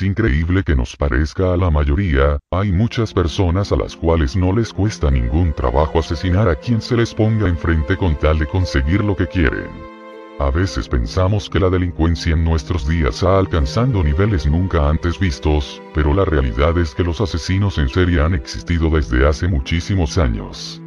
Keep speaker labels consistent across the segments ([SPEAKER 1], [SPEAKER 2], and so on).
[SPEAKER 1] increíble que nos parezca a la mayoría, hay muchas personas a las cuales no les cuesta ningún trabajo asesinar a quien se les ponga enfrente con tal de conseguir lo que quieren. A veces pensamos que la delincuencia en nuestros días ha alcanzado niveles nunca antes vistos, pero la realidad es que los asesinos en serie han existido desde hace muchísimos años.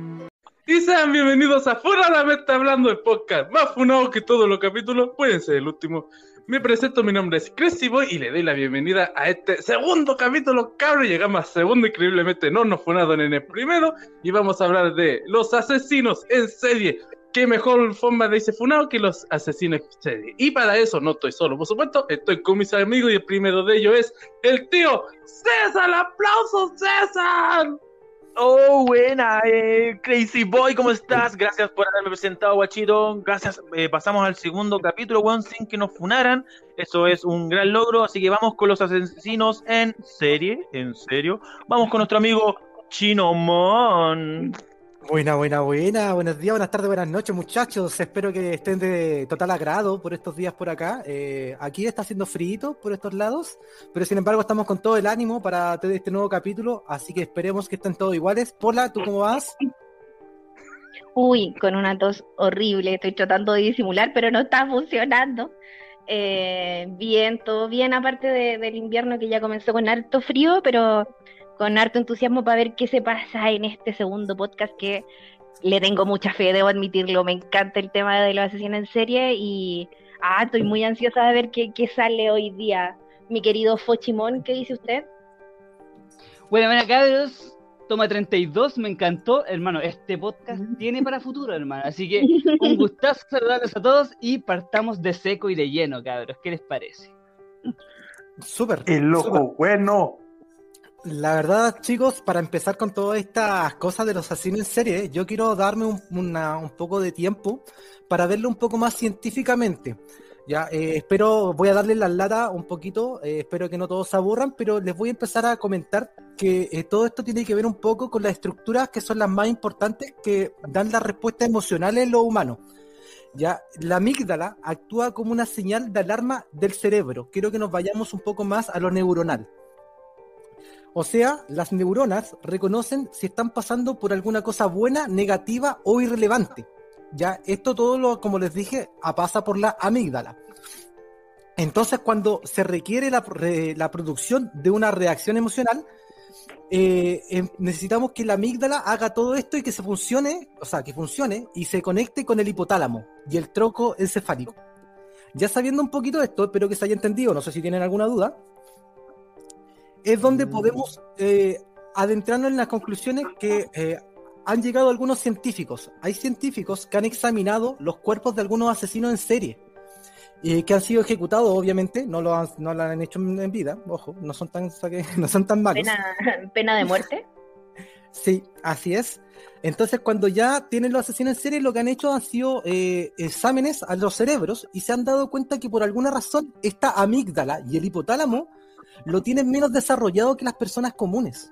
[SPEAKER 2] Y sean bienvenidos a Funadamente Hablando, el podcast más funado que todos los capítulos, pueden ser el último. Me presento, mi nombre es Crazy Boy y le doy la bienvenida a este segundo capítulo, cabrón. Llegamos a segundo, increíblemente no nos funaron en el primero. Y vamos a hablar de los asesinos en serie. Qué mejor forma de irse funado que los asesinos en serie. Y para eso no estoy solo, por supuesto, estoy con mis amigos y el primero de ellos es el tío César. ¡Aplausos, César!
[SPEAKER 3] Oh, buena, eh, Crazy Boy, ¿cómo estás? Gracias por haberme presentado, guachito. Gracias, eh, pasamos al segundo capítulo, weón, sin que nos funaran. Eso es un gran logro, así que vamos con los asesinos en serie, en serio. Vamos con nuestro amigo Chino Mon.
[SPEAKER 4] Buena, buena, buena. Buenos días, buenas tardes, buenas noches, muchachos. Espero que estén de total agrado por estos días por acá. Eh, aquí está haciendo frío por estos lados, pero sin embargo estamos con todo el ánimo para tener este nuevo capítulo, así que esperemos que estén todos iguales. Pola, ¿tú cómo vas?
[SPEAKER 5] Uy, con una tos horrible. Estoy tratando de disimular, pero no está funcionando. Eh, bien, todo bien, aparte del invierno que ya comenzó con harto frío, pero con harto entusiasmo para ver qué se pasa en este segundo podcast que le tengo mucha fe, debo admitirlo. Me encanta el tema de los asesinos en serie y ah, estoy muy ansiosa de ver qué, qué sale hoy día. Mi querido Fochimón, ¿qué dice usted?
[SPEAKER 6] Bueno, bueno, cabros, toma 32, me encantó, hermano. Este podcast tiene para futuro, hermano. Así que un gustazo saludarles a todos y partamos de seco y de lleno, cabros. ¿Qué les parece?
[SPEAKER 4] Súper.
[SPEAKER 2] El loco bueno.
[SPEAKER 4] La verdad, chicos, para empezar con todas estas cosas de los asesinos en serie, yo quiero darme un, poco de tiempo para verlo un poco más científicamente. Ya, eh, espero, voy a darle la lata un poquito, eh, espero que no todos se aburran, pero les voy a empezar a comentar que eh, todo esto tiene que ver un poco con las estructuras que son las más importantes que dan las respuestas emocionales en los humanos. Ya, la amígdala actúa como una señal de alarma del cerebro. Quiero que nos vayamos un poco más a lo neuronal. O sea, las neuronas reconocen si están pasando por alguna cosa buena, negativa o irrelevante. Ya, esto todo lo, como les dije, pasa por la amígdala. Entonces, cuando se requiere la, producción de una reacción emocional, eh, em, necesitamos que la amígdala haga todo esto y que se funcione, o sea, que funcione y se conecte con el hipotálamo y el troco encefálico. Ya sabiendo un poquito esto, espero que se haya entendido, no sé si tienen alguna duda es donde mm. podemos eh, adentrarnos en las conclusiones que eh, han llegado algunos científicos. Hay científicos que han examinado los cuerpos de algunos asesinos en serie, y que han sido ejecutados, obviamente, no lo han, no lo han hecho en vida, ojo, no son tan, no son tan malos.
[SPEAKER 5] ¿Pena, ¿Pena de muerte?
[SPEAKER 4] Sí, así es. Entonces, cuando ya tienen los asesinos en serie, lo que han hecho han sido eh, exámenes a los cerebros y se han dado cuenta que por alguna razón esta amígdala y el hipotálamo lo tienen menos desarrollado que las personas comunes.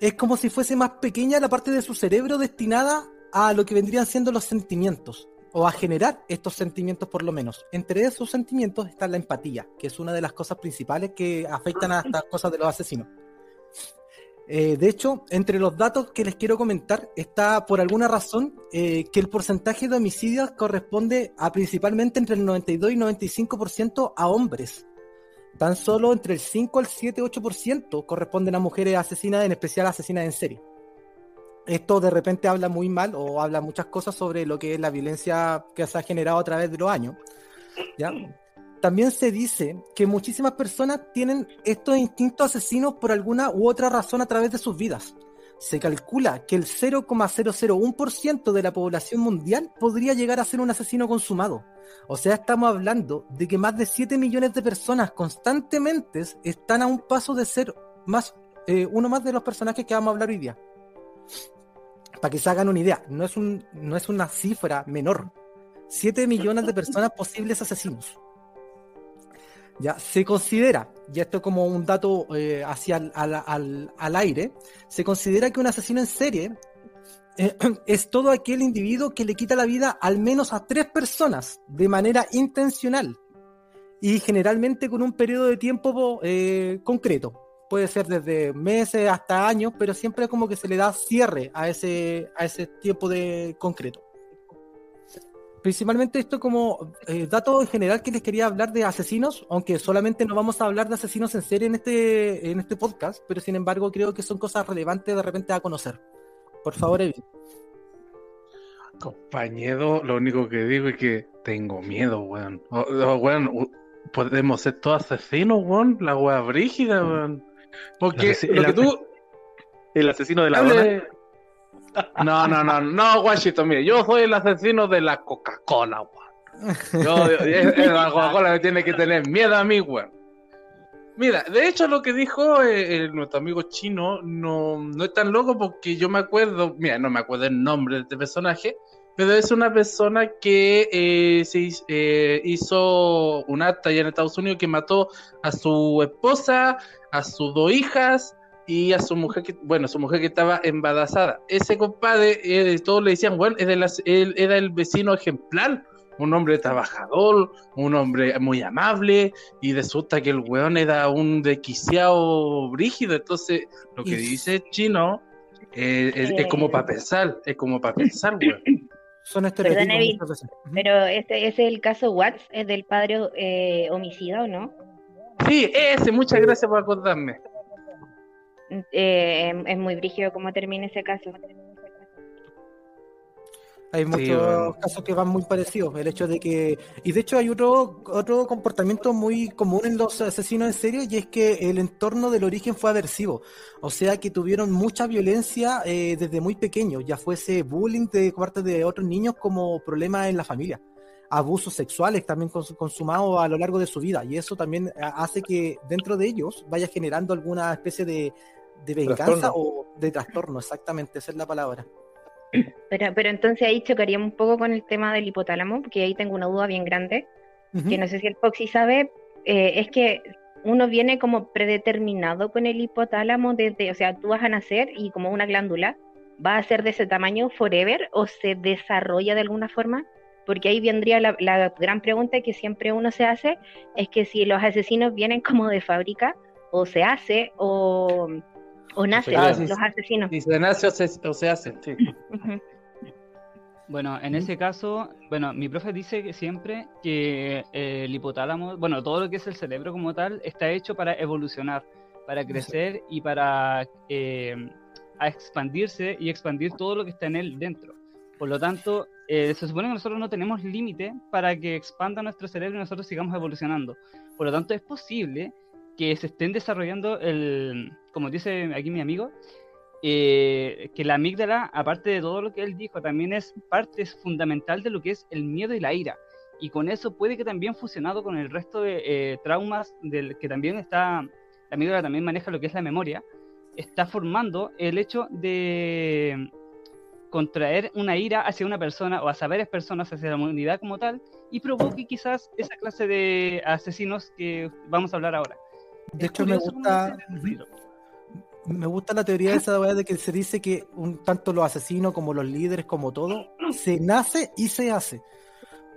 [SPEAKER 4] Es como si fuese más pequeña la parte de su cerebro destinada a lo que vendrían siendo los sentimientos, o a generar estos sentimientos por lo menos. Entre esos sentimientos está la empatía, que es una de las cosas principales que afectan a estas cosas de los asesinos. Eh, de hecho, entre los datos que les quiero comentar está por alguna razón eh, que el porcentaje de homicidios corresponde a principalmente entre el 92 y 95% a hombres, Tan solo entre el 5 al 7, 8% corresponden a mujeres asesinas, en especial asesinas en serie. Esto de repente habla muy mal o habla muchas cosas sobre lo que es la violencia que se ha generado a través de los años. También se dice que muchísimas personas tienen estos instintos asesinos por alguna u otra razón a través de sus vidas se calcula que el 0,001% de la población mundial podría llegar a ser un asesino consumado. O sea, estamos hablando de que más de 7 millones de personas constantemente están a un paso de ser más eh, uno más de los personajes que vamos a hablar hoy día. Para que se hagan una idea, no es, un, no es una cifra menor. 7 millones de personas posibles asesinos. Ya se considera, y esto como un dato eh, hacia al, al, aire, se considera que un asesino en serie eh, es todo aquel individuo que le quita la vida al menos a tres personas de manera intencional y generalmente con un periodo de tiempo eh, concreto. Puede ser desde meses hasta años, pero siempre como que se le da cierre a ese, a ese tiempo de concreto. Principalmente esto como eh, dato en general que les quería hablar de asesinos, aunque solamente no vamos a hablar de asesinos en serie en este, en este podcast, pero sin embargo creo que son cosas relevantes de repente a conocer. Por favor, Evin.
[SPEAKER 2] Compañero, lo único que digo es que tengo miedo, weón. O- o, weón, podemos ser todos asesinos, weón. La wea brígida, weón. Porque lo
[SPEAKER 3] el
[SPEAKER 2] que tú.
[SPEAKER 3] El asesino de la dona.
[SPEAKER 2] No, no, no, no, guachito, mire, yo soy el asesino de la Coca-Cola. Yo, la Coca-Cola me tiene que tener miedo a mí. Mira, de hecho lo que dijo eh, eh, nuestro amigo chino no, no es tan loco porque yo me acuerdo, mira, no me acuerdo el nombre de este personaje, pero es una persona que eh, se eh, hizo un acta allá en Estados Unidos que mató a su esposa, a sus dos hijas y a su mujer que, bueno, su mujer que estaba embarazada. Ese compadre, eh, todos le decían, bueno, era el, él era el vecino ejemplar, un hombre trabajador, un hombre muy amable, y resulta que el weón era un desquiciado brígido. Entonces, lo que dice Chino eh, es, es como para pensar, es como para pensar, weón.
[SPEAKER 4] Son
[SPEAKER 5] Perdón. Pero este, ese es el caso Watts, es del padre eh, homicida, ¿o no?
[SPEAKER 2] Sí, ese, muchas gracias por acordarme.
[SPEAKER 5] Eh, es muy brígido cómo termina ese caso.
[SPEAKER 4] Hay muchos
[SPEAKER 2] bueno.
[SPEAKER 4] casos que van muy parecidos. El hecho de que. Y de hecho, hay otro, otro comportamiento muy común en los asesinos en serie, y es que el entorno del origen fue aversivo. O sea, que tuvieron mucha violencia eh, desde muy pequeños, ya fuese bullying de parte de otros niños como problemas en la familia. Abusos sexuales también cons- consumados a lo largo de su vida. Y eso también ha- hace que dentro de ellos vaya generando alguna especie de, de venganza
[SPEAKER 3] Trastorno.
[SPEAKER 4] o de trastorno, exactamente, esa es la palabra.
[SPEAKER 5] Pero, pero entonces ahí chocaríamos un poco con el tema del hipotálamo, porque ahí tengo una duda bien grande,
[SPEAKER 4] Ujú.
[SPEAKER 5] que no sé si el Foxy sabe, eh, es que uno viene como predeterminado con el hipotálamo desde, o sea, tú vas a nacer y como una glándula va a ser de ese tamaño forever o se desarrolla de alguna forma, porque ahí vendría la, la gran pregunta que siempre uno se hace, es que si los asesinos vienen como de fábrica o se hace o, o nacen
[SPEAKER 2] Ah, sí,
[SPEAKER 5] los asesinos.
[SPEAKER 2] Si se nace o se, o se hace, sí.
[SPEAKER 6] Bueno, en ese caso, bueno, mi profe dice que siempre que eh, el hipotálamo, bueno, todo lo que es el cerebro como tal, está hecho para evolucionar, para crecer y para eh, a expandirse y expandir todo lo que está en él dentro. Por lo tanto, eh, se supone que nosotros no tenemos límite para que expanda nuestro cerebro y nosotros sigamos evolucionando. Por lo tanto, es posible que se estén desarrollando el, como dice aquí mi amigo, eh, que la amígdala, aparte de todo lo que él dijo, también es parte fundamental de lo que es el miedo y la ira. Y con eso puede que también fusionado con el resto de eh, traumas del que también está, la amígdala también maneja lo que es la memoria, está formando el hecho de contraer una ira hacia una persona o a saberes personas hacia la humanidad como tal y provoque quizás esa clase de asesinos que vamos a hablar ahora.
[SPEAKER 4] De hecho, me gusta, me gusta la teoría de esa de que se dice que un, tanto los asesinos como los líderes, como todo, se nace y se hace.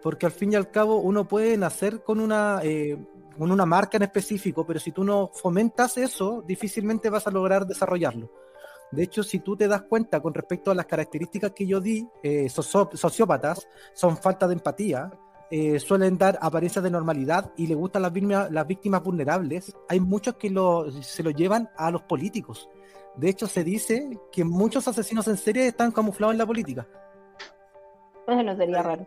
[SPEAKER 4] Porque al fin y al cabo uno puede nacer con una, eh, con una marca en específico, pero si tú no fomentas eso, difícilmente vas a lograr desarrollarlo. De hecho, si tú te das cuenta con respecto a las características que yo di, eh, sociópatas son falta de empatía, eh, suelen dar apariencias de normalidad y le gustan las víctimas, las víctimas vulnerables, hay muchos que lo, se lo llevan a los políticos. De hecho, se dice que muchos asesinos en serie están camuflados en la política.
[SPEAKER 5] Eso no sería raro.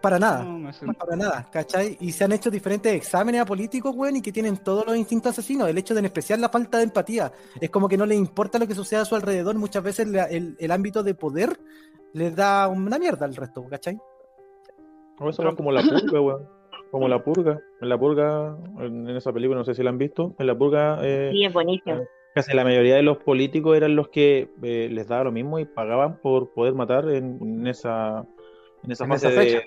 [SPEAKER 4] Para nada.
[SPEAKER 6] No.
[SPEAKER 4] Para nada, ¿cachai? Y se han hecho diferentes exámenes a políticos, weón, y que tienen todos los instintos asesinos. El hecho de en especial la falta de empatía. Es como que no les importa lo que sucede a su alrededor. Muchas veces la- el, el ámbito de poder les da una mierda al resto, ¿cachai?
[SPEAKER 3] No, eso es como la purga, weón. Como la purga. En la purga, en esa película, no sé si la han visto. En la purga, eh,
[SPEAKER 5] Sí, es buenísimo.
[SPEAKER 3] casi la mayoría de los políticos eran los que eh, les daba lo mismo y pagaban por poder matar en, en esa, en esa
[SPEAKER 2] En
[SPEAKER 3] fase
[SPEAKER 2] esa
[SPEAKER 3] de.
[SPEAKER 2] fecha.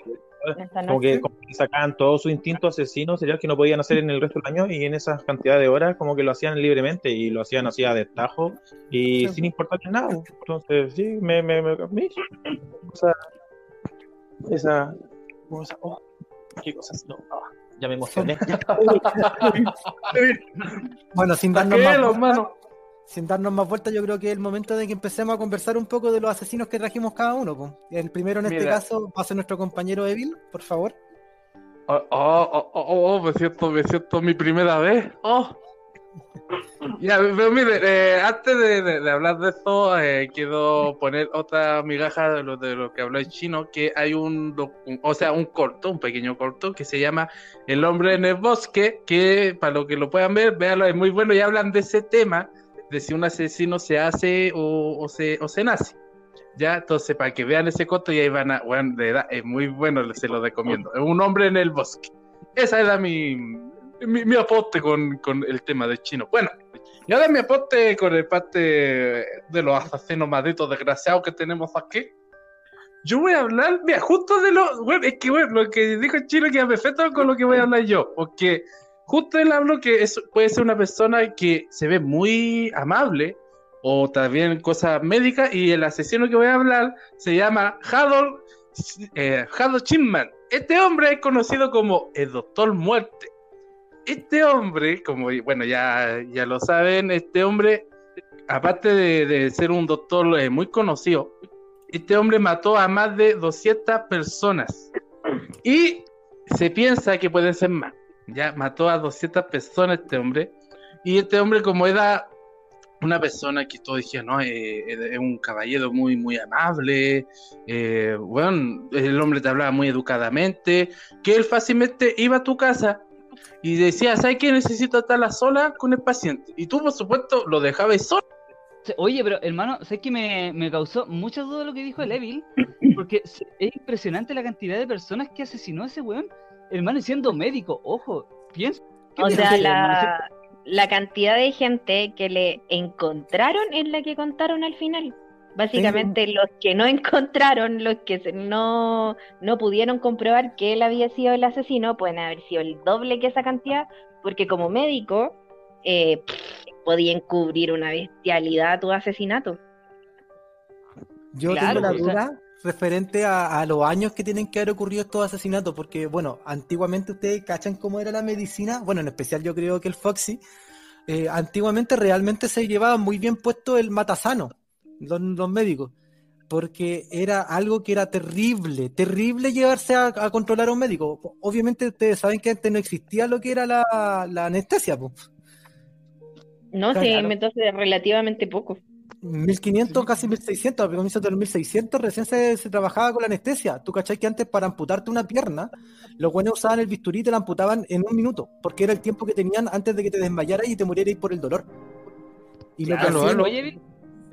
[SPEAKER 5] Esta
[SPEAKER 3] Como que, como que sacaban todo su instinto asesino serial que no podían hacer en el resto del año y en esa cantidad de horas como que lo hacían libremente y lo hacían así a destajo y
[SPEAKER 4] Sí.
[SPEAKER 3] sin importarles nada. Entonces, sí, me, me, me, me hizo esa, esa, oh, qué cosas, no, ah, Ya me emocioné.
[SPEAKER 4] Bueno, sin darnos,
[SPEAKER 2] ¿Qué,
[SPEAKER 4] más sin darnos más vueltas, yo creo que es el momento de que empecemos a conversar un poco de los asesinos que trajimos cada uno. po. El primero en este caso va a ser nuestro compañero Evil, por favor.
[SPEAKER 2] Oh, oh, oh, oh, oh, me siento, me siento mi primera vez. Oh. Ya, pero mire, eh, antes de, de- de hablar de esto, eh, quiero poner otra migaja de lo, de lo que habló el chino, que hay un, docu- o sea, un corto, un pequeño corto, que se llama El hombre en el bosque, que para los que lo puedan ver, véanlo, es muy bueno y hablan de ese tema, de si un asesino se hace o, o se, o se nace. Ya, entonces, para que vean ese corto y ahí van a, bueno, de verdad, es muy bueno, se lo recomiendo. Un hombre en el bosque. Esa era mi, mi, mi aporte con, con el tema del chino. Bueno, y ahora mi aporte con el parte de los asesinos malditos desgraciados que tenemos aquí. Yo voy a hablar, mira, justo de lo, bueno, es que bueno, lo que dijo el chino queda perfecto con lo que voy a hablar yo, porque justo él habló que es, puede ser una persona que se ve muy amable, o también cosas médicas, y el asesino que voy a hablar se llama Harold, eh, Harold Chipman. Este hombre es conocido como el Doctor Muerte. Este hombre, como bueno, ya, ya lo saben, este hombre, aparte de, de ser un doctor eh, muy conocido, este hombre mató a más de 200 personas. Y se piensa que pueden ser más. Ya mató a 200 personas este hombre. Y este hombre, como era una persona que todos dijeron, no, Eh, es un caballero muy, muy amable, eh, bueno, el hombre te hablaba muy educadamente, que él fácilmente iba a tu casa y decía, ¿sabes qué? Necesito estar a sola con el paciente. Y tú, por supuesto, lo dejabas solo.
[SPEAKER 6] Oye, pero hermano, sé que me, me causó mucha duda lo que dijo el Evil, porque es impresionante la cantidad de personas que asesinó a ese weón, hermano, siendo médico, ojo, piensa. ¿qué
[SPEAKER 5] O sea, la, la cantidad de gente que le encontraron es la que contaron al final. Básicamente los que no encontraron, los que no, no pudieron comprobar que él había sido el asesino, pueden haber sido el doble que esa cantidad, porque como médico eh, podía encubrir una bestialidad a tu asesinato.
[SPEAKER 4] Yo
[SPEAKER 6] Claro,
[SPEAKER 4] tengo la
[SPEAKER 6] o sea-
[SPEAKER 4] duda referente a, a los años que tienen que haber ocurrido estos asesinatos, porque, bueno, antiguamente ustedes cachan cómo era la medicina, bueno, en especial yo creo que el Foxy, eh, antiguamente realmente se llevaba muy bien puesto el matasano, los, los médicos, porque era algo que era terrible, terrible llevarse a, a controlar a un médico. Obviamente ustedes saben que antes no existía lo que era la, la anestesia, pues.
[SPEAKER 5] No
[SPEAKER 4] Claro.
[SPEAKER 5] sé, me hace relativamente poco.
[SPEAKER 4] 1500, casi 1600, a comienzos de los 1600 recién se, se trabajaba con la anestesia. Tú cachai que antes para amputarte una pierna, los buenos usaban el bisturí y te la amputaban en un minuto, porque era el tiempo que tenían antes de que te desmayaras y te murieras por el dolor. Y lo que hacían-
[SPEAKER 2] aló.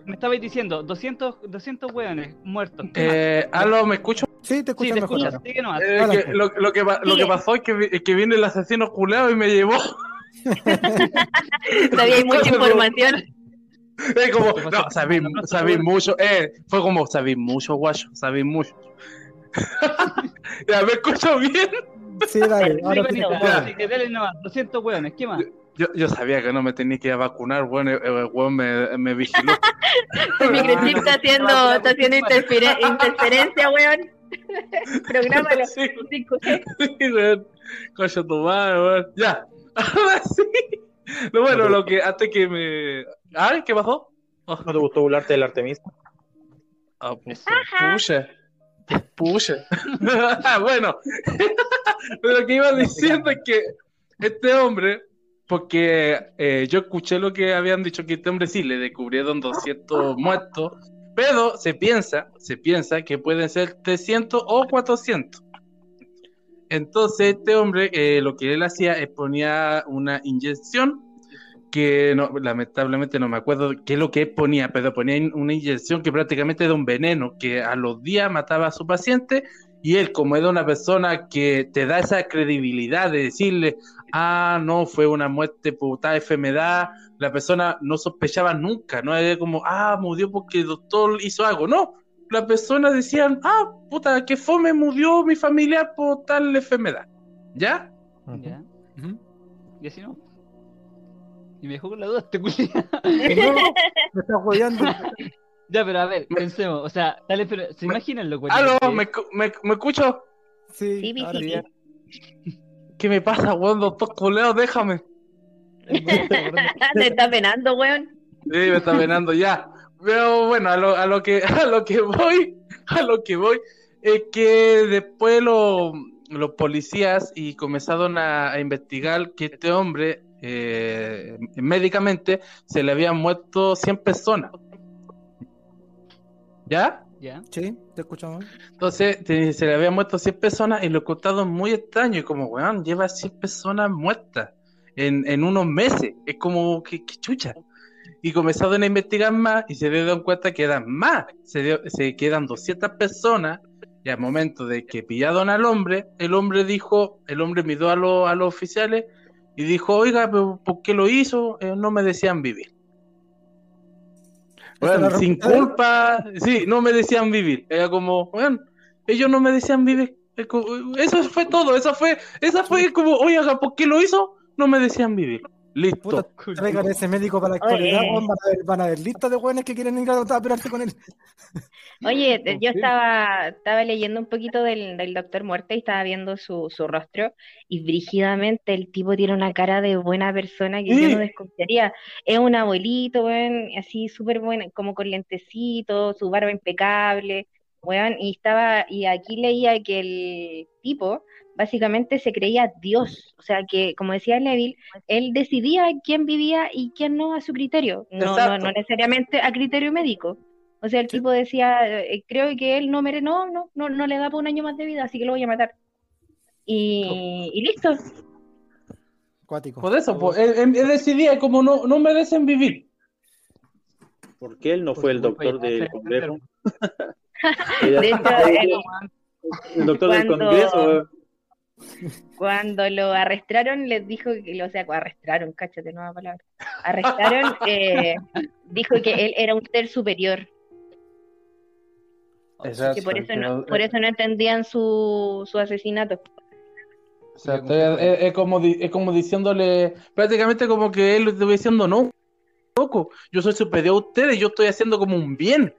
[SPEAKER 6] Me estabais diciendo, 200, 200 weones muertos.
[SPEAKER 2] Eh, Aló, ¿me escucho?
[SPEAKER 4] Sí, te
[SPEAKER 6] sí,
[SPEAKER 4] escuchas
[SPEAKER 6] te
[SPEAKER 4] mejor.
[SPEAKER 6] escuchas.
[SPEAKER 2] Eh, que- lo, lo que, lo que pasó es que, es que viene el asesino culeado y me llevó.
[SPEAKER 5] Todavía hay mucha información.
[SPEAKER 2] Es como, no, sabí, sabí mucho, eh, fue como, sabí mucho, guacho, sabí mucho. ya, ¿me escucho bien?
[SPEAKER 4] Sí, dale, ahora
[SPEAKER 6] Sí,
[SPEAKER 4] sí escucho.
[SPEAKER 6] que dale nomás, 200 weones, ¿qué más?
[SPEAKER 2] Yo, yo sabía que no me tenía que ir a vacunar, bueno, el, el weón me, me vigiló.
[SPEAKER 5] El microchip está haciendo, está haciendo interfere- interferencia, weón. Prográmalo.
[SPEAKER 2] Sí, sí, weón. Coño, tu madre, weón. Ya, ahora sí. No, bueno, lo que, antes que me... ¿Ah? ¿Qué pasó? Oh.
[SPEAKER 3] ¿No te gustó burlarte del Artemisa?
[SPEAKER 2] Ah, pues, pucha. Pucha. bueno, pero lo que iba diciendo es que este hombre, porque eh, yo escuché lo que habían dicho que este hombre sí le descubrieron 200 muertos, pero se piensa, se piensa que pueden ser 300 o 400. Entonces este hombre eh, lo que él hacía es ponía una inyección que no, lamentablemente no me acuerdo qué es lo que ponía, pero ponía una inyección que prácticamente era un veneno que a los días mataba a su paciente y él como era una persona que te da esa credibilidad de decirle, ah, no, fue una muerte por tal enfermedad, la persona no sospechaba nunca, no era como, ah, murió porque el doctor hizo algo, no, las personas decían, ah, puta, que fome murió mi familiar por tal enfermedad, ¿ya?
[SPEAKER 6] Ya,
[SPEAKER 4] Ujú.
[SPEAKER 6] y así no. Y me dejó con la duda este culiao.
[SPEAKER 4] No, me estás jodiendo.
[SPEAKER 6] Ya, pero a ver,
[SPEAKER 2] Me-
[SPEAKER 6] pensemos, o sea, dale, pero, ¿se imaginan lo cual
[SPEAKER 2] Aló, ¿me, me, me escucho?
[SPEAKER 4] Sí,
[SPEAKER 5] sí. sí.
[SPEAKER 2] ¿Qué me pasa, weón? Doctor culeo, déjame.
[SPEAKER 5] Te está penando, weón.
[SPEAKER 2] Sí, me está venando ya. Pero bueno, a lo, a lo que a lo que voy, a lo que voy, es que después lo- los policías y comenzaron a, a investigar que este hombre eh, médicamente se le habían muerto 100 personas. ¿Ya?
[SPEAKER 6] ¿Ya?
[SPEAKER 4] Sí, te escuchamos.
[SPEAKER 2] Entonces te- se le habían muerto 100 personas y lo contaron muy extraño. Y como, weón, lleva 100 personas muertas en, en unos meses. Es como, que chucha? Y comenzaron a investigar más y se dieron cuenta que eran más. Se, dio- se quedan 200 personas. Y al momento de que pillaron al hombre, el hombre dijo, el hombre miró a, los- a los oficiales y dijo, oiga, pero ¿por qué lo hizo? Eh, no me decían vivir.
[SPEAKER 4] ¿Esa es la
[SPEAKER 2] Bueno, sin culpa, sí, no me decían vivir. Era como, bueno, ellos no me decían vivir. Eso fue todo, esa fue, esa fue como, oiga, ¿por qué lo hizo? No me decían vivir. Listo.
[SPEAKER 4] Puta, traigan ese médico para la actualidad,
[SPEAKER 5] Oye.
[SPEAKER 4] van a ver, van a ver listas de weones que quieren ir a operarse con él.
[SPEAKER 5] Oye, te- yo estaba, estaba leyendo un poquito del, del Doctor Muerte y estaba viendo su, su rostro y brígidamente el tipo tiene una cara de buena persona que yo no desconfiaría. Es un abuelito, weón, así súper bueno, como con lentecitos, su barba impecable, weón, y estaba, y aquí leía que el tipo básicamente se creía Dios, o sea que, como decía Neville, él decidía quién vivía y quién no a su criterio, no, no, no necesariamente a criterio médico. O sea, el tipo decía, eh, creo que él no mere, no, no, no, no le da para un año más de vida, así que lo voy a matar. Y, y listo.
[SPEAKER 4] Cuático.
[SPEAKER 2] Por eso, pues, él, decidía como no, no merecen vivir.
[SPEAKER 7] ¿Por qué él no fue el doctor del Congreso?
[SPEAKER 5] De hecho, el-
[SPEAKER 7] El doctor del Congreso.
[SPEAKER 5] Cuando lo arrestaron, les dijo que, o sea, arrestaron, cáchate, nueva palabra. Arrestaron, eh, dijo que él era un ser superior, que por eso no, por eso no entendían su, su asesinato.
[SPEAKER 2] Exacto, es, es- es como, es como diciéndole, prácticamente como que él le estuviera diciendo, no, loco, yo soy superior a ustedes, yo estoy haciendo como un bien.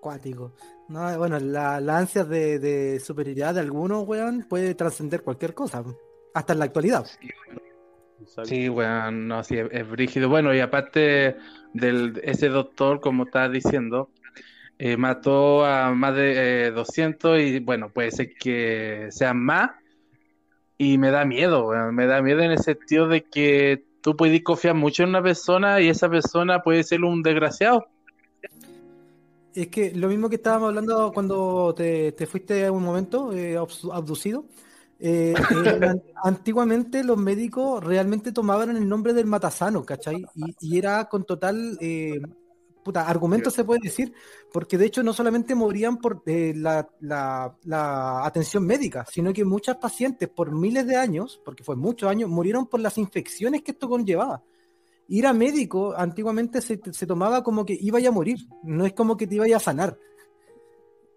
[SPEAKER 4] Cuático. No, bueno, la, la ansia de, de superioridad de algunos, weón, puede trascender cualquier cosa. Hasta en la actualidad.
[SPEAKER 2] Sí, weón, no, sí, es, es brígido. Bueno, y aparte del ese doctor, como estás diciendo, eh, mató a más de eh, 200 y bueno, puede ser que sean más. Y me da miedo, weón, me da miedo en el sentido de que tú puedes confiar mucho en una persona y esa persona puede ser un desgraciado.
[SPEAKER 4] Es que lo mismo que estábamos hablando cuando te, te fuiste un momento eh, abducido. eh, eh, an- antiguamente los médicos realmente tomaban el nombre del matasano, ¿cachai? Y, y era con total eh, puta, argumento se puede decir, porque de hecho no solamente morían por eh, la, la- la atención médica, sino que muchas pacientes por miles de años, porque fue muchos años, murieron por las infecciones que esto conllevaba. Ir a médico antiguamente se, se tomaba como que iba a morir, no es como que te iba a sanar.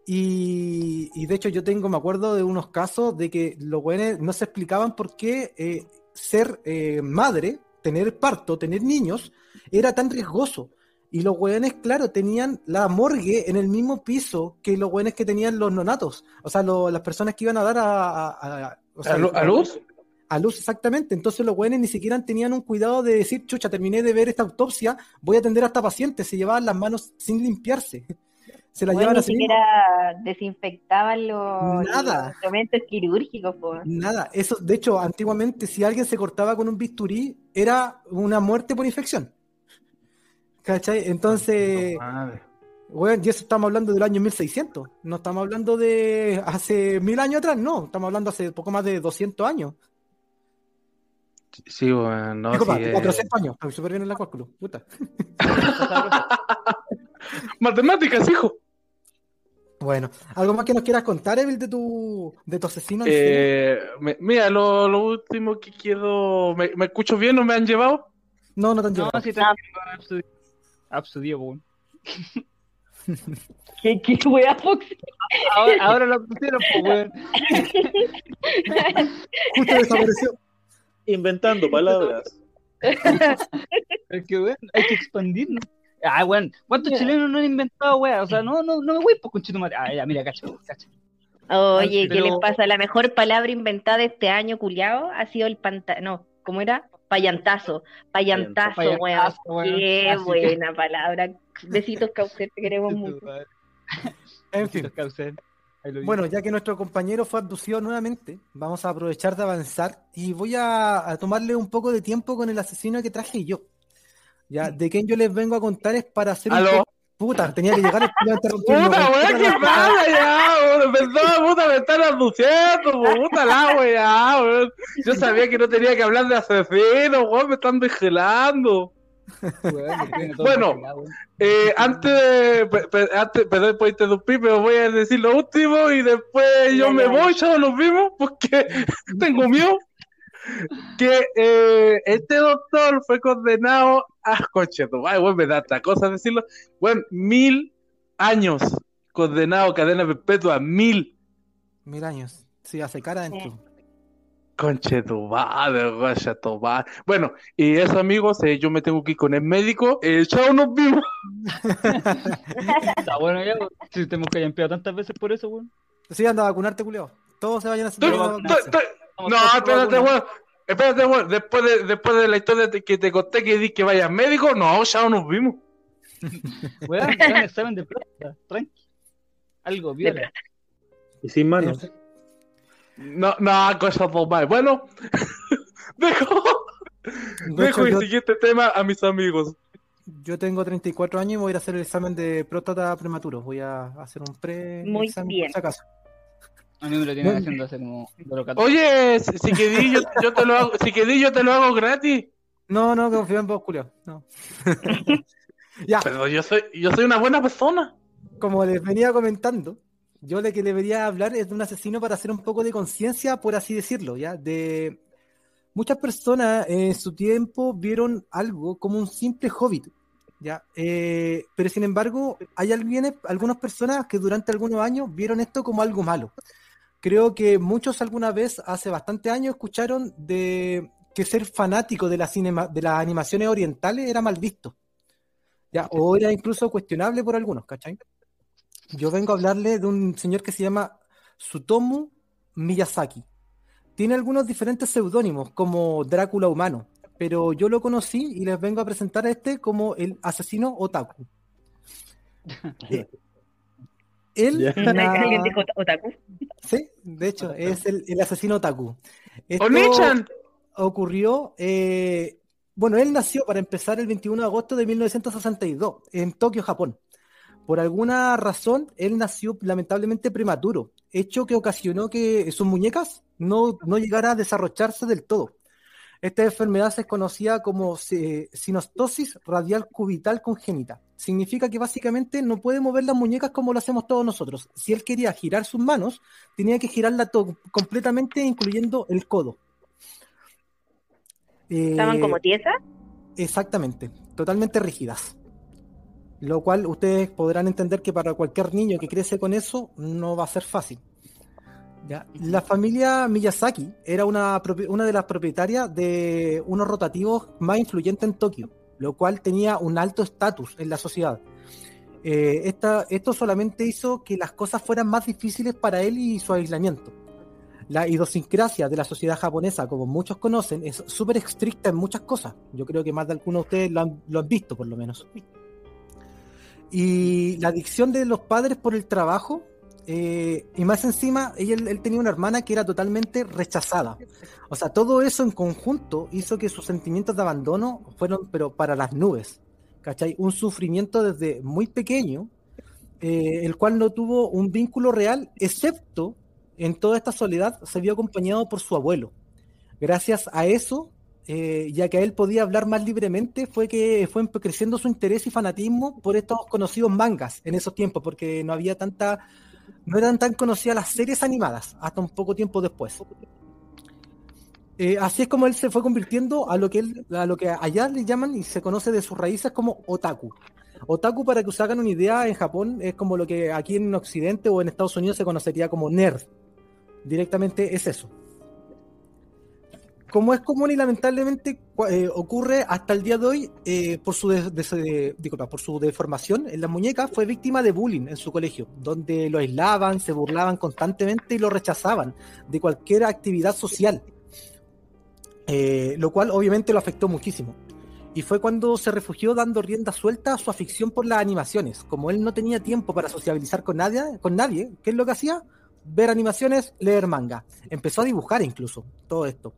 [SPEAKER 4] Y, y de hecho yo tengo, me acuerdo de unos casos de que los güeyes no se explicaban por qué eh, ser eh, madre, tener parto, tener niños, era tan riesgoso. Y los güeyes, claro, tenían la morgue en el mismo piso que los güeyes que tenían los nonatos. O sea, lo- las personas que iban a dar a... a- a- o sea,
[SPEAKER 2] ¿A, lu- a luz?
[SPEAKER 4] A luz, exactamente. Entonces los güeyes ni siquiera tenían un cuidado de decir, chucha, terminé de ver esta autopsia, voy a atender a esta paciente. Se llevaban las manos sin limpiarse. Se las
[SPEAKER 5] Bueno,
[SPEAKER 4] llevan
[SPEAKER 5] ni
[SPEAKER 4] así mismo.
[SPEAKER 5] siquiera desinfectaban los,
[SPEAKER 4] Nada.
[SPEAKER 5] los instrumentos quirúrgicos, po.
[SPEAKER 4] Nada, eso, de hecho, antiguamente si alguien se cortaba con un bisturí, era una muerte por infección. ¿Cachai? Entonces,
[SPEAKER 2] Madre.
[SPEAKER 4] bueno, y eso estamos hablando del año 1600, no estamos hablando de hace mil años atrás, no, estamos hablando hace poco más de 200 años.
[SPEAKER 2] Sí, bueno, no,
[SPEAKER 4] Disculpa,
[SPEAKER 2] sí, eh,
[SPEAKER 4] 400 años, estoy súper bien en la cálculo, puta.
[SPEAKER 2] Matemáticas, hijo.
[SPEAKER 4] Bueno, ¿algo más que nos quieras contar, Evil, de tu, de tu asesino?
[SPEAKER 2] Eh, me- mira, lo, lo último que quiero. ¿Me, me escucho bien o me han llevado?
[SPEAKER 4] No, no te han
[SPEAKER 6] No,
[SPEAKER 4] llegado.
[SPEAKER 6] sí. Absurdo, weón.
[SPEAKER 5] ¿Qué, qué wea, Fox?
[SPEAKER 6] Ahora, ahora lo pusieron, pues, weón.
[SPEAKER 4] Justo desapareció.
[SPEAKER 7] Inventando palabras.
[SPEAKER 6] Es que, weón, hay que expandirnos. Ah, weón, ¿cuántos chilenos no han inventado, weón? O sea, no, no, no me voy por conchito madre. Ah, ya, mira, cacho, cacho.
[SPEAKER 5] Oye, ¿qué
[SPEAKER 6] Pero-
[SPEAKER 5] les pasa? La mejor palabra inventada este año, culiao, ha sido el panta... No, ¿cómo era? Payantazo. Payantazo,
[SPEAKER 6] Payantazo,
[SPEAKER 5] weón. Qué
[SPEAKER 6] Así que-
[SPEAKER 5] buena palabra. Besitos, Caucer, te queremos mucho.
[SPEAKER 4] En fin. Bueno, ya que nuestro compañero fue abducido nuevamente, vamos a aprovechar de avanzar y voy a, a tomarle un poco de tiempo con el asesino que traje yo. Ya, de quien yo les vengo a contar es para hacer un
[SPEAKER 2] ¿Aló?
[SPEAKER 4] poco- Puta, tenía que llegar el interrumpiendo.
[SPEAKER 2] Puta, weón, ¿qué pasa ya? weón? Perdón, puta, me están anunciando, puta la weá, weón. Yo sabía que no tenía que hablar de asesinos, weón, me están vigilando. Bueno. Eh, antes antes, perdón por interrumpir, pero voy a decir lo último y después yo me voy, ya nos vimos, porque tengo miedo. Que eh, este doctor fue condenado a coche, ay, bueno, me da esta cosa decirlo. Bueno, mil años condenado a cadena perpetua, mil.
[SPEAKER 4] Mil años. Sí, hace cara adentro.
[SPEAKER 2] Conche tu madre, tu madre. Bueno, y eso, amigos, eh, yo me tengo que ir con el médico. Eh, chao, nos vimos.
[SPEAKER 6] Está bueno ya. Si te hemos callampeado tantas veces por eso, weón.
[SPEAKER 4] Sí, anda a vacunarte, culeo. Todos se vayan a
[SPEAKER 6] Estamos
[SPEAKER 2] No, espérate, weón. Espérate, weón. Después de, después de la historia de que te conté que di que vayas médico, no, ya nos vimos.
[SPEAKER 6] Weón, examen de próstata, tranqui. Algo, viola.
[SPEAKER 7] Y sin manos.
[SPEAKER 2] No, no, cosa mal. Bueno, dejo,
[SPEAKER 4] De
[SPEAKER 2] dejo
[SPEAKER 4] hecho,
[SPEAKER 2] el
[SPEAKER 4] yo,
[SPEAKER 2] siguiente tema a mis amigos.
[SPEAKER 4] yo tengo 34 años y voy a ir a hacer el examen de próstata prematuro. Voy a hacer un pre
[SPEAKER 5] Muy
[SPEAKER 4] examen
[SPEAKER 5] bien.
[SPEAKER 4] por si acaso.
[SPEAKER 6] A mí me lo tienen
[SPEAKER 4] Bueno.
[SPEAKER 6] haciendo hace como de lo
[SPEAKER 2] Oye, si, si que di, yo, yo te lo hago, si yo te lo hago gratis.
[SPEAKER 4] No, no, confío en vos, culeo. No. ya,
[SPEAKER 2] Pero yo soy, yo soy una buena persona.
[SPEAKER 4] como les venía comentando, yo lo que debería hablar es de un asesino para hacer un poco de conciencia, por así decirlo, ¿ya? De muchas personas en su tiempo vieron algo como un simple hobbit, ¿ya? Eh, pero sin embargo, hay algunas personas que durante algunos años vieron esto como algo malo. Creo que muchos alguna vez, hace bastante años, escucharon de que ser fanático de, la cinema, de las animaciones orientales era mal visto. ¿ya? O era incluso cuestionable por algunos, ¿cachai? Yo vengo a hablarle de un señor que se llama Sutomu Miyazaki. Tiene algunos diferentes seudónimos, como Drácula humano, pero yo lo conocí y les vengo a presentar a este como el asesino otaku. Eh, Él,
[SPEAKER 5] ¿Alguien dijo otaku?
[SPEAKER 4] sí, de hecho, es el, el asesino otaku. Esto
[SPEAKER 2] Onichan.
[SPEAKER 4] ocurrió, eh, bueno, él nació para empezar el 21 de agosto de 1962 en Tokio, Japón. Por alguna razón, él nació lamentablemente prematuro, hecho que ocasionó que sus muñecas no, no llegara a desarrollarse del todo. Esta enfermedad se conocía como eh, sinostosis radial cubital congénita. Significa que básicamente no puede mover las muñecas como lo hacemos todos nosotros. Si él quería girar sus manos, tenía que girarla completamente, incluyendo el codo.
[SPEAKER 5] ¿Estaban
[SPEAKER 4] Eh,
[SPEAKER 5] como tiesas?
[SPEAKER 4] Exactamente, totalmente rígidas. Lo cual ustedes podrán entender que para cualquier niño que crece con eso no va a ser fácil. ¿ya? La familia Miyazaki era una, una de las propietarias de unos rotativos más influyentes en Tokio, lo cual tenía un alto estatus en la sociedad. Eh, esta- esto solamente hizo que las cosas fueran más difíciles para él y su aislamiento. La idiosincrasia de la sociedad japonesa, como muchos conocen, es súper estricta en muchas cosas. Yo creo que más de algunos de ustedes lo han, lo han visto, por lo menos. Y la adicción de los padres por el trabajo, eh, y más encima, él, él tenía una hermana que era totalmente rechazada. O sea, todo eso en conjunto hizo que sus sentimientos de abandono fueron, pero para las nubes. ¿Cachai? Un sufrimiento desde muy pequeño, eh, el cual no tuvo un vínculo real, excepto en toda esta soledad se vio acompañado por su abuelo. Gracias a eso, eh, ya que él podía hablar más libremente, fue que fue creciendo su interés y fanatismo por estos conocidos mangas en esos tiempos, porque no había tanta, no eran tan conocidas las series animadas hasta un poco tiempo después. Eh, así es como él se fue convirtiendo a lo que él, a lo que allá le llaman y se conoce de sus raíces como otaku. Otaku, para que os hagan una idea, en Japón es como lo que aquí en Occidente o en Estados Unidos se conocería como nerd. Directamente es eso. Como es común y lamentablemente eh, ocurre hasta el día de hoy, eh, disculpa, por su deformación en la muñeca, fue víctima de bullying en su colegio, donde lo aislaban, se burlaban constantemente y lo rechazaban de cualquier actividad social, Eh, lo cual obviamente lo afectó muchísimo. Y fue cuando se refugió dando rienda suelta a su afición por las animaciones. Como él no tenía tiempo para sociabilizar con nadie, con nadie ¿qué es lo que hacía? Ver animaciones, leer manga. Empezó a dibujar incluso todo esto.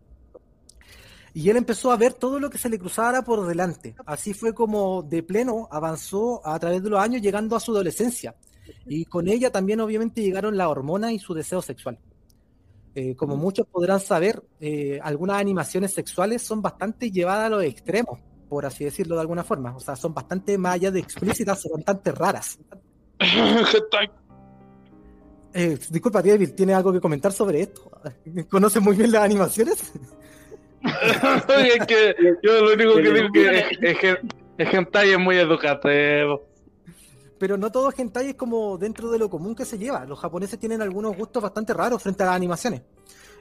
[SPEAKER 4] Y él empezó a ver todo lo que se le cruzara por delante. Así fue como de pleno avanzó a través de los años llegando a su adolescencia. Y con ella también obviamente llegaron la hormona y su deseo sexual. Eh, como muchos podrán saber, eh, algunas animaciones sexuales son bastante llevadas a los extremos, por así decirlo de alguna forma. O sea, son bastante más allá de explícitas, son bastante raras. Eh, disculpa, David, ¿tiene algo que comentar sobre esto? ¿Conoce muy bien las animaciones?
[SPEAKER 2] Es que yo lo único que digo que es, es que el hentai es muy educativo.
[SPEAKER 4] Pero no todo hentai es como dentro de lo común que se lleva. Los japoneses tienen algunos gustos bastante raros frente a las animaciones.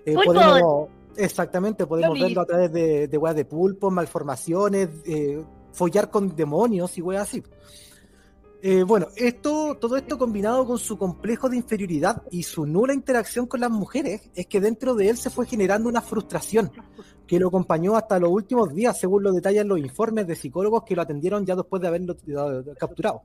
[SPEAKER 4] Eh, podemos, exactamente, podemos verlo a través de, de weas de pulpos, malformaciones, eh, follar con demonios y weas así. Eh, bueno, esto, todo esto combinado con su complejo de inferioridad y su nula interacción con las mujeres, es que dentro de él se fue generando una frustración que lo acompañó hasta los últimos días, según lo detallan los informes de psicólogos que lo atendieron ya después de haberlo capturado.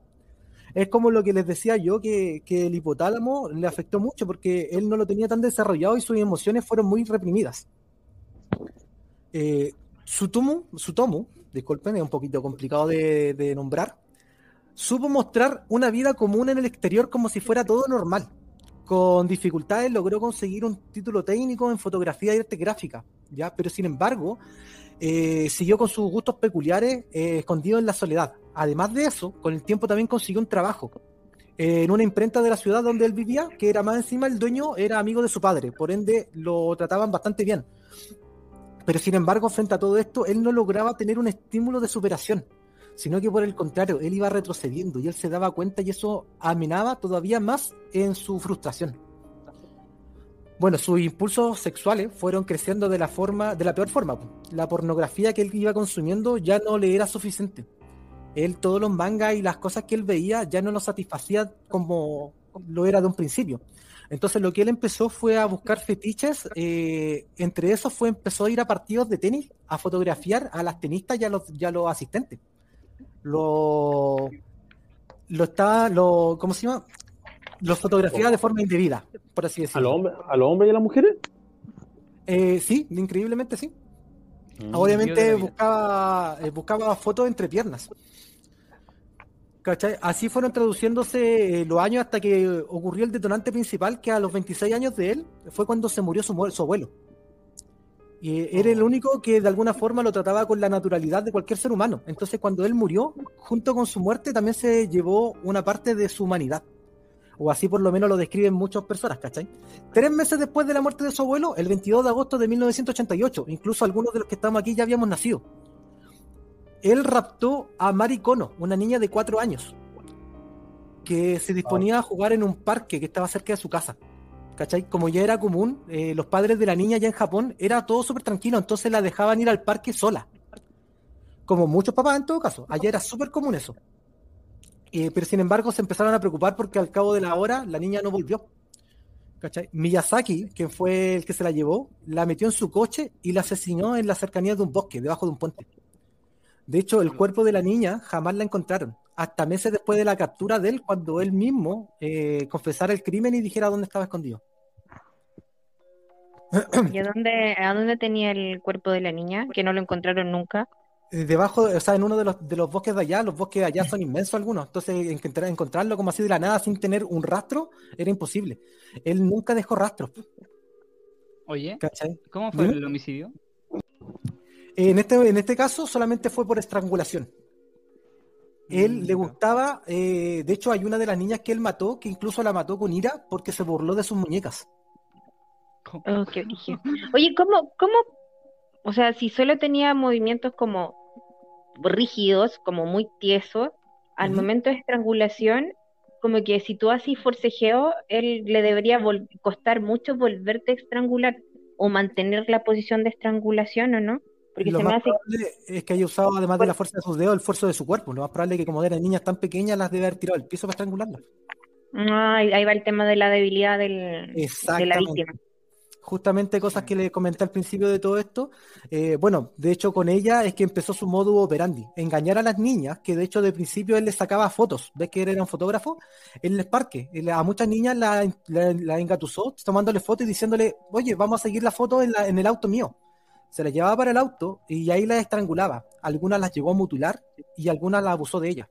[SPEAKER 4] Es como lo que les decía yo, que, el hipotálamo le afectó mucho porque él no lo tenía tan desarrollado y sus emociones fueron muy reprimidas. Eh, disculpen, es un poquito complicado de, de nombrar, supo mostrar una vida común en el exterior como si fuera todo normal. Con dificultades logró conseguir un título técnico en fotografía y arte gráfica, ¿ya? pero sin embargo eh, siguió con sus gustos peculiares eh, escondido en la soledad. Además de eso, con el tiempo también consiguió un trabajo eh, en una imprenta de la ciudad donde él vivía, que era más encima el dueño era amigo de su padre, por ende lo trataban bastante bien. Pero sin embargo, frente a todo esto, él no lograba tener un estímulo de superación, sino que por el contrario, él iba retrocediendo y él se daba cuenta y eso amenaba todavía más en su frustración. Bueno, sus impulsos sexuales fueron creciendo de la forma, de la peor forma. La pornografía que él iba consumiendo ya no le era suficiente. Él todos los mangas y las cosas que él veía ya no lo satisfacía como lo era de un principio. Entonces lo que él empezó fue a buscar fetiches, eh, entre esos fue empezó a ir a partidos de tenis, a fotografiar a las tenistas y a los, y los asistentes. Lo, lo está, lo, ¿cómo se llama? Los fotografía de forma indebida, por así
[SPEAKER 7] ¿A los
[SPEAKER 4] decirlo.
[SPEAKER 7] hombres, a los hombres y a las mujeres?
[SPEAKER 4] Eh, sí, increíblemente sí.
[SPEAKER 7] Mm.
[SPEAKER 6] De
[SPEAKER 4] Obviamente buscaba, eh, buscaba fotos entre piernas. ¿Cachai? Así fueron traduciéndose eh, los años hasta que ocurrió el detonante principal, que a los 26 años de él fue cuando se murió su, su abuelo. Y era el único que de alguna forma lo trataba con la naturalidad de cualquier ser humano. Entonces cuando él murió, junto con su muerte también se llevó una parte de su humanidad. O así por lo menos lo describen muchas personas, ¿cachai? Tres meses después de la muerte de su abuelo, el 22 de agosto de 1988, incluso algunos de los que estamos aquí ya habíamos nacido. Él raptó a Mari Kono, una niña de cuatro años, que se disponía a jugar en un parque que estaba cerca de su casa. ¿Cachai? Como ya era común, eh, los padres de la niña ya en Japón era todo súper tranquilo, entonces la dejaban ir al parque sola. Como muchos papás en todo caso. Allá era súper común eso. Eh, pero sin embargo se empezaron a preocupar porque al cabo de la hora la niña no volvió. ¿Cachai? Miyazaki, que fue el que se la llevó, la metió en su coche y la asesinó en la cercanía de un bosque, debajo de un puente. De hecho, el cuerpo de la niña jamás la encontraron, hasta meses después de la captura de él, cuando él mismo eh, confesara el crimen y dijera dónde estaba escondido.
[SPEAKER 5] ¿Y a dónde, a dónde tenía el cuerpo de la niña? Que no lo encontraron nunca.
[SPEAKER 4] Eh, Debajo, o sea, en uno de los, de los bosques de allá, los bosques de allá son inmensos algunos, entonces encontrar, encontrarlo como así de la nada sin tener un rastro era imposible. Él nunca dejó rastros,
[SPEAKER 6] Oye,
[SPEAKER 4] ¿cachai?
[SPEAKER 6] ¿cómo fue el homicidio?
[SPEAKER 4] En este, en este caso solamente fue por estrangulación. Él
[SPEAKER 6] Mm,
[SPEAKER 4] le gustaba, eh, de hecho hay una de las niñas que él mató, que incluso la mató con ira porque se burló de sus muñecas.
[SPEAKER 5] Oh, qué. Oye, ¿cómo, cómo, o sea, si solo tenía movimientos como rígidos, como muy tiesos, al momento de estrangulación, como que si tú haces forcejeo, él le debería costar mucho volverte a estrangular. o mantener la posición de estrangulación o no. Porque
[SPEAKER 4] Lo
[SPEAKER 5] se me
[SPEAKER 4] más
[SPEAKER 5] hace
[SPEAKER 4] probable es que haya usado, además de la fuerza de sus dedos, el esfuerzo de su cuerpo. Lo más probable es que como eran niñas tan pequeñas, las debe haber tirado al piso para estrangularlas.
[SPEAKER 5] Ah, ahí va el tema de la debilidad del, de la víctima.
[SPEAKER 4] Justamente cosas que le comenté al principio de todo esto. eh, bueno, de hecho con ella es que empezó su modo operandi, engañar a las niñas, que de hecho de principio él les sacaba fotos, ves que él era un fotógrafo, en el parque. A muchas niñas la, la, la engatusó tomándole fotos y diciéndole, oye, vamos a seguir la foto en, la- en el auto mío. Se las llevaba para el auto y ahí las estrangulaba. Algunas las llegó a mutilar y algunas las abusó de ella.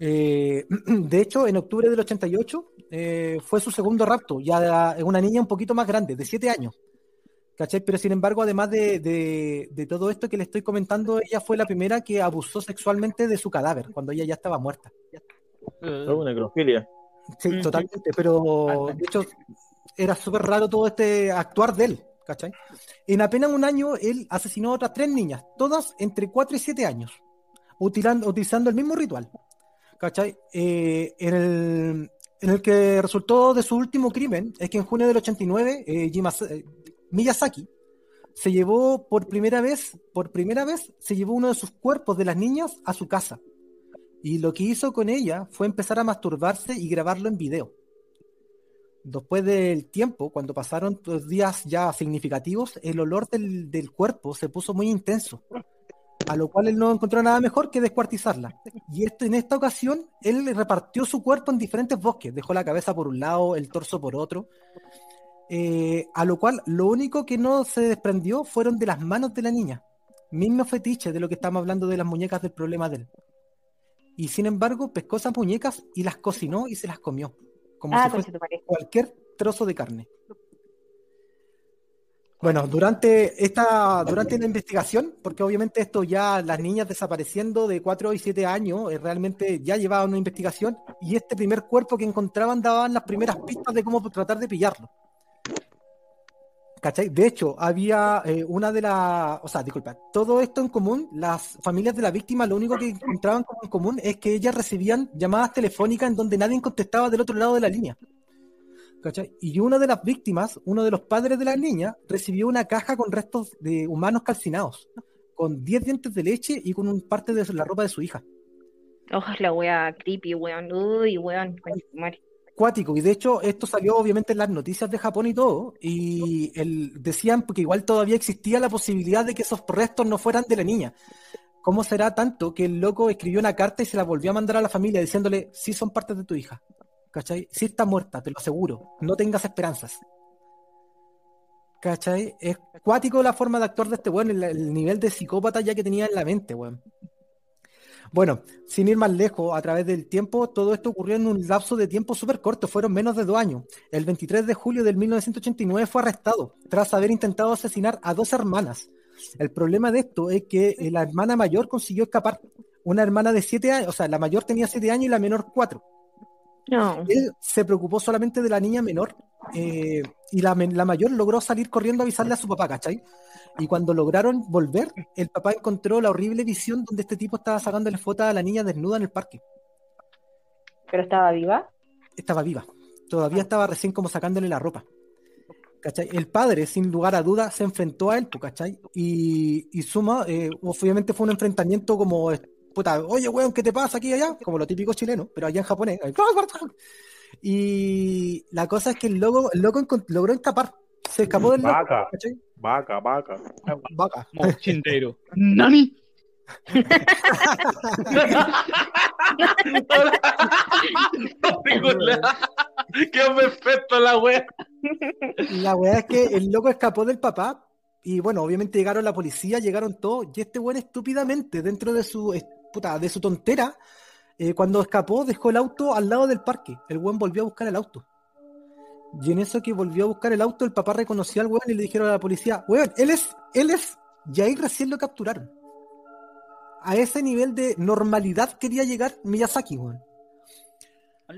[SPEAKER 4] Eh, de hecho, en octubre del 88 eh, fue su segundo rapto, ya es una niña un poquito más grande, de 7 años. ¿Cachai? Pero sin embargo, además de, de- de todo esto que le estoy comentando, ella fue la primera que abusó sexualmente de su cadáver, cuando ella ya estaba muerta.
[SPEAKER 7] Oh, necrofilia.
[SPEAKER 4] Sí,
[SPEAKER 5] Ujú.
[SPEAKER 4] totalmente, pero de hecho era súper raro todo este actuar de él, ¿cachai? En apenas un año él asesinó a otras tres niñas, todas entre 4 y 7 años, utilando, utilizando el mismo ritual, Eh, en, el, que resultó de su último crimen es que en junio del 89 eh, eh, Miyazaki se llevó por primera vez, por primera vez, se llevó uno de sus cuerpos de las niñas a su casa. Y lo que hizo con ella fue empezar a masturbarse y grabarlo en video. Después del tiempo, cuando pasaron los días ya significativos, el olor del cuerpo se puso muy intenso, a lo cual él no encontró nada mejor que descuartizarla. Y esto, en esta ocasión, él repartió su cuerpo en diferentes bosques, dejó la cabeza por un lado, el torso por otro, eh, a lo cual lo único que no se desprendió fueron de las manos de la niña. Mismo fetiche de lo que estamos hablando de las muñecas del problema de él. Y sin embargo, pescó esas muñecas y las cocinó y se las comió, como
[SPEAKER 5] Ah,
[SPEAKER 4] si fuese cualquier trozo de carne. Bueno, durante esta, durante la investigación, porque obviamente esto ya las niñas desapareciendo de 4 y 7 años, eh, realmente ya llevaban una investigación y este primer cuerpo que encontraban daban las primeras pistas de cómo tratar de pillarlo. ¿Cachai? De hecho, había eh, una de las, o sea, disculpa, todo esto en común, las familias de la víctima lo único que encontraban en común es que ellas recibían llamadas telefónicas en donde nadie contestaba del otro lado de la línea. ¿Cachai? Y una de las víctimas, uno de los padres de la niña, recibió una caja con restos de humanos calcinados, con 10 dientes de leche y con un parte de la ropa de su hija.
[SPEAKER 5] Oh, la wea creepy, weón. Uy, weón.
[SPEAKER 4] Cuático, y de hecho esto salió obviamente en las noticias de Japón y todo, y el, decían porque igual todavía existía la posibilidad de que esos restos no fueran de la niña. ¿Cómo será tanto que el loco escribió una carta y se la volvió a mandar a la familia diciéndole, sí son partes de tu hija? ¿Cachai? Sí está muerta, te lo aseguro, no tengas esperanzas. ¿Cachai? Es cuático la forma de actuar de este weón, el, el nivel de psicópata ya que tenía en la mente, weón. Bueno, sin ir más lejos, a través del tiempo, todo esto ocurrió en un lapso de tiempo súper corto, fueron menos de dos años. El 23 de julio del 1989 fue arrestado, tras haber intentado asesinar a dos hermanas. El problema de esto es que la hermana mayor consiguió escapar. Una hermana de siete años, o sea, la mayor tenía siete años y la menor cuatro.
[SPEAKER 5] No.
[SPEAKER 4] Él se preocupó solamente de la niña menor eh, y la, mayor logró salir corriendo a avisarle a su papá, ¿cachai? Y cuando lograron volver, el papá encontró la horrible visión donde este tipo estaba sacándole fotos a la niña desnuda en el parque.
[SPEAKER 5] ¿Pero estaba viva?
[SPEAKER 4] Estaba viva. Todavía estaba recién como sacándole la ropa. ¿Cachai? El padre, sin lugar a dudas, se enfrentó a él, ¿cachai? Y, y Suma, eh, obviamente fue un enfrentamiento como, puta, oye, weón, ¿qué te pasa aquí y allá? Como lo típico chileno, pero allá en japonés. Y la cosa es que el loco, el loco logró escapar. Se escapó del loco,
[SPEAKER 7] Vaca,
[SPEAKER 4] ¿cachai?
[SPEAKER 7] vaca, vaca.
[SPEAKER 4] Vaca.
[SPEAKER 6] Mochindeiro. ¡Nani!
[SPEAKER 2] Qué perfecto la wea.
[SPEAKER 4] La weá es que el loco escapó del papá y bueno, obviamente llegaron la policía, llegaron todos y este weón estúpidamente dentro de su puta, de su tontera, eh, cuando escapó dejó el auto al lado del parque. El weón volvió a buscar el auto. Y en eso que volvió a buscar el auto, el papá reconoció al weón y le dijeron a la policía, weón, él es, él es, y ahí recién lo capturaron. A ese nivel de normalidad quería llegar Miyazaki, weón.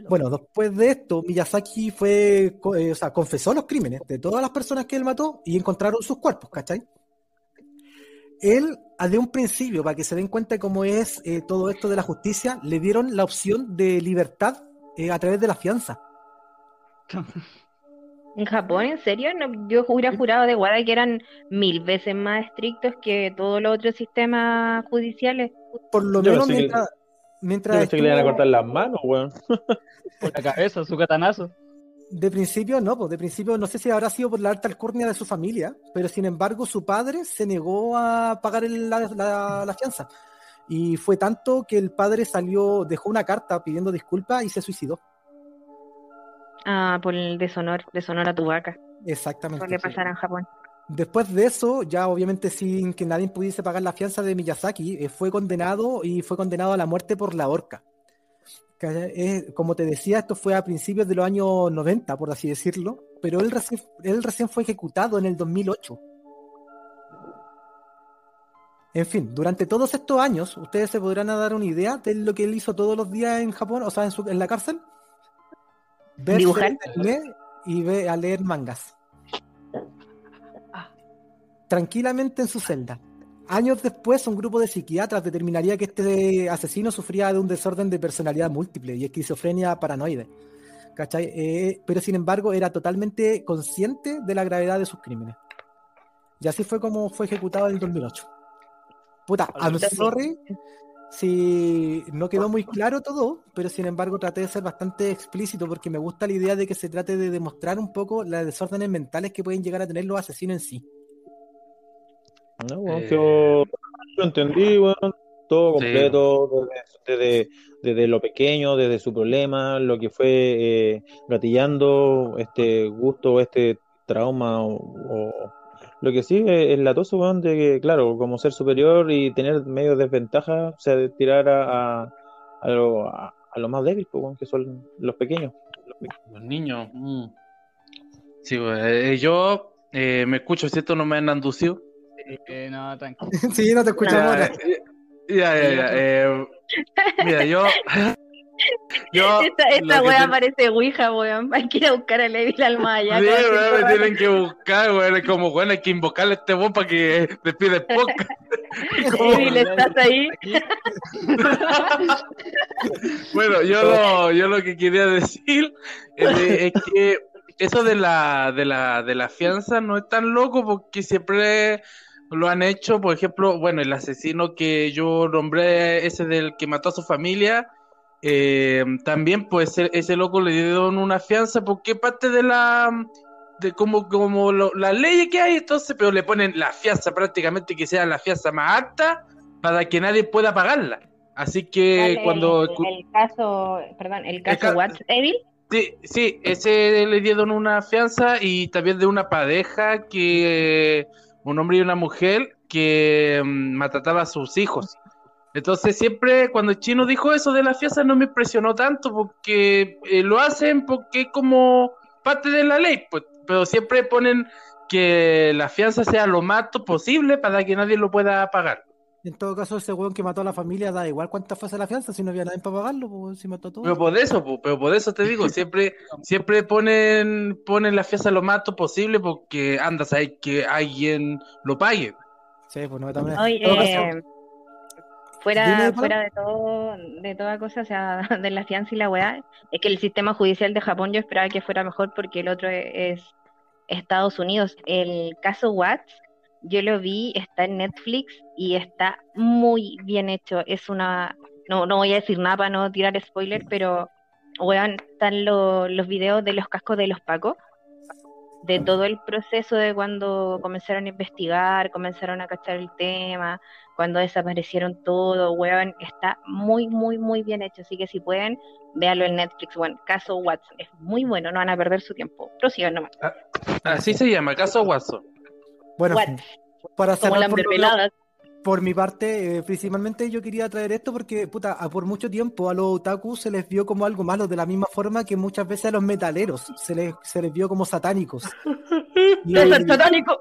[SPEAKER 4] Bueno, después de esto, Miyazaki fue, eh, o sea, confesó los crímenes de todas las personas que él mató y encontraron sus cuerpos, ¿cachai? Él, a de un principio, para que se den cuenta de cómo es eh, todo esto de la justicia, le dieron la opción de libertad eh, a través de la fianza.
[SPEAKER 5] ¿En Japón, en serio? No, yo hubiera jurado de Guada que eran mil veces más estrictos que todos los otros sistemas judiciales.
[SPEAKER 4] Por lo
[SPEAKER 7] Yo
[SPEAKER 4] menos
[SPEAKER 7] pensé que-
[SPEAKER 4] mientras,
[SPEAKER 7] Yo
[SPEAKER 4] mientras
[SPEAKER 7] que le iban a cortar las manos, weón.
[SPEAKER 6] Por la cabeza, su katanazo.
[SPEAKER 4] De principio no, pues de principio no sé si habrá sido por la alta alcurnia de su familia, pero sin embargo su padre se negó a pagar el- la, la- la fianza. Y fue tanto que el padre salió, dejó una carta pidiendo disculpas y se suicidó.
[SPEAKER 5] Ah, por el deshonor, deshonor a tu vaca.
[SPEAKER 4] Exactamente.
[SPEAKER 5] Suele pasar en Japón.
[SPEAKER 4] Después de eso, ya obviamente sin que nadie pudiese pagar la fianza de Miyazaki, eh, fue condenado y fue condenado a la muerte por la horca. Como te decía, esto fue a principios de los años 90, por así decirlo, pero él recién, él recién fue ejecutado en el 2008. En fin, durante todos estos años, ustedes se podrán dar una idea de lo que él hizo todos los días en Japón, o sea, en, su- en la cárcel. Ver y ve, a leer mangas. Tranquilamente en su celda. Años después, un grupo de psiquiatras determinaría que este asesino sufría de un desorden de personalidad múltiple y esquizofrenia paranoide. ¿Cachai? Eh, pero sin embargo, era totalmente consciente de la gravedad de sus crímenes. Y así fue como fue ejecutado en el 2008. Puta, I'm sorry si no quedó muy claro todo, pero sin embargo traté de ser bastante explícito porque me gusta la idea de que se trate de demostrar un poco las desórdenes mentales que pueden llegar a tener los asesinos en sí.
[SPEAKER 7] No, weón,
[SPEAKER 2] Eh,
[SPEAKER 7] yo, yo entendí, weón, todo
[SPEAKER 2] Sí.
[SPEAKER 7] completo, desde, desde, desde lo pequeño, desde su problema, lo que fue eh, gatillando este gusto, este trauma o, o- lo que sí es es latoso, weón, de que, claro, como ser superior y tener medio desventaja, o sea, de tirar a, a, a lo, a, a lo más débil, pues, weón, que son los pequeños.
[SPEAKER 2] Los niños. mm. Sí, güey, eh, yo eh, me escucho, ¿cierto? No me han anducido.
[SPEAKER 6] Eh, no, tranquilo.
[SPEAKER 4] sí, no te escuchamos
[SPEAKER 2] Ya, eh, ya, ya, ya, eh, mira, yo. yo
[SPEAKER 5] Esta, esta wea
[SPEAKER 2] te-
[SPEAKER 5] parece Ouija, weón. Hay que ir a buscar a Levi al allá.
[SPEAKER 2] Sí, weón, me tienen que buscar. Es como, bueno, hay que invocarle a este weón para que despide podcast.
[SPEAKER 5] Levi, ¿estás ahí?
[SPEAKER 2] Bueno, yo lo, yo lo que quería decir es, de- es que eso de la, de la, de la fianza no es tan loco porque siempre lo han hecho, por ejemplo, bueno, el asesino que yo nombré, ese del que mató a su familia, eh, también pues ese, ese loco le dieron una fianza porque parte de la de como, como lo- las leyes que hay, entonces, pero le ponen la fianza prácticamente que sea la fianza más alta para que nadie pueda pagarla. Así que
[SPEAKER 5] Vale,
[SPEAKER 2] cuando
[SPEAKER 5] el, el caso, perdón, el caso
[SPEAKER 2] ca-
[SPEAKER 5] What's Evil.
[SPEAKER 2] Sí, sí, ese le dieron una fianza y también de una pareja que un hombre y una mujer que mm, maltrataba a sus hijos. Entonces siempre cuando el chino dijo eso de la fianza no me impresionó tanto porque eh, lo hacen porque como parte de la ley, pues, pero siempre ponen que la fianza sea lo más posible para que nadie lo pueda pagar.
[SPEAKER 4] En todo caso, ese weón que mató a la familia da igual cuánta fuese la fianza si no había nadie para pagarlo, pues si mató a
[SPEAKER 2] Pero por eso, po, pero por eso te digo, siempre, siempre ponen, ponen la fianza lo más alto posible porque andas ahí que alguien lo pague.
[SPEAKER 4] Sí, pues no, también.
[SPEAKER 5] Oye,
[SPEAKER 4] todo
[SPEAKER 5] eh, fuera, fuera de todo, de toda cosa, o sea, de la fianza y la weá, es que el sistema judicial de Japón yo esperaba que fuera mejor porque el otro es Estados Unidos. El caso Watts, yo lo vi, está en Netflix y está muy bien hecho. Es una, no, no voy a decir nada para no tirar spoiler, pero weón, están lo- los videos de los cascos de los Pacos, de todo el proceso de cuando comenzaron a investigar, comenzaron a cachar el tema, cuando desaparecieron todo, weón, está muy, muy, muy bien hecho. Así que si pueden, véanlo en Netflix, bueno, caso Watson, es muy bueno, no van a perder su tiempo. Prosigan nomás.
[SPEAKER 2] Así se llama, caso Watson.
[SPEAKER 4] Bueno,
[SPEAKER 5] What?
[SPEAKER 4] para
[SPEAKER 5] Como
[SPEAKER 4] cerrar
[SPEAKER 5] la
[SPEAKER 4] por, por mi parte, eh, principalmente yo quería traer esto porque, puta, a- por mucho tiempo a los otaku se les vio como algo malo, de la misma forma que muchas veces a los metaleros se les, se les vio como satánicos. Y-
[SPEAKER 5] ¡Es satánico!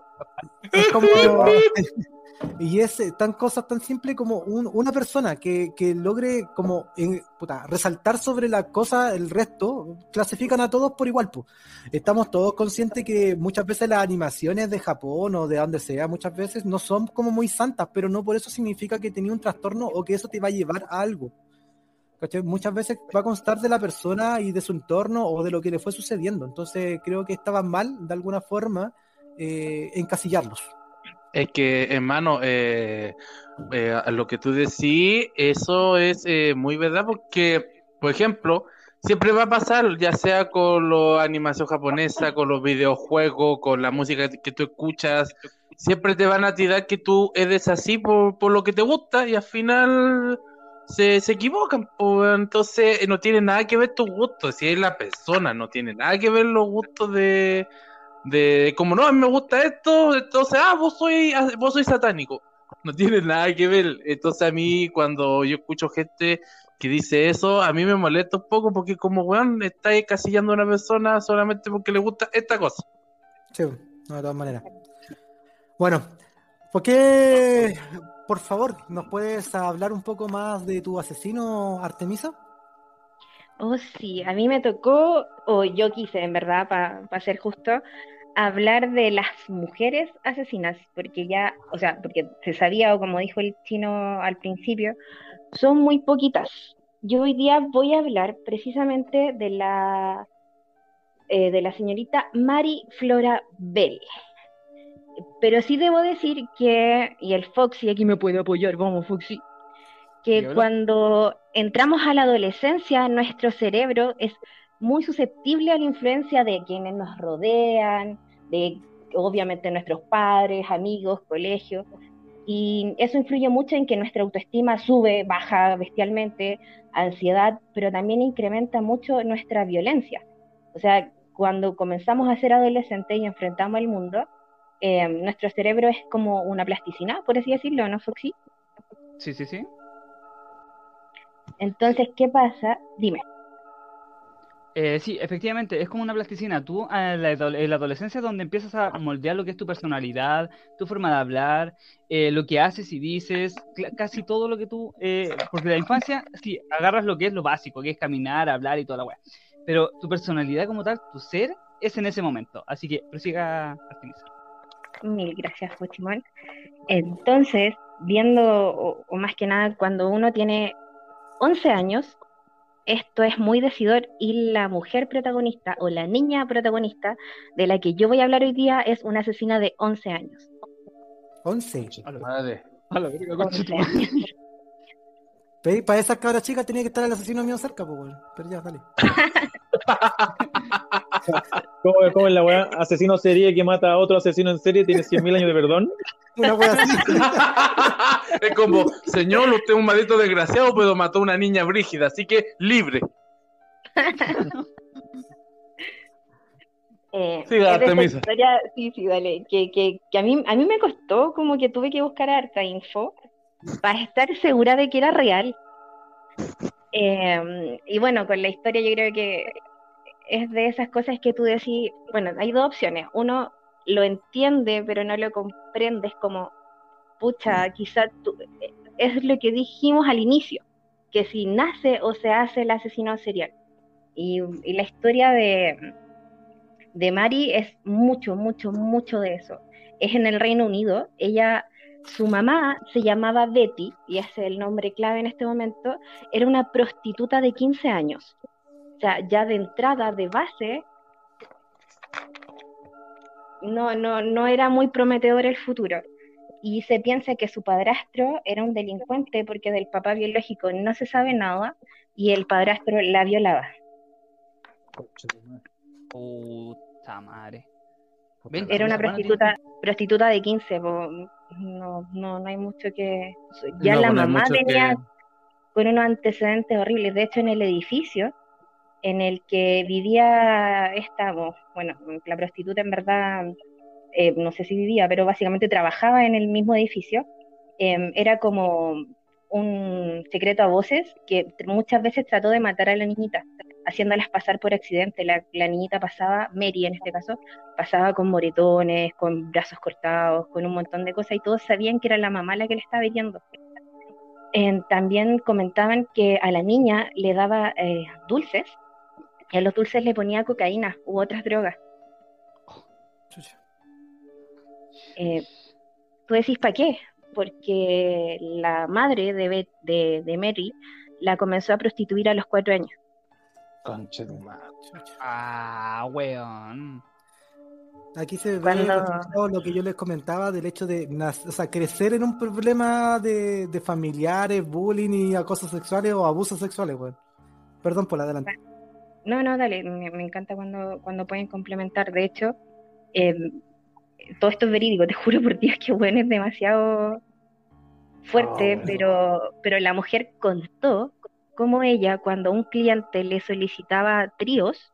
[SPEAKER 4] es como y es eh, tan cosas tan simples como un- una persona que, que logre como eh, puta, resaltar sobre la cosa el resto clasifican a todos por igual pues. estamos todos conscientes que muchas veces las animaciones de Japón o de donde sea muchas veces no son como muy santas pero no por eso significa que tenía un trastorno o que eso te va a llevar a algo ¿cachai? Muchas veces va a constar de la persona y de su entorno o de lo que le fue sucediendo. Entonces creo que estaba mal, de alguna forma, eh, encasillarlos.
[SPEAKER 2] Es que, hermano, eh, eh, lo que tú decís, eso es eh, muy verdad porque, por ejemplo, siempre va a pasar, ya sea con la animación japonesa, con los videojuegos, con la música que tú escuchas, siempre te van a tirar que tú eres así por, por lo que te gusta y al final se, se equivocan. entonces, no tiene nada que ver tus gustos, si es la persona, no tiene nada que ver los gustos de, de como no, a mí me gusta esto, entonces, ah, vos soy, vos soy satánico. No tiene nada que ver. Entonces a mí cuando yo escucho gente que dice eso, a mí me molesta un poco porque como weón, está casillando a una persona solamente porque le gusta esta cosa.
[SPEAKER 4] Sí, no, de todas maneras. Bueno, ¿por qué, por favor, nos puedes hablar un poco más de tu asesino, Artemisa?
[SPEAKER 5] Oh, sí, a mí me tocó, o yo quise, en verdad, para ser justo, hablar de las mujeres asesinas, porque ya, o sea, porque se sabía, o como dijo el chino al principio, son muy poquitas. Yo hoy día voy a hablar precisamente de la, eh, de la señorita Mari Flora Bell. Pero sí debo decir que, y el Foxy aquí me puede apoyar, vamos Foxy, que cuando entramos a la adolescencia, nuestro cerebro es muy susceptible a la influencia de quienes nos rodean, de obviamente nuestros padres, amigos, colegios, y eso influye mucho en que nuestra autoestima sube, baja bestialmente, ansiedad, pero también incrementa mucho nuestra violencia. O sea, cuando comenzamos a ser adolescentes y enfrentamos el mundo, eh, nuestro cerebro es como una plasticina, por así decirlo, ¿no, Foxy?
[SPEAKER 6] Sí, sí, sí.
[SPEAKER 5] Entonces, ¿qué pasa? Dime.
[SPEAKER 6] Eh, sí, efectivamente, es como una plasticina. Tú en la, ado- en la adolescencia es donde empiezas a moldear lo que es tu personalidad, tu forma de hablar, eh, lo que haces y dices, casi todo lo que tú... eh, porque la infancia, sí, agarras lo que es lo básico, que es caminar, hablar y toda la weá. Pero tu personalidad como tal, tu ser, es en ese momento. Así que prosiga, Artemisa.
[SPEAKER 5] Mil gracias, Pochimón. Entonces, viendo, o más que nada, cuando uno tiene 11 años, esto es muy decidor y la mujer protagonista o la niña protagonista de la que yo voy a hablar hoy día es una asesina de 11 años.
[SPEAKER 4] 11.
[SPEAKER 2] Madre.
[SPEAKER 6] A la verga,
[SPEAKER 5] 11 años.
[SPEAKER 4] Para esas cabras chicas tenía que estar el asesino mío cerca, pues. Pero ya, dale.
[SPEAKER 7] ¿Cómo, cómo es la weá? Asesino serie que mata a otro asesino en serie tiene 100.000 años de perdón.
[SPEAKER 4] Una wea así.
[SPEAKER 2] es como, señor, usted es un maldito desgraciado, pero mató a una niña brígida, así que libre.
[SPEAKER 5] Eh, esta
[SPEAKER 2] Artemisa.
[SPEAKER 5] historia- sí, sí, dale, que, que, que a mí, a mí me costó como que tuve que buscar harta info para estar segura de que era real. Eh, y bueno, con la historia yo creo que es de esas cosas que tú decís, bueno, hay dos opciones. Uno lo entiende, pero no lo comprende, es como, pucha, quizá tú- es lo que dijimos al inicio, que si nace o se hace el asesino serial. Y, y la historia de, de Mari es mucho, mucho, mucho de eso. Es en el Reino Unido. Ella, su mamá se llamaba Betty, y ese es el nombre clave en este momento, era una prostituta de 15 años. O sea, ya de entrada, de base, no, no, no era muy prometedor el futuro. Y se piensa que su padrastro era un delincuente porque del papá biológico no se sabe nada y el padrastro la violaba.
[SPEAKER 6] Puta madre. Ven,
[SPEAKER 5] Era una prostituta, prostituta de 15, po, no, no, no hay mucho que... Ya
[SPEAKER 2] No,
[SPEAKER 5] la
[SPEAKER 2] no
[SPEAKER 5] mamá
[SPEAKER 2] que-
[SPEAKER 5] con unos antecedentes horribles. De hecho, en el edificio en el que vivía esta, bueno, la prostituta en verdad, eh, no sé si vivía, pero básicamente trabajaba en el mismo edificio, em, era como un secreto a voces que muchas veces trató de matar a la niñita, haciéndolas pasar por accidente. La, la niñita pasaba, Mary en este caso, pasaba con moretones, con brazos cortados, con un montón de cosas, y todos sabían que era la mamá la que le estaba hiriendo. Eh, también comentaban que a la niña le daba eh, dulces, y a los dulces le ponía cocaína u otras drogas. Eh, tú decís, ¿para qué? Porque la madre de, Bet- de, de Mary la comenzó a prostituir a los cuatro años.
[SPEAKER 2] Conche tu madre.
[SPEAKER 6] Ah, weón.
[SPEAKER 4] Aquí se ve
[SPEAKER 5] Cuando-
[SPEAKER 4] lo que yo les comentaba del hecho de o sea, crecer en un problema de, de familiares, bullying y acosos sexuales o abusos sexuales, weón. Perdón por la adelante.
[SPEAKER 5] No, no, dale, me, me encanta cuando, cuando pueden complementar. De hecho, eh, todo esto es verídico, te juro por Dios que bueno, es demasiado fuerte,
[SPEAKER 2] Oh, bueno.
[SPEAKER 5] pero, pero la mujer contó cómo ella, cuando un cliente le solicitaba tríos,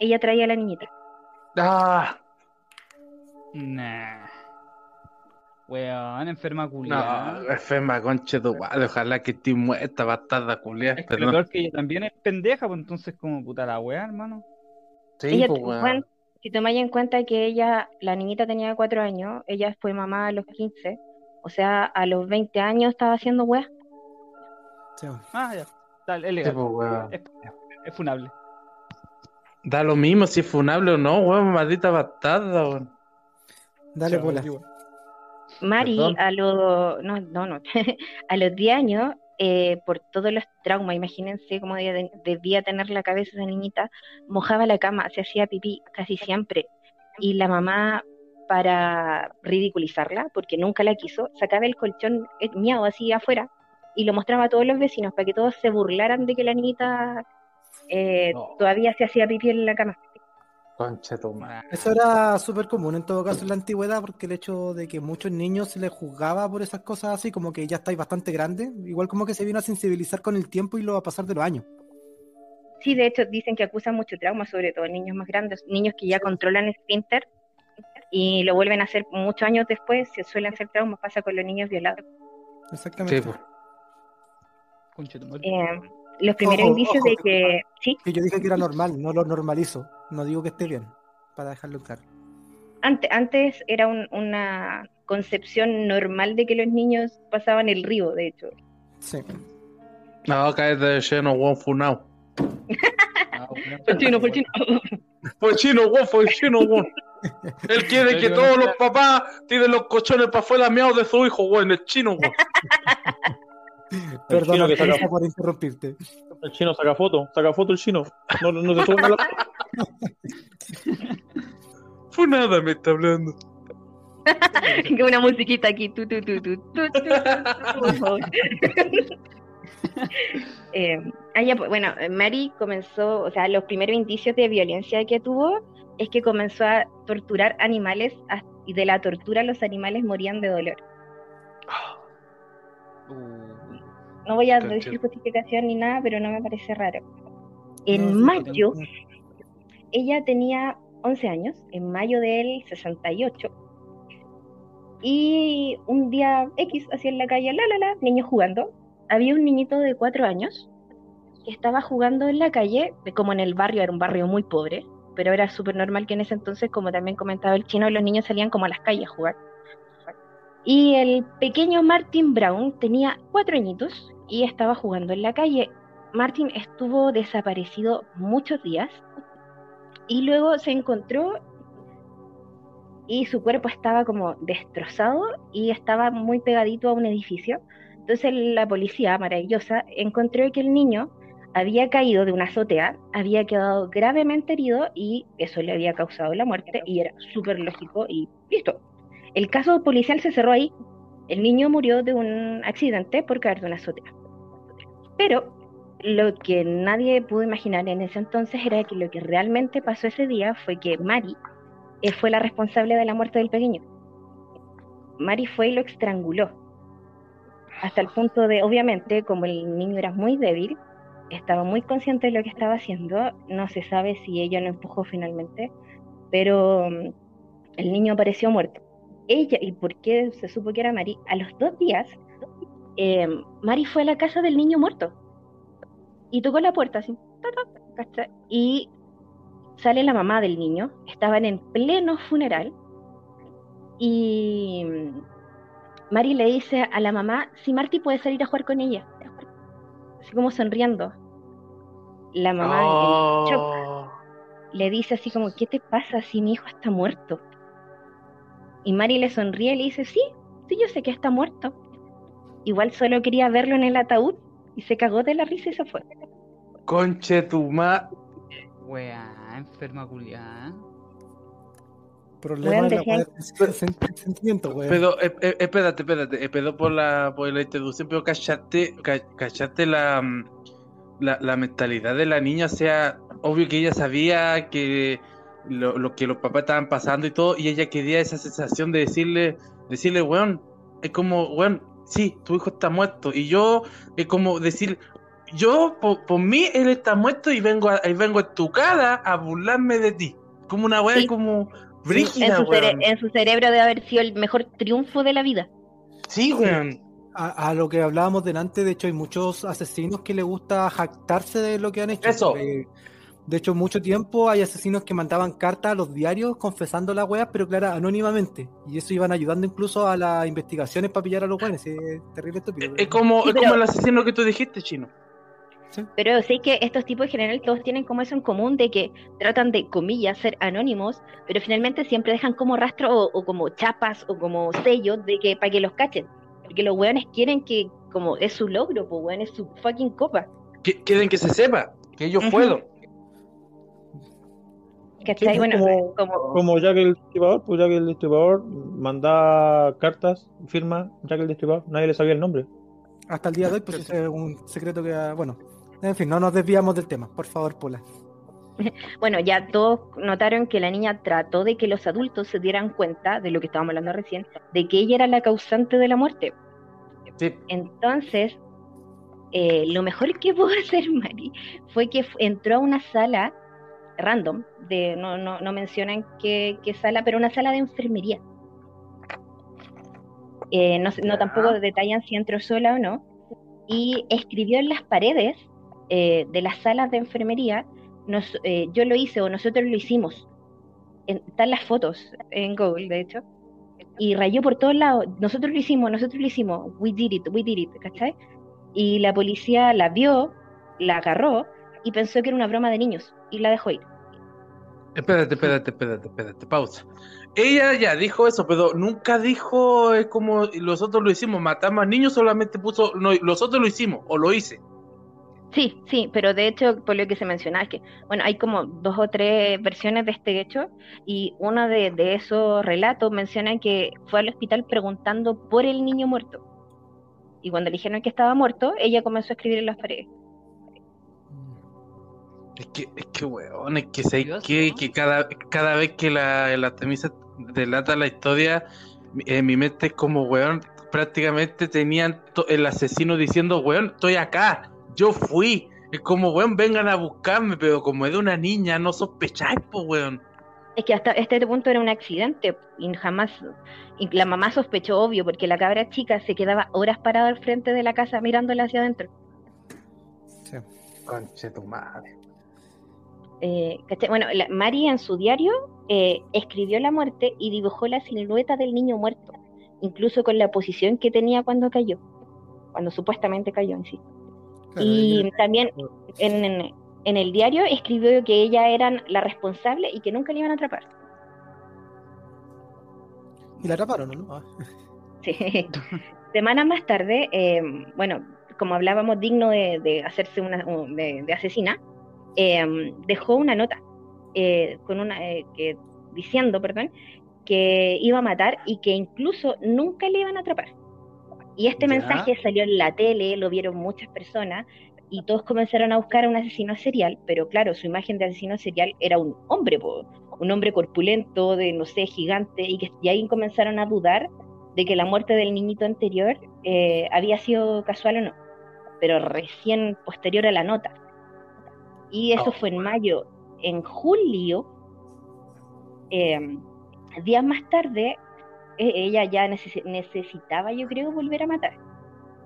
[SPEAKER 5] ella traía a la niñita.
[SPEAKER 2] Ah,
[SPEAKER 6] Nah. Weón, enferma
[SPEAKER 2] no,
[SPEAKER 6] culiada.
[SPEAKER 2] enferma, conche tu madre. Ojalá que estés muerta, bastarda culiada.
[SPEAKER 6] Es que lo peor que ella también es pendeja, pues entonces como puta la weá, hermano.
[SPEAKER 2] Sí,
[SPEAKER 5] Ella,
[SPEAKER 2] pues, weón.
[SPEAKER 5] bueno, si tomáis en cuenta que ella, la niñita tenía cuatro años, ella fue mamá a los 15, o sea, a los 20 años estaba haciendo weá.
[SPEAKER 4] Sí.
[SPEAKER 6] Ah, ya. Tal, es
[SPEAKER 2] Sí,
[SPEAKER 6] legal.
[SPEAKER 2] pues, weón.
[SPEAKER 6] Es, es funable.
[SPEAKER 2] Da lo mismo si es funable o no, weón. Maldita bastarda, weón.
[SPEAKER 4] Dale, bola.
[SPEAKER 5] Mari,
[SPEAKER 2] Perdón.
[SPEAKER 5] a los, no, no, no, a los 10 años, eh, por todos los traumas, imagínense cómo debía, debía tener la cabeza esa niñita, mojaba la cama, se hacía pipí casi siempre. Y la mamá, para ridiculizarla, porque nunca la quiso, sacaba el colchón eh, miado así afuera y lo mostraba a todos los vecinos para que todos se burlaran de que la niñita eh,
[SPEAKER 2] No.
[SPEAKER 5] todavía se hacía pipí en la cama.
[SPEAKER 2] Conche tu madre.
[SPEAKER 4] Eso era súper común en todo caso en la antigüedad, porque el hecho de que muchos niños se les juzgaba por esas cosas así, como que ya estáis bastante grande, igual como que se vino a sensibilizar con el tiempo y lo va a pasar de los años.
[SPEAKER 5] Sí, de hecho, dicen que acusan mucho trauma, sobre todo en niños más grandes, niños que ya controlan el esfínter y lo vuelven a hacer muchos años después, se suelen hacer traumas, pasa con los niños violados.
[SPEAKER 4] Exactamente.
[SPEAKER 2] Sí, pues.
[SPEAKER 6] conche tu madre.
[SPEAKER 5] Eh, los primeros
[SPEAKER 4] Ojo,
[SPEAKER 5] indicios
[SPEAKER 4] ojo,
[SPEAKER 5] de
[SPEAKER 4] que-
[SPEAKER 5] que, sí,
[SPEAKER 4] Que yo dije que era normal, no lo normalizo. No digo que esté bien, para dejarlo en claro.
[SPEAKER 5] antes, antes era un- una concepción normal de que los niños pasaban el río, de hecho.
[SPEAKER 4] Sí.
[SPEAKER 2] No, cállate de lleno, funao.
[SPEAKER 6] Ah, weón.
[SPEAKER 5] Fue chino, fue chino.
[SPEAKER 2] Fue chino, weón, fue chino, weón. Él quiere que todos los papás tiren los cochones para afuera miados de su hijo, weón. Es chino, weón.
[SPEAKER 7] Chino que saca-
[SPEAKER 4] por interrumpirte.
[SPEAKER 7] El chino saca foto, saca foto el chino. No, no se sube a la
[SPEAKER 2] Fue nada, me está hablando.
[SPEAKER 5] que una musiquita aquí. Tu, tu, tu, tu, tu, tu, tu, por favor. Eh, ah, ya, pues, bueno, Mary comenzó, o sea, los primeros indicios de violencia que tuvo es que comenzó a torturar animales y de la tortura los animales morían de dolor.
[SPEAKER 6] Uh,
[SPEAKER 5] No voy a decir justificación ni nada, pero no me parece raro. En
[SPEAKER 4] No,
[SPEAKER 5] mayo, ella tenía 11 años, en mayo del 68. Y un día X, así en la calle, la la la, niños jugando. Había un niñito de 4 años que estaba jugando en la calle, de- como en el barrio, era un barrio muy pobre, pero era súper normal que en ese entonces, como también comentaba el chino, los niños salían como a las calles a jugar. Y el pequeño Martin Brown tenía 4 añitos y estaba jugando en la calle. Martin estuvo desaparecido muchos días y luego se encontró y su cuerpo estaba como destrozado y estaba muy pegadito a un edificio. Entonces la policía maravillosa encontró que el niño había caído de una azotea, había quedado gravemente herido y eso le había causado la muerte y era súper lógico y listo. El caso policial se cerró ahí. El niño murió de un accidente por caer de una azotea. Pero lo que nadie pudo imaginar en ese entonces era que lo que realmente pasó ese día fue que Mari eh, fue la responsable de la muerte del pequeño. Mari fue y lo estranguló. Hasta el punto de, obviamente, como el niño era muy débil, estaba muy consciente de lo que estaba haciendo, no se sabe si ella lo empujó finalmente, pero mm, el niño apareció muerto. Ella, ¿y por qué se supo que era Mari? A los dos días, eh, Mari fue a la casa del niño muerto y tocó la puerta así, y sale la mamá del niño, estaban en pleno funeral y Mari le dice a la mamá si Marty puede salir a jugar con ella, así como sonriendo. La mamá en shock
[SPEAKER 2] Oh,
[SPEAKER 5] le dice así como, ¿qué te pasa si mi hijo está muerto? Y Mari le sonríe y le dice, sí, sí, yo sé que está muerto. Igual solo quería verlo en el ataúd Y se cagó de la risa y se fue.
[SPEAKER 2] Conche tu ma.
[SPEAKER 6] Weá, enferma culiada.
[SPEAKER 4] Problema de la weá sentimiento, weón.
[SPEAKER 2] Pero, eh, eh, espérate, espérate, eh, perdón por la, por la introducción, pero cachaste, ca- cachaste la, mm, la, la mentalidad de la niña, o sea, obvio que ella sabía que lo, lo que los papás estaban pasando y todo, y ella quería esa sensación de decirle, decirle, weón, es como, weón, sí, tu hijo está muerto, y yo, es como decir, yo, por, por mí, él está muerto y vengo a, y vengo en tu cara a burlarme de ti, como una weá,
[SPEAKER 5] Sí.
[SPEAKER 2] como
[SPEAKER 5] En
[SPEAKER 2] brígida,
[SPEAKER 5] su, cere-
[SPEAKER 2] weón.
[SPEAKER 5] en su cerebro debe haber sido el mejor triunfo de la vida.
[SPEAKER 2] Sí, weón.
[SPEAKER 4] A, a lo que hablábamos delante, de hecho, hay muchos asesinos que les gusta jactarse de lo que han hecho.
[SPEAKER 2] Eso.
[SPEAKER 4] Eh, de hecho, mucho tiempo hay asesinos que mandaban cartas a los diarios confesando las weas, pero claro, anónimamente. Y eso iban ayudando incluso a las investigaciones para pillar a los buenos. Es terrible estúpido.
[SPEAKER 2] Es como,
[SPEAKER 5] Sí,
[SPEAKER 2] es como
[SPEAKER 5] pero-
[SPEAKER 2] el asesino que tú dijiste, chino.
[SPEAKER 5] Pero sé que estos tipos en general todos tienen como eso en común de que tratan de, comillas, ser anónimos, pero finalmente siempre dejan como rastro o, o como chapas o como sellos de que para que los cachen. Porque los weones quieren que, como es su logro, pues weón, es su fucking copa.
[SPEAKER 2] Que, quieren que se sepa, que ellos fueron.
[SPEAKER 5] ¿Cachai?
[SPEAKER 7] Sí,
[SPEAKER 5] bueno,
[SPEAKER 7] como-
[SPEAKER 5] como,
[SPEAKER 7] Como Jack el Destripador, pues Jack el Destripador mandaba cartas, firma, Jack el Destripador, nadie le sabía el nombre.
[SPEAKER 4] Hasta el día de hoy, pues ese es un secreto que, ah, bueno, en fin, no nos desviamos del tema. Por favor, Pola.
[SPEAKER 5] bueno, ya todos notaron que la niña trató de que los adultos se dieran cuenta de lo que estábamos hablando recién, de que ella era la causante de la muerte.
[SPEAKER 2] Sí.
[SPEAKER 5] Entonces, eh, lo mejor que pudo hacer Mari fue que entró a una sala random, de, no, no, no mencionan qué, qué sala, pero una sala de enfermería. Eh, no, no tampoco detallan si entró sola o no. Y escribió en las paredes eh, de las salas de enfermería, nos, eh, yo lo hice o nosotros lo hicimos. En- están las fotos en Google, de hecho. Y rayó por todos lados. Nosotros lo hicimos, nosotros lo hicimos. We did it, we did it, ¿cachai? Y la policía la vio, la agarró y pensó que era una broma de niños y la dejó ir.
[SPEAKER 2] Espérate, espérate, espérate, espérate, pausa. Ella ya dijo eso, pero nunca dijo eh, como nosotros lo hicimos, matamos a niños, solamente puso, no, nosotros lo hicimos, o lo hice.
[SPEAKER 5] Sí, sí, pero de hecho, por lo que se menciona, es que, bueno, hay como dos o tres versiones de este hecho, y uno de, de esos relatos menciona que fue al hospital preguntando por el niño muerto. Y cuando le dijeron que estaba muerto, ella comenzó a escribir en las paredes.
[SPEAKER 2] Es que, es que, weón, es que sé que,
[SPEAKER 6] ¿no?
[SPEAKER 2] que cada, cada vez que la, la Artemisa relata la historia, en mi mente es como, weón, prácticamente tenían el asesino diciendo, weón, estoy acá, yo fui. Es como, weón, vengan a buscarme, pero como es de una niña, no sospecháis, pues, weón.
[SPEAKER 5] Es que hasta este punto era un accidente y jamás, y la mamá sospechó, obvio, porque la cabra chica se quedaba horas parada al frente de la casa mirándola hacia adentro.
[SPEAKER 4] Sí.
[SPEAKER 2] Conche tu madre.
[SPEAKER 5] Eh. Bueno, la, Mari en su diario eh, escribió la muerte y dibujó la silueta del niño muerto, incluso con la posición que tenía cuando cayó, cuando supuestamente cayó en sí.
[SPEAKER 4] Claro,
[SPEAKER 5] y también en, en- en el diario escribió que ella eran la responsable y que nunca le iban a atrapar.
[SPEAKER 4] y la atraparon, ¿no? Ah.
[SPEAKER 5] Sí. Semanas más tarde, eh, bueno, como hablábamos, digno de, de hacerse una un- de, de asesina, eh, dejó una nota eh, con una eh, que diciendo, perdón, que iba a matar y que incluso nunca le iban a atrapar. Y este
[SPEAKER 2] Ya.
[SPEAKER 5] mensaje salió en la tele, lo vieron muchas personas y todos comenzaron a buscar a un asesino serial, pero claro, su imagen de asesino serial era un hombre, po, un hombre corpulento, de no sé, gigante, y, que, y ahí comenzaron a dudar de que la muerte del niñito anterior eh, había sido casual o no, pero recién posterior a la nota. Y eso
[SPEAKER 2] Oh.
[SPEAKER 5] fue en mayo. En julio, eh, días más tarde, e- ella ya neces- necesitaba, yo creo, volver a matar.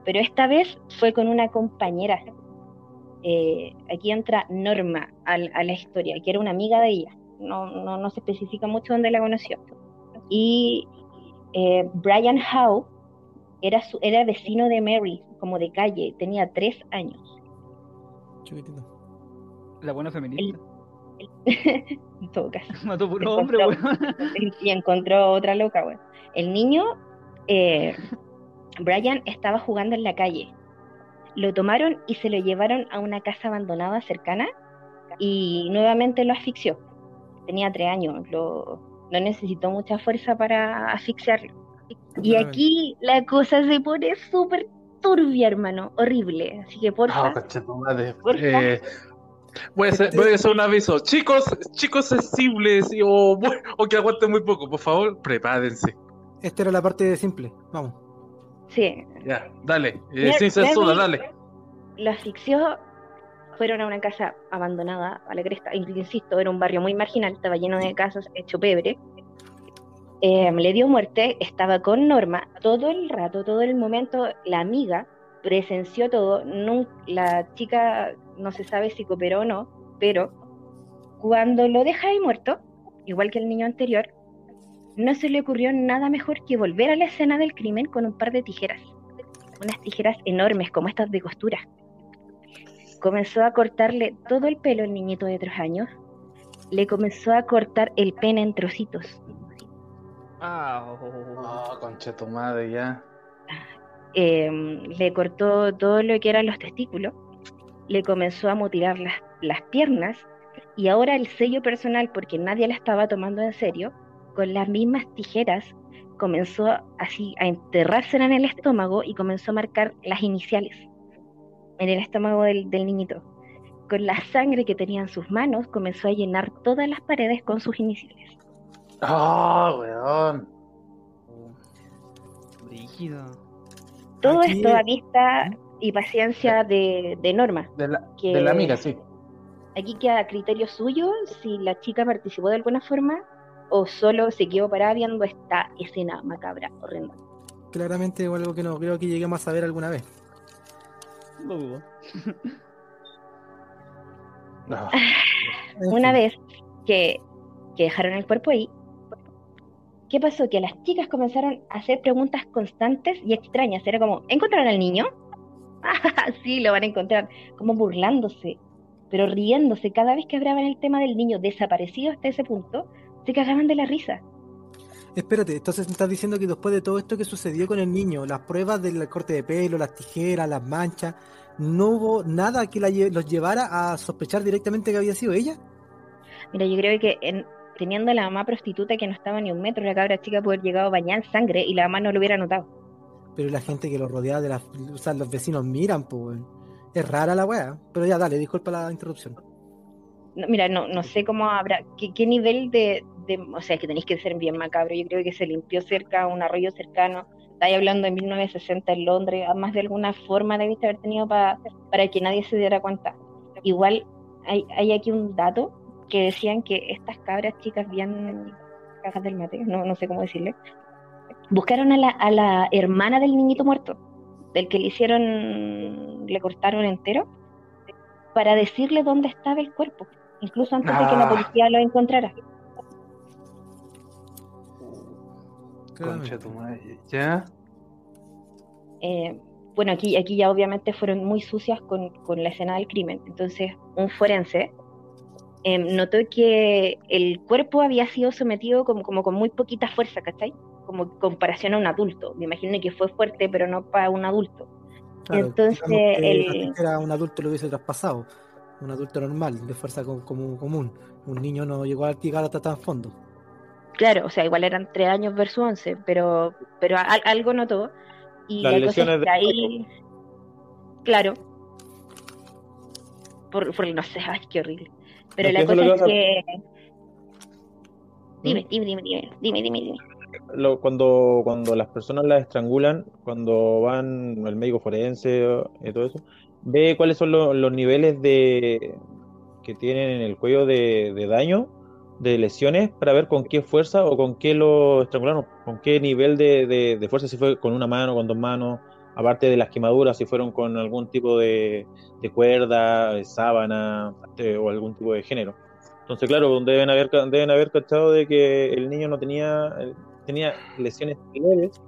[SPEAKER 5] Pero esta vez fue con una compañera. Eh, aquí entra Norma a, la historia, que era una amiga de ella. No, no, no se especifica mucho dónde la conoció. Y eh, Brian Howe era, su, era vecino de Mary, como de calle, tenía tres años.
[SPEAKER 4] Chiquitito.
[SPEAKER 6] La buena feminista.
[SPEAKER 5] en todo caso.
[SPEAKER 6] Mató puro
[SPEAKER 5] Encontró-
[SPEAKER 6] hombre, weón.
[SPEAKER 5] y encontró otra loca, weón. El niño, eh, Brian, estaba jugando en la calle Lo tomaron y se lo llevaron a una casa abandonada cercana y nuevamente lo asfixió. Tenía tres años, lo, no necesitó mucha fuerza para asfixiarlo. Y aquí la cosa se pone súper turbia, hermano, horrible. Así que porfa,
[SPEAKER 2] Ah, madre.
[SPEAKER 5] Porfa.
[SPEAKER 2] Eh, voy, a hacer, voy a hacer un aviso. Chicos, chicos sensibles y- o, o que aguanten muy poco, por favor, prepárense.
[SPEAKER 4] Esta era la parte simple. Vamos.
[SPEAKER 5] sí,
[SPEAKER 2] Ya, dale. eh, sin censura, dale.
[SPEAKER 5] lo asfixió. Fueron a una casa abandonada a la cresta. Insisto, era un barrio muy marginal, estaba lleno de casas, hecho pebre. Eh, le dio muerte, estaba con Norma todo el rato, todo el momento. La amiga presenció todo. la chica no se sabe si cooperó o no, pero cuando lo deja ahí muerto, igual que el niño anterior, no se le ocurrió nada mejor que volver a la escena del crimen con un par de tijeras. Unas tijeras enormes como estas de costura. Comenzó a cortarle todo el pelo al niñito de tres años. Le comenzó a cortar el pene en trocitos.
[SPEAKER 6] Ah,
[SPEAKER 2] Oh, concha tu madre, ya.
[SPEAKER 5] eh, le cortó todo lo que eran los testículos, le comenzó a mutilar las, las piernas y ahora el sello personal, porque nadie la estaba tomando en serio, con las mismas tijeras comenzó así a enterrársela en el estómago y comenzó a marcar las iniciales en el estómago del, del niñito. Con la sangre que tenía en sus manos comenzó a llenar todas las paredes con sus iniciales.
[SPEAKER 2] Oh, weón.
[SPEAKER 6] Brígido.
[SPEAKER 5] Todo
[SPEAKER 4] Aquí-
[SPEAKER 5] esto a vista y paciencia de, de Norma.
[SPEAKER 2] De la,
[SPEAKER 5] Que-
[SPEAKER 2] de la amiga, sí.
[SPEAKER 5] Aquí queda a criterio suyo si la chica participó de alguna forma o solo se quedó parada viendo esta escena macabra, horrenda.
[SPEAKER 4] Claramente algo que no creo que lleguemos a ver alguna vez.
[SPEAKER 6] Lo dudo.
[SPEAKER 2] Ah,
[SPEAKER 4] En
[SPEAKER 5] Una vez que, que dejaron el cuerpo ahí, ¿qué pasó? Que las chicas comenzaron a hacer preguntas constantes y extrañas. Era como, ¿encontraron al niño? Ah, sí, lo van a encontrar. Como burlándose, pero riéndose. Cada vez que hablaban el tema del niño desaparecido hasta ese punto, se cagaban de la risa.
[SPEAKER 4] Espérate, entonces estás diciendo que después de todo esto que sucedió con el niño, las pruebas del corte de pelo, las tijeras, las manchas, no hubo nada que la lle- los llevara a sospechar directamente que había sido ella.
[SPEAKER 5] Mira, yo creo que en- teniendo a la mamá prostituta que no estaba ni un metro, la cabra chica puede haber llegado bañada en sangre y la mamá no lo hubiera notado.
[SPEAKER 4] Pero la gente que lo rodea de las, o sea, los vecinos miran, pues. Es rara la weá. Pero ya, dale, disculpa la interrupción.
[SPEAKER 5] No, mira, no, no sé cómo habrá, qué, qué nivel de, de- o sea, que tenéis que ser bien macabro. Yo creo que se limpió cerca un arroyo cercano. Estáis hablando de 1960 en Londres, más de alguna forma debiste haber tenido pa- para que nadie se diera cuenta. Igual hay, hay aquí un dato que decían que estas cabras chicas bien cajas del mate, no, no sé cómo decirle, buscaron a la, a la hermana del niñito muerto, del que le hicieron, le cortaron entero, para decirle dónde estaba el cuerpo, incluso antes de que la
[SPEAKER 2] Ah.
[SPEAKER 5] policía lo encontrara.
[SPEAKER 2] concha tu madre. ¿Ya?
[SPEAKER 5] Eh, bueno, aquí, aquí ya obviamente fueron muy sucias con, con la escena del crimen. Entonces, un forense eh, notó que el cuerpo había sido sometido como, como con muy poquita fuerza, ¿cachai? Como comparación a un adulto. Me imagino que fue fuerte, pero no para un adulto.
[SPEAKER 4] Claro,
[SPEAKER 5] Entonces, el-
[SPEAKER 4] era un adulto lo hubiese traspasado. Un adulto normal, de fuerza co- como común. Un niño no llegó a llegar hasta tan fondo.
[SPEAKER 5] Claro, o sea, igual eran tres años versus once, pero, pero al- algo notó. Y
[SPEAKER 7] Las
[SPEAKER 5] la cosa
[SPEAKER 7] lesiones
[SPEAKER 5] es que
[SPEAKER 7] de
[SPEAKER 5] ahí, claro, por, por no sé, ay, qué horrible. Pero la cosa es
[SPEAKER 7] que ¿Mm?
[SPEAKER 5] dime, dime, dime, dime, dime, dime, dime.
[SPEAKER 7] Lo- cuando, cuando las personas las estrangulan, cuando van al médico forense y todo eso, ve cuáles son lo- los niveles de que tienen en el cuello de, daño, de lesiones, para ver con qué fuerza o con qué lo estrangularon, con qué nivel de, de- fuerza, si fue con una mano, con dos manos, aparte de las quemaduras, si fueron con algún tipo de, de cuerda, sábana eh, o algún tipo de género. Entonces, claro, deben haber, deben haber cachado de que el niño no tenía, eh, tenía lesiones leves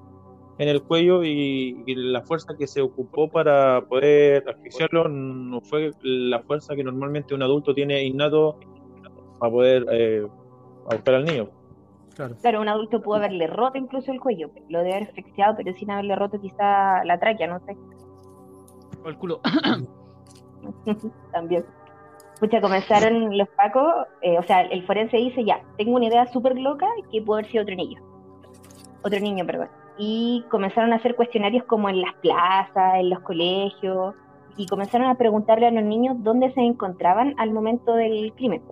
[SPEAKER 7] en el cuello y, y la fuerza que se ocupó para poder asfixiarlo no fue la fuerza que normalmente un adulto tiene innato para poder eh, ahorcar al niño.
[SPEAKER 4] Claro.
[SPEAKER 5] Claro, un adulto pudo haberle roto incluso el cuello, lo de haber asfixiado, pero sin haberle roto quizá la tráquea, no sé.
[SPEAKER 6] Por el culo.
[SPEAKER 5] También. Pucha, comenzaron los pacos, eh, o sea, el forense dice ya, tengo una idea súper loca que puede haber sido otro niño. Otro niño, perdón. Y comenzaron a hacer cuestionarios como en las plazas, en los colegios, y comenzaron a preguntarle a los niños dónde se encontraban al momento del crimen.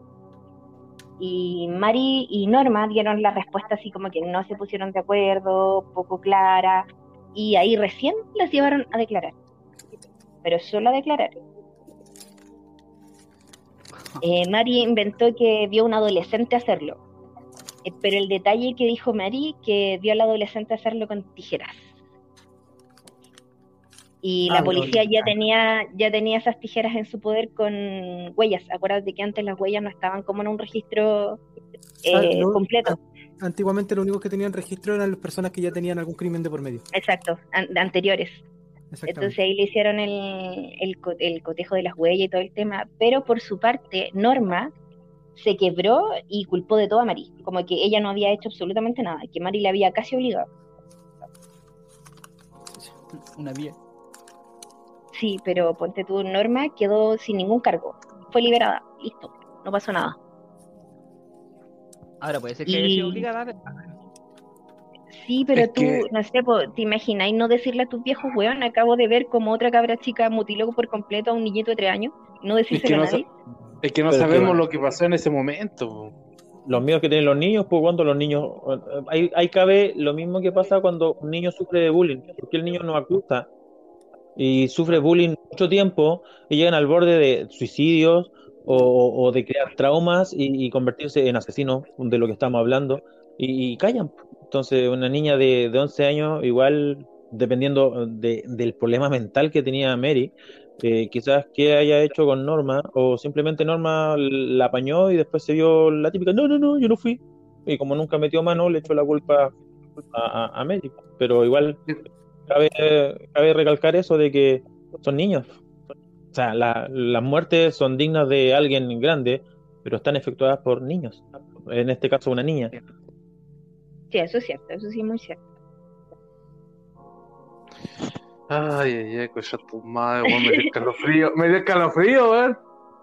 [SPEAKER 5] Y Mari y Norma dieron la respuesta así como que no se pusieron de acuerdo, poco clara, y ahí recién las llevaron a declarar. Pero solo a declarar. Eh, Mari inventó que vio a un adolescente hacerlo. Eh, pero el detalle que dijo Mari, que vio al adolescente hacerlo con tijeras. Y la
[SPEAKER 4] Ah,
[SPEAKER 5] policía
[SPEAKER 4] no,
[SPEAKER 5] ya tenía, ya tenía esas tijeras en su poder con huellas. Acuérdate que antes las huellas no estaban como en un registro eh,
[SPEAKER 4] Ah,
[SPEAKER 5] completo.
[SPEAKER 4] Antiguamente lo único que tenían registro eran las personas que ya tenían algún crimen de por medio.
[SPEAKER 5] Exacto, an- anteriores. Entonces ahí le hicieron el, el, el cotejo de las huellas y todo el tema. Pero por su parte, Norma se quebró y culpó de todo a Mari. Como que ella no había hecho absolutamente nada, que Mari le había casi obligado.
[SPEAKER 6] Una vía.
[SPEAKER 5] Sí, pero ponte tú, Norma quedó sin ningún cargo. Fue liberada, listo, no pasó nada.
[SPEAKER 6] Ahora puede ser que
[SPEAKER 5] Y-
[SPEAKER 6] haya sido obligada.
[SPEAKER 5] Sí, pero
[SPEAKER 2] Es
[SPEAKER 5] tú,
[SPEAKER 2] que-
[SPEAKER 5] no sé, te imagináis no decirle a tus viejos, weón, acabo de ver como otra cabra chica mutiló por completo a un niñito de tres años, no
[SPEAKER 2] Es que
[SPEAKER 5] decírselo
[SPEAKER 2] no,
[SPEAKER 5] a nadie.
[SPEAKER 2] Es que no
[SPEAKER 7] Pero
[SPEAKER 2] sabemos
[SPEAKER 7] que-
[SPEAKER 2] lo que pasó en ese momento.
[SPEAKER 7] Los miedos que tienen los niños, pues cuando los niños. Ahí, ahí cabe lo mismo que pasa cuando un niño sufre de bullying, porque el niño no acusa y sufre bullying mucho tiempo y llegan al borde de suicidios o, o de crear traumas y, y convertirse en asesinos, de lo que estamos hablando, y, y callan. Entonces, una niña de, de 11 años, igual, dependiendo de- del problema mental que tenía Mary, eh, quizás qué haya hecho con Norma, o simplemente Norma la apañó y después se vio la típica, no, no, no, yo no fui. Y como nunca metió mano, le echó la culpa a, a, a Mary. Pero igual cabe, cabe recalcar eso de que son niños. O sea, la- las muertes son dignas de alguien grande, pero están efectuadas por niños. En este caso, una niña.
[SPEAKER 5] Sí, eso es cierto, eso sí muy cierto.
[SPEAKER 2] Ay, ay, ay, cocha tu madre, weón, me dio escalofrío, me dio escalofrío, weón.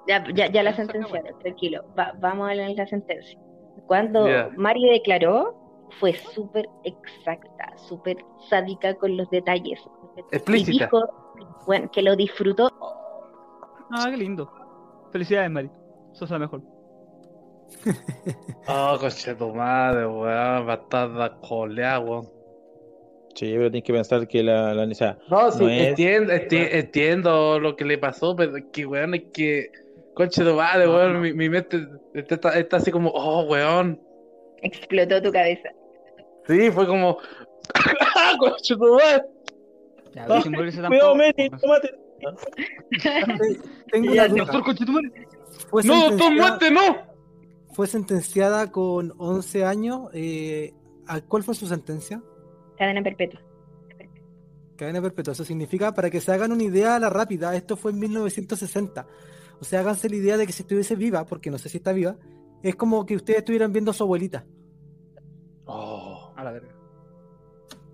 [SPEAKER 5] Ya, ya, ya la sentenciaron, tranquilo. Va- vamos a leer la sentencia. Cuando
[SPEAKER 2] Ya.
[SPEAKER 5] Mari declaró, fue súper exacta, súper sádica con los detalles. Y
[SPEAKER 2] Explícita.
[SPEAKER 5] dijo, bueno, que lo disfrutó.
[SPEAKER 6] Ah, qué lindo. Felicidades, Mari. Sos la mejor.
[SPEAKER 2] Oh, coche tu madre, weón, batata coleada, weón.
[SPEAKER 7] Sí, pero tienes que pensar que la, la o sea,
[SPEAKER 2] No, sí,
[SPEAKER 7] No es-
[SPEAKER 2] entiendo, enti- entiendo lo que le pasó, pero es que, weón, es que, conche weón, mi, mi mente está, está así como, oh, weón.
[SPEAKER 5] Explotó tu cabeza.
[SPEAKER 2] Sí, fue como, ¡ah, conche tu madre!
[SPEAKER 6] Ya,
[SPEAKER 7] Cuidado,
[SPEAKER 6] tampoco.
[SPEAKER 7] Mary, tómate.
[SPEAKER 4] Tengo una duda.
[SPEAKER 6] Doctor.
[SPEAKER 4] Fue
[SPEAKER 2] ¡No, doctor, muerte, no!
[SPEAKER 4] Fue sentenciada con 11 años. eh, ¿a ¿Cuál fue su sentencia?
[SPEAKER 5] Cadena perpetua.
[SPEAKER 4] Cadena perpetua. Eso significa, para que se hagan una idea a la rápida, esto fue en 1960. O sea, háganse la idea de que si estuviese viva, porque no sé si está viva, es como que ustedes estuvieran viendo a su abuelita.
[SPEAKER 2] Oh,
[SPEAKER 6] A la verga.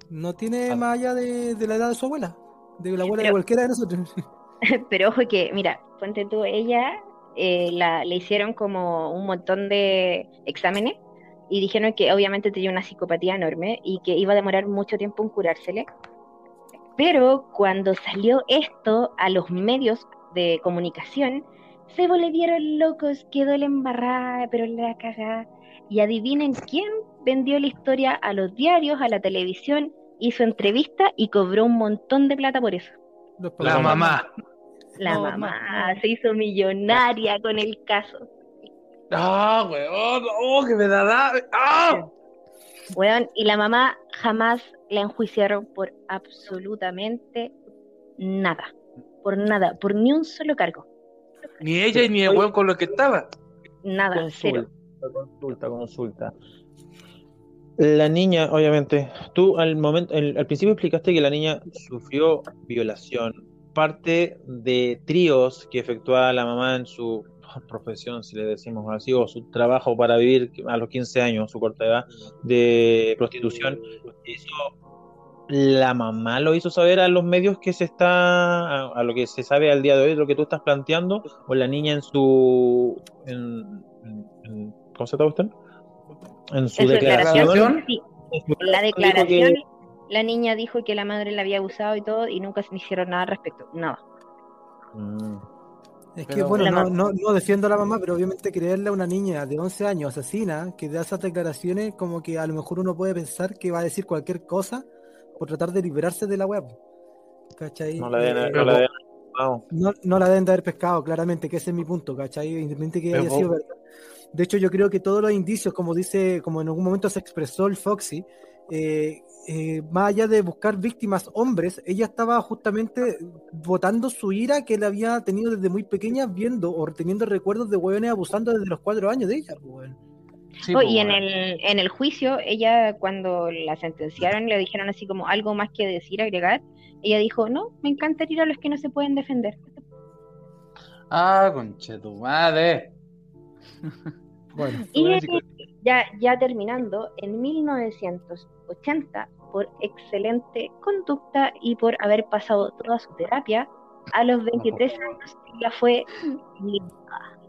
[SPEAKER 4] No tiene
[SPEAKER 7] Ah.
[SPEAKER 4] más allá de, de la edad de su abuela, de la abuela de
[SPEAKER 5] Pero-
[SPEAKER 4] cualquiera de nosotros.
[SPEAKER 5] Pero ojo que, mira, ponte tú, ella eh, la, le hicieron como un montón de exámenes y dijeron que obviamente tenía una psicopatía enorme y que iba a demorar mucho tiempo en curársele. Pero cuando salió esto a los medios de comunicación, se volvieron locos, quedó la embarrada, pero la cagada. Y adivinen quién vendió la historia a los diarios, a la televisión, hizo entrevista y cobró un montón de plata por eso.
[SPEAKER 2] La mamá.
[SPEAKER 5] La mamá se hizo millonaria con el caso.
[SPEAKER 2] ¡Ah, weón! ¡Oh, que me da da! ¡Ah!
[SPEAKER 5] Weón, y la mamá jamás la enjuiciaron por absolutamente nada. Por nada, por ni un solo cargo.
[SPEAKER 2] Ni ella y ni el weón con lo que estaba.
[SPEAKER 5] Nada, cero.
[SPEAKER 7] Consulta, consulta, consulta. La niña, obviamente, tú al momento, al principio explicaste que la niña sufrió violación. Parte de tríos que efectuaba la mamá en su profesión, si le decimos así, o su trabajo para vivir a los 15 años, su corta edad, de prostitución. Eso la mamá lo hizo saber a los medios que se está, a, a lo que se sabe al día de hoy, lo que tú estás planteando, o la niña en su, en, ¿cómo se llama usted? En su
[SPEAKER 5] En su
[SPEAKER 7] declaración.
[SPEAKER 5] Sí, la
[SPEAKER 7] que-
[SPEAKER 5] declaración, la niña dijo que la madre la había abusado y todo, y nunca se hicieron nada al respecto. Nada.
[SPEAKER 7] Mm.
[SPEAKER 4] Es que,
[SPEAKER 2] Pero-
[SPEAKER 4] bueno, no, no, no defiendo a la mamá, pero obviamente creerle a una niña de 11 años asesina que da esas declaraciones, como que a lo mejor uno puede pensar que va a decir cualquier cosa por tratar de liberarse de la web. ¿Cachai?
[SPEAKER 7] No la deben,
[SPEAKER 4] Eh,
[SPEAKER 7] no la deben- no.
[SPEAKER 4] la deben de haber pescado, claramente, que ese es mi punto, ¿cachai? Independientemente que haya sido verdad. De hecho, yo creo que todos los indicios, como dice, como en algún momento se expresó el Foxy, eh, eh, más allá de buscar víctimas hombres, ella estaba justamente votando su ira que la había tenido desde muy pequeña, viendo o teniendo recuerdos de hueones abusando desde los cuatro años de ella. pues, weón.
[SPEAKER 2] Sí,
[SPEAKER 5] Oh,
[SPEAKER 2] pues,
[SPEAKER 5] y en el, en el juicio, ella cuando la sentenciaron le dijeron así como algo más que decir, agregar, ella dijo, no, me encanta ir a los que no se pueden defender.
[SPEAKER 2] Ah, conche tu madre.
[SPEAKER 4] Bueno,
[SPEAKER 5] Y ya, ya terminando, en 1980, por excelente conducta y por haber pasado toda su terapia, a los 23 años ella fue liberada.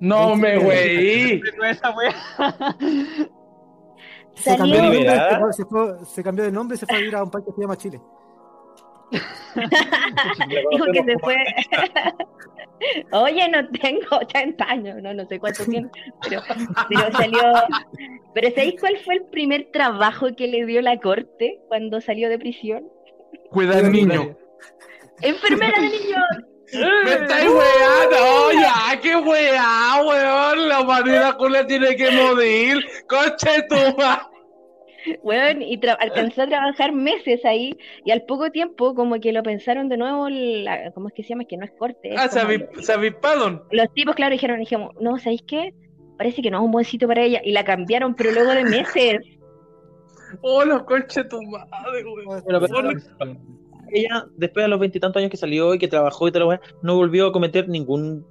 [SPEAKER 2] No me güey.
[SPEAKER 4] Se cambió, de nombre, se, fue- se fue- se cambió de nombre y se fue a ir a un país que se llama Chile.
[SPEAKER 5] dijo que se fue. Oye, no tengo 80 años, no, no sé cuánto tiene, pero, pero salió. Pero ¿sabéis cuál fue el primer trabajo que le dio la corte cuando salió de prisión?
[SPEAKER 2] Cuidar niño.
[SPEAKER 5] Enfermera de niños.
[SPEAKER 2] Me estáis weando, ya, qué weá, weón. La humanidad culia tiene que morir. Conche tu madre.
[SPEAKER 5] Weón, y tra- alcanzó a trabajar meses ahí y al poco tiempo como que lo pensaron de nuevo, la- ¿cómo es que se llama? Que no es corte. es
[SPEAKER 2] Ah, se avisparon.
[SPEAKER 5] los tipos, claro, dijeron, dijimos, no, ¿sabéis qué? Parece que no es un buen sitio para ella y la cambiaron, pero luego de meses.
[SPEAKER 2] Oh, los conche tu madre,
[SPEAKER 7] pero, ella, después de los veintitantos años que salió y que trabajó y tal, weá, no volvió a cometer ningún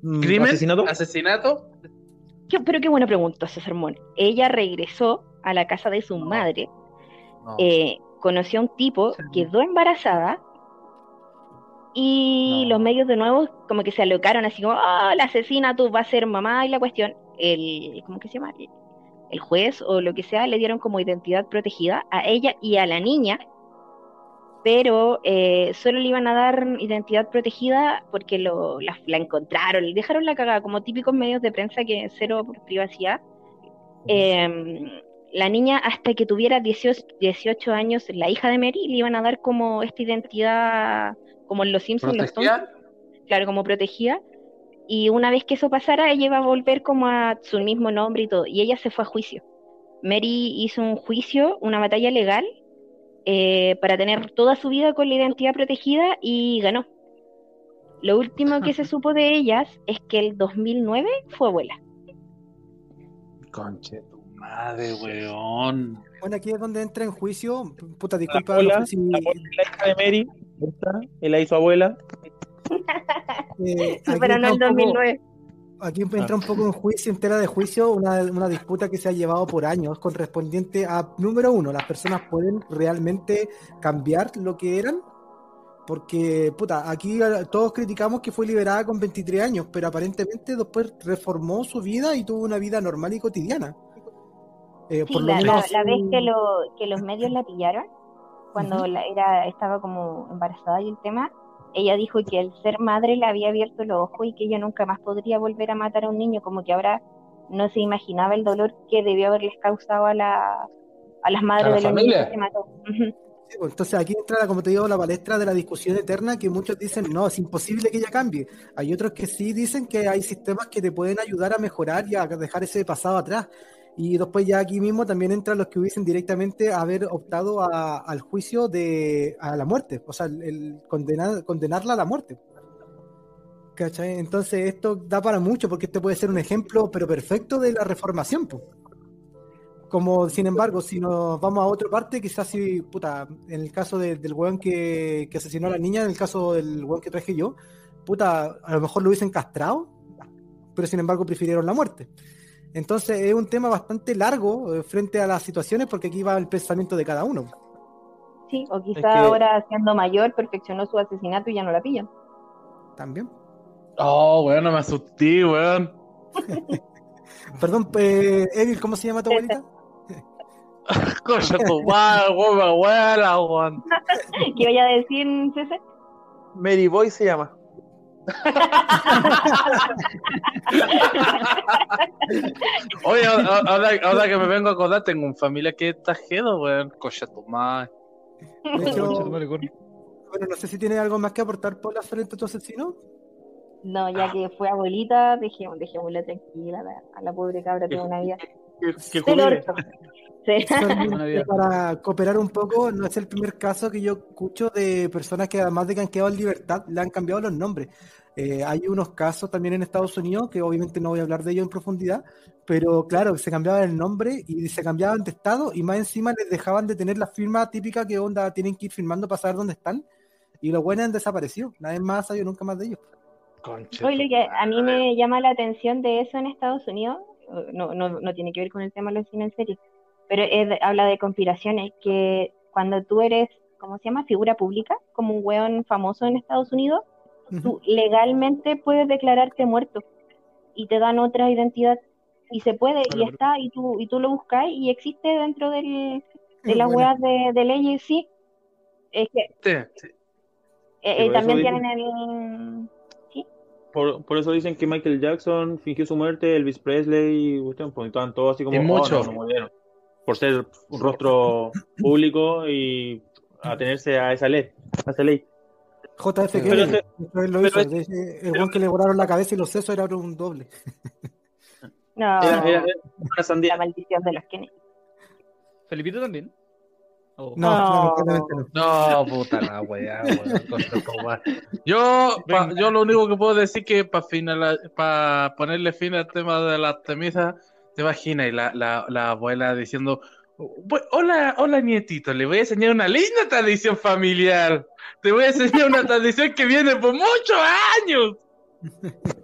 [SPEAKER 7] mm,
[SPEAKER 2] ¿Crimen?
[SPEAKER 7] asesinato.
[SPEAKER 2] ¿Asesinato?
[SPEAKER 5] Qué- pero qué buena pregunta, César Mon. Ella regresó a la casa de su madre,
[SPEAKER 2] No.
[SPEAKER 5] eh, conoció a un tipo, quedó embarazada y
[SPEAKER 2] No.
[SPEAKER 5] los medios de nuevo como que se alocaron así como, ah, la asesina, tú vas a ser mamá y la cuestión, el, ¿cómo que se llama? El, juez o lo que sea le dieron como identidad protegida a ella y a la niña, pero eh, solo le iban a dar identidad protegida porque lo, la, la encontraron y dejaron la cagada, como típicos medios de prensa que cero privacidad. La niña hasta que tuviera 18, 18 años, la hija de Mary, le iban a dar como esta identidad, como en los Simpsons, los
[SPEAKER 2] ¿Protegida?
[SPEAKER 5] claro, como protegida. Y una vez que eso pasara, ella iba a volver como a su mismo nombre y todo. Y ella se fue a juicio. Mary hizo un juicio, una batalla legal, eh, para tener toda su vida con la identidad protegida y ganó. Lo último que se supo de ellas es que el 2009 fue abuela.
[SPEAKER 2] Conche madre, weón.
[SPEAKER 4] Bueno, aquí es donde entra en juicio. Puta,
[SPEAKER 7] La
[SPEAKER 4] disculpa,
[SPEAKER 7] abuela,
[SPEAKER 4] no sé si-
[SPEAKER 7] la abuela es la hija de Mary, ¿está? y la hizo abuela.
[SPEAKER 4] eh, aquí
[SPEAKER 5] Pero no
[SPEAKER 4] entra
[SPEAKER 5] el
[SPEAKER 4] un poco-
[SPEAKER 5] 2009.
[SPEAKER 4] Aquí entra un poco en juicio, entera de juicio, una, una disputa que se ha llevado por años correspondiente a, número uno, las personas pueden realmente cambiar lo que eran, porque, puta, aquí eh, todos criticamos que fue liberada con 23 años, pero aparentemente después reformó su vida y tuvo una vida normal y cotidiana. Eh,
[SPEAKER 5] Sí,
[SPEAKER 4] por lo
[SPEAKER 5] la, la-
[SPEAKER 4] menos,
[SPEAKER 5] la vez que, lo, que los medios la pillaron, cuando
[SPEAKER 4] Ujú.
[SPEAKER 5] la- era, estaba como embarazada y el tema, ella dijo que el ser madre le había abierto los ojos y que ella nunca más podría volver a matar a un niño, como que ahora no se imaginaba el dolor que debió haberles causado a, la, a las madres
[SPEAKER 2] A la
[SPEAKER 5] de los niños
[SPEAKER 2] familia.
[SPEAKER 5] que se mató.
[SPEAKER 4] Sí, pues, Entonces aquí entra, como te digo, la palestra de la discusión eterna que muchos dicen, no, es imposible que ella cambie. Hay otros que sí dicen que hay sistemas que te pueden ayudar a mejorar y a dejar ese pasado atrás. Y después ya aquí mismo también entran los que hubiesen directamente haber optado al juicio de a la muerte, o sea, el, condenar, condenarla a la muerte. ¿Cachai? Entonces esto da para mucho porque este puede ser un ejemplo, pero perfecto de la reformación. po. Como, sin embargo, si nos vamos a otra parte, quizás si, puta, en el caso de- del weón que, que asesinó a la niña, en el caso del weón que traje yo, puta, a lo mejor lo hubiesen castrado, pero sin embargo prefirieron la muerte. Entonces es un tema bastante largo eh, frente a las situaciones porque aquí va el pensamiento de cada uno.
[SPEAKER 5] Sí, o quizá
[SPEAKER 7] que-
[SPEAKER 5] ahora siendo mayor perfeccionó su asesinato y ya no la pillan.
[SPEAKER 4] También.
[SPEAKER 2] Oh, weón, no me asusté, weón.
[SPEAKER 4] Perdón, eh, Evil, ¿cómo se llama tu abuelita?
[SPEAKER 2] Coño, tu madre, weón, me abuela, weón.
[SPEAKER 5] ¿Qué voy a decir, César?
[SPEAKER 7] Mary Boy se llama.
[SPEAKER 2] Oye, ahora, que me vengo a acordar, tengo un familia que está jedo, weón. Madre.
[SPEAKER 4] De hecho, bueno, no sé si tiene algo más que aportar por la frente a tu asesino.
[SPEAKER 5] No, ya que fue abuelita, dejémosla tranquila, la- a la pobre cabra tiene una vida.
[SPEAKER 7] Que, que.
[SPEAKER 5] Sí.
[SPEAKER 4] Para cooperar un poco, no es el primer caso que yo escucho de personas que además de que han quedado en libertad, le han cambiado los nombres. Eh, hay unos casos también en Estados Unidos, que obviamente no voy a hablar de ellos en profundidad, pero claro, se cambiaban el nombre y se cambiaban de estado y más encima les dejaban de tener la firma típica que onda tienen que ir firmando para saber dónde están. Y los buenos han desaparecido. Nadie más sabido nunca más de ellos.
[SPEAKER 5] Oye, que a mí me llama la atención de eso en Estados Unidos, no, no, no tiene que ver con el tema de los serie, pero es habla de conspiraciones, que cuando tú eres, ¿cómo se llama? Figura pública, como un weón famoso en Estados Unidos, tú legalmente puedes declararte muerto y te dan otra identidad y se puede y está y tú y tú lo buscas y existe dentro del, de las weas de, de leyes, sí. Es que
[SPEAKER 2] Sí, sí.
[SPEAKER 5] eh,
[SPEAKER 7] Sí,
[SPEAKER 5] eh, también tienen el
[SPEAKER 7] Por, por eso dicen que Michael Jackson fingió su muerte, Elvis Presley, y pues, estaban todos así como,
[SPEAKER 2] Y
[SPEAKER 7] "Oh,
[SPEAKER 2] mucho.
[SPEAKER 7] no, no murieron". Por ser un rostro público y atenerse a esa ley. A esa ley.
[SPEAKER 4] JF
[SPEAKER 7] Pero
[SPEAKER 4] él lo
[SPEAKER 7] pero
[SPEAKER 4] hizo. el weón que le volaron la cabeza y los sesos era un doble.
[SPEAKER 5] no,
[SPEAKER 7] Era, era- era una
[SPEAKER 5] la maldición de los Kennedy.
[SPEAKER 6] ¿Felipito también? Oh.
[SPEAKER 4] No,
[SPEAKER 5] No.
[SPEAKER 4] lamentablemente no.
[SPEAKER 2] No, puta la weá. Yo, pa- yo lo único que puedo decir que para para ponerle fin al tema de la Artemisa, te imaginas y la, la, la abuela diciendo, "Bu- hola, hola nietito, le voy a enseñar una linda tradición familiar. Te voy a enseñar una tradición que viene por muchos años.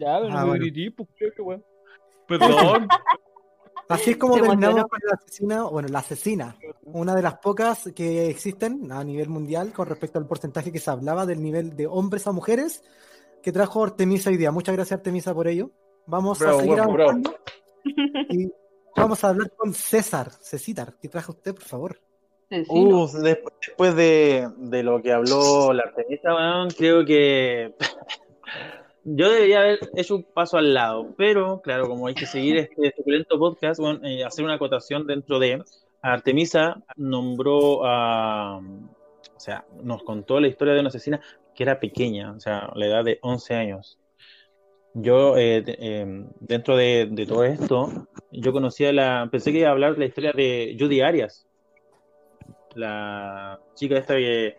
[SPEAKER 6] Ya,
[SPEAKER 4] Ah,
[SPEAKER 6] no me pues, creo.
[SPEAKER 2] Perdón.
[SPEAKER 4] Así es como terminamos con la asesina, bueno, la asesina, una de las pocas que existen a nivel mundial con respecto al porcentaje que se hablaba del nivel de hombres a mujeres que trajo Artemisa hoy día. Muchas gracias Artemisa por ello. Vamos a seguir
[SPEAKER 2] bravo,
[SPEAKER 4] avanzando y vamos a hablar con César, Cecitar, ¿qué trajo usted, por favor?
[SPEAKER 7] Des- después de, de lo que habló la Artemisa, weón, creo que yo debería haber hecho un paso al lado, pero claro, como hay que seguir este suculento podcast, bueno, eh, hacer una acotación dentro de Artemisa nombró a, o sea, nos contó la historia de una asesina que era pequeña, o sea, la edad de 11 años. Yo, eh, eh, dentro de, todo esto, yo conocía la, pensé que iba a hablar de la historia de Judy Arias, la chica esta que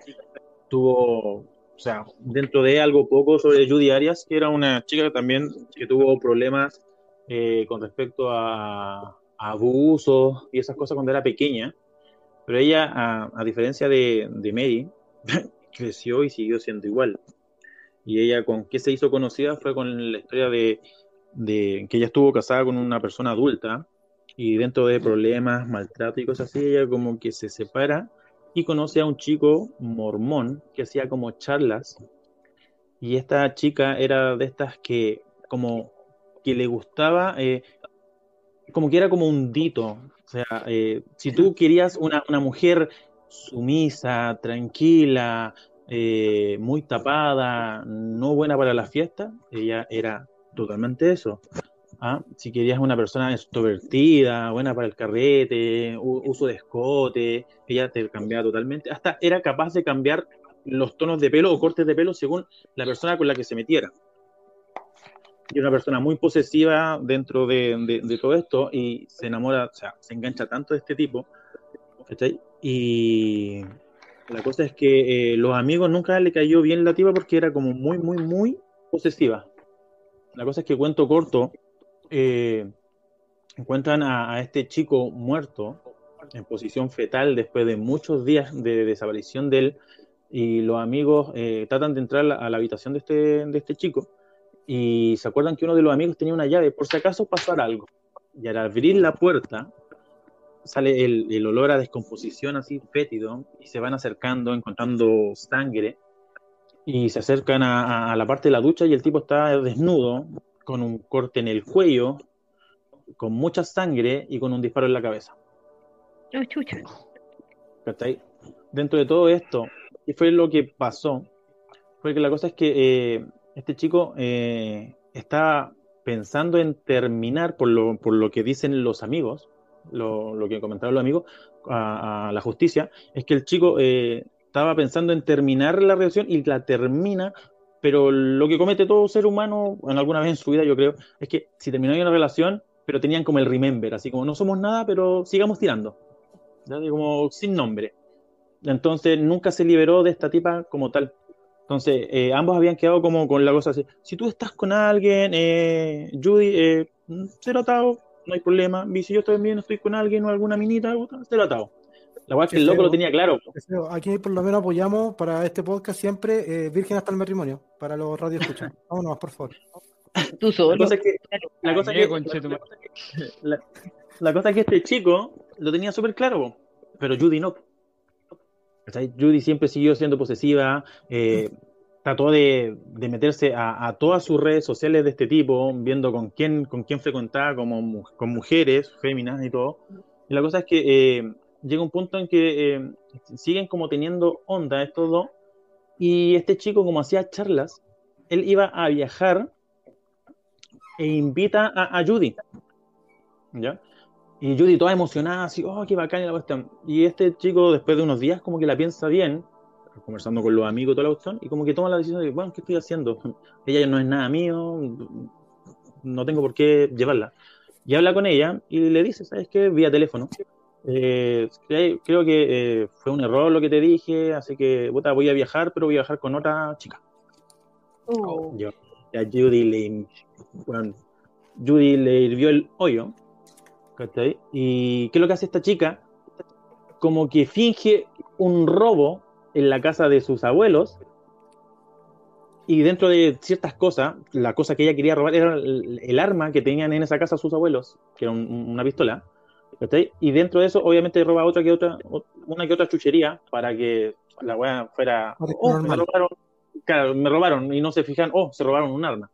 [SPEAKER 7] tuvo, o sea, dentro de algo poco sobre Judy Arias, que era una chica también que tuvo problemas eh, con respecto a, abusos y esas cosas cuando era pequeña, pero ella, a, a diferencia de, de Mary, creció y siguió siendo igual. Y ella con qué se hizo conocida fue con la historia de, que ella estuvo casada con una persona adulta y dentro de problemas, maltrato y cosas así, ella como que se separa y conoce a un chico mormón que hacía como charlas. Y esta chica era de estas que como que le gustaba, eh, como que era como un dito, o sea, eh, si tú querías una, una mujer sumisa, tranquila, eh, muy tapada, no buena para la fiesta, ella era totalmente eso. ¿ah? Si querías una persona extrovertida, buena para el carrete, uso de escote, ella te cambiaba totalmente. Hasta era capaz de cambiar los tonos de pelo o cortes de pelo según la persona con la que se metiera. Y una persona muy posesiva dentro de, de- de todo esto y se enamora, o sea, se engancha tanto de este tipo. Y la cosa es que eh, los amigos nunca le cayó bien la tipa porque era como muy, muy, muy posesiva. La cosa es que cuento corto, eh, encuentran a, este chico muerto en posición fetal después de muchos días de desaparición de él y los amigos eh, tratan de entrar a la, a la habitación de este, de este chico y se acuerdan que uno de los amigos tenía una llave por si acaso pasara algo. Y al abrir la puerta, sale el, el olor a descomposición así fétido y se van acercando, encontrando sangre y se acercan a, la parte de la ducha y el tipo está desnudo, con un corte en el cuello, con mucha sangre y con un disparo en la cabeza.
[SPEAKER 5] Oh, chucha.
[SPEAKER 7] ¿Cachai? Dentro de todo esto, ¿qué fue lo que pasó? Fue que la cosa es que eh, este chico eh, está pensando en terminar, por lo, por lo que dicen los amigos, lo, que comentaron los amigos, a, a la justicia, es que el chico eh, estaba pensando en terminar la relación y la termina, pero lo que comete todo ser humano, en alguna vez en su vida yo creo, es que si terminó una relación, pero tenían como el remember, así como no somos nada, pero sigamos tirando. ¿ya? como sin nombre. Entonces nunca se liberó de esta tipa como tal. Entonces eh, ambos habían quedado como con la cosa así. Si tú estás con alguien, eh, Judy, eh, cero atado, no hay problema. Y si yo también estoy con alguien o alguna minita, puta, cero atado. La verdad es que el loco lo tenía claro.
[SPEAKER 4] Aquí por lo menos apoyamos para este podcast siempre eh, Virgen hasta el matrimonio, para los radio escuchan. Vámonos, por favor.
[SPEAKER 5] Tú
[SPEAKER 7] La
[SPEAKER 5] solo.
[SPEAKER 7] cosa es que, la cosa
[SPEAKER 6] Dale,
[SPEAKER 7] que,
[SPEAKER 6] conchetumare.
[SPEAKER 7] la cosa que- la- la cosa es que este chico lo tenía súper claro, pero Judy no. Judy siempre siguió siendo posesiva, eh, trató de, de meterse a, a todas sus redes sociales de este tipo, viendo con quién, con quién frecuentaba, como, con mujeres, féminas y todo. Y la cosa es que eh, llega un punto en que eh, siguen como teniendo onda estos dos, y este chico, como hacía charlas, él iba a viajar e invita a, Judy. ¿Ya? Y Judy toda emocionada, así, oh, qué bacán la cuestión. Y este chico, después de unos días, como que la piensa bien, conversando con los amigos, toda la cuestión, y como que toma la decisión de, bueno, ¿qué estoy haciendo? Ella no es nada mío, no tengo por qué llevarla. Y habla con ella y le dice, ¿sabes qué? Vía teléfono. eh, cre- creo que eh, fue un error lo que te dije, así que puta, voy a viajar, pero voy a viajar con otra chica.
[SPEAKER 5] Uh,
[SPEAKER 7] Yo- a Judy le, bueno, Judy le hirvió el hoyo. ¿cachai? ¿Y qué es lo que hace esta chica? Como que finge un robo en la casa de sus abuelos. Y dentro de ciertas cosas, la cosa que ella quería robar era el, el arma que tenían en esa casa sus abuelos, que era un- una pistola. Y dentro de eso, obviamente, roba otra que otra, una que otra chuchería para que la weá fuera.
[SPEAKER 4] Parezca
[SPEAKER 7] Oh, me robaron. Claro, me robaron y no se fijan, oh, se robaron un arma.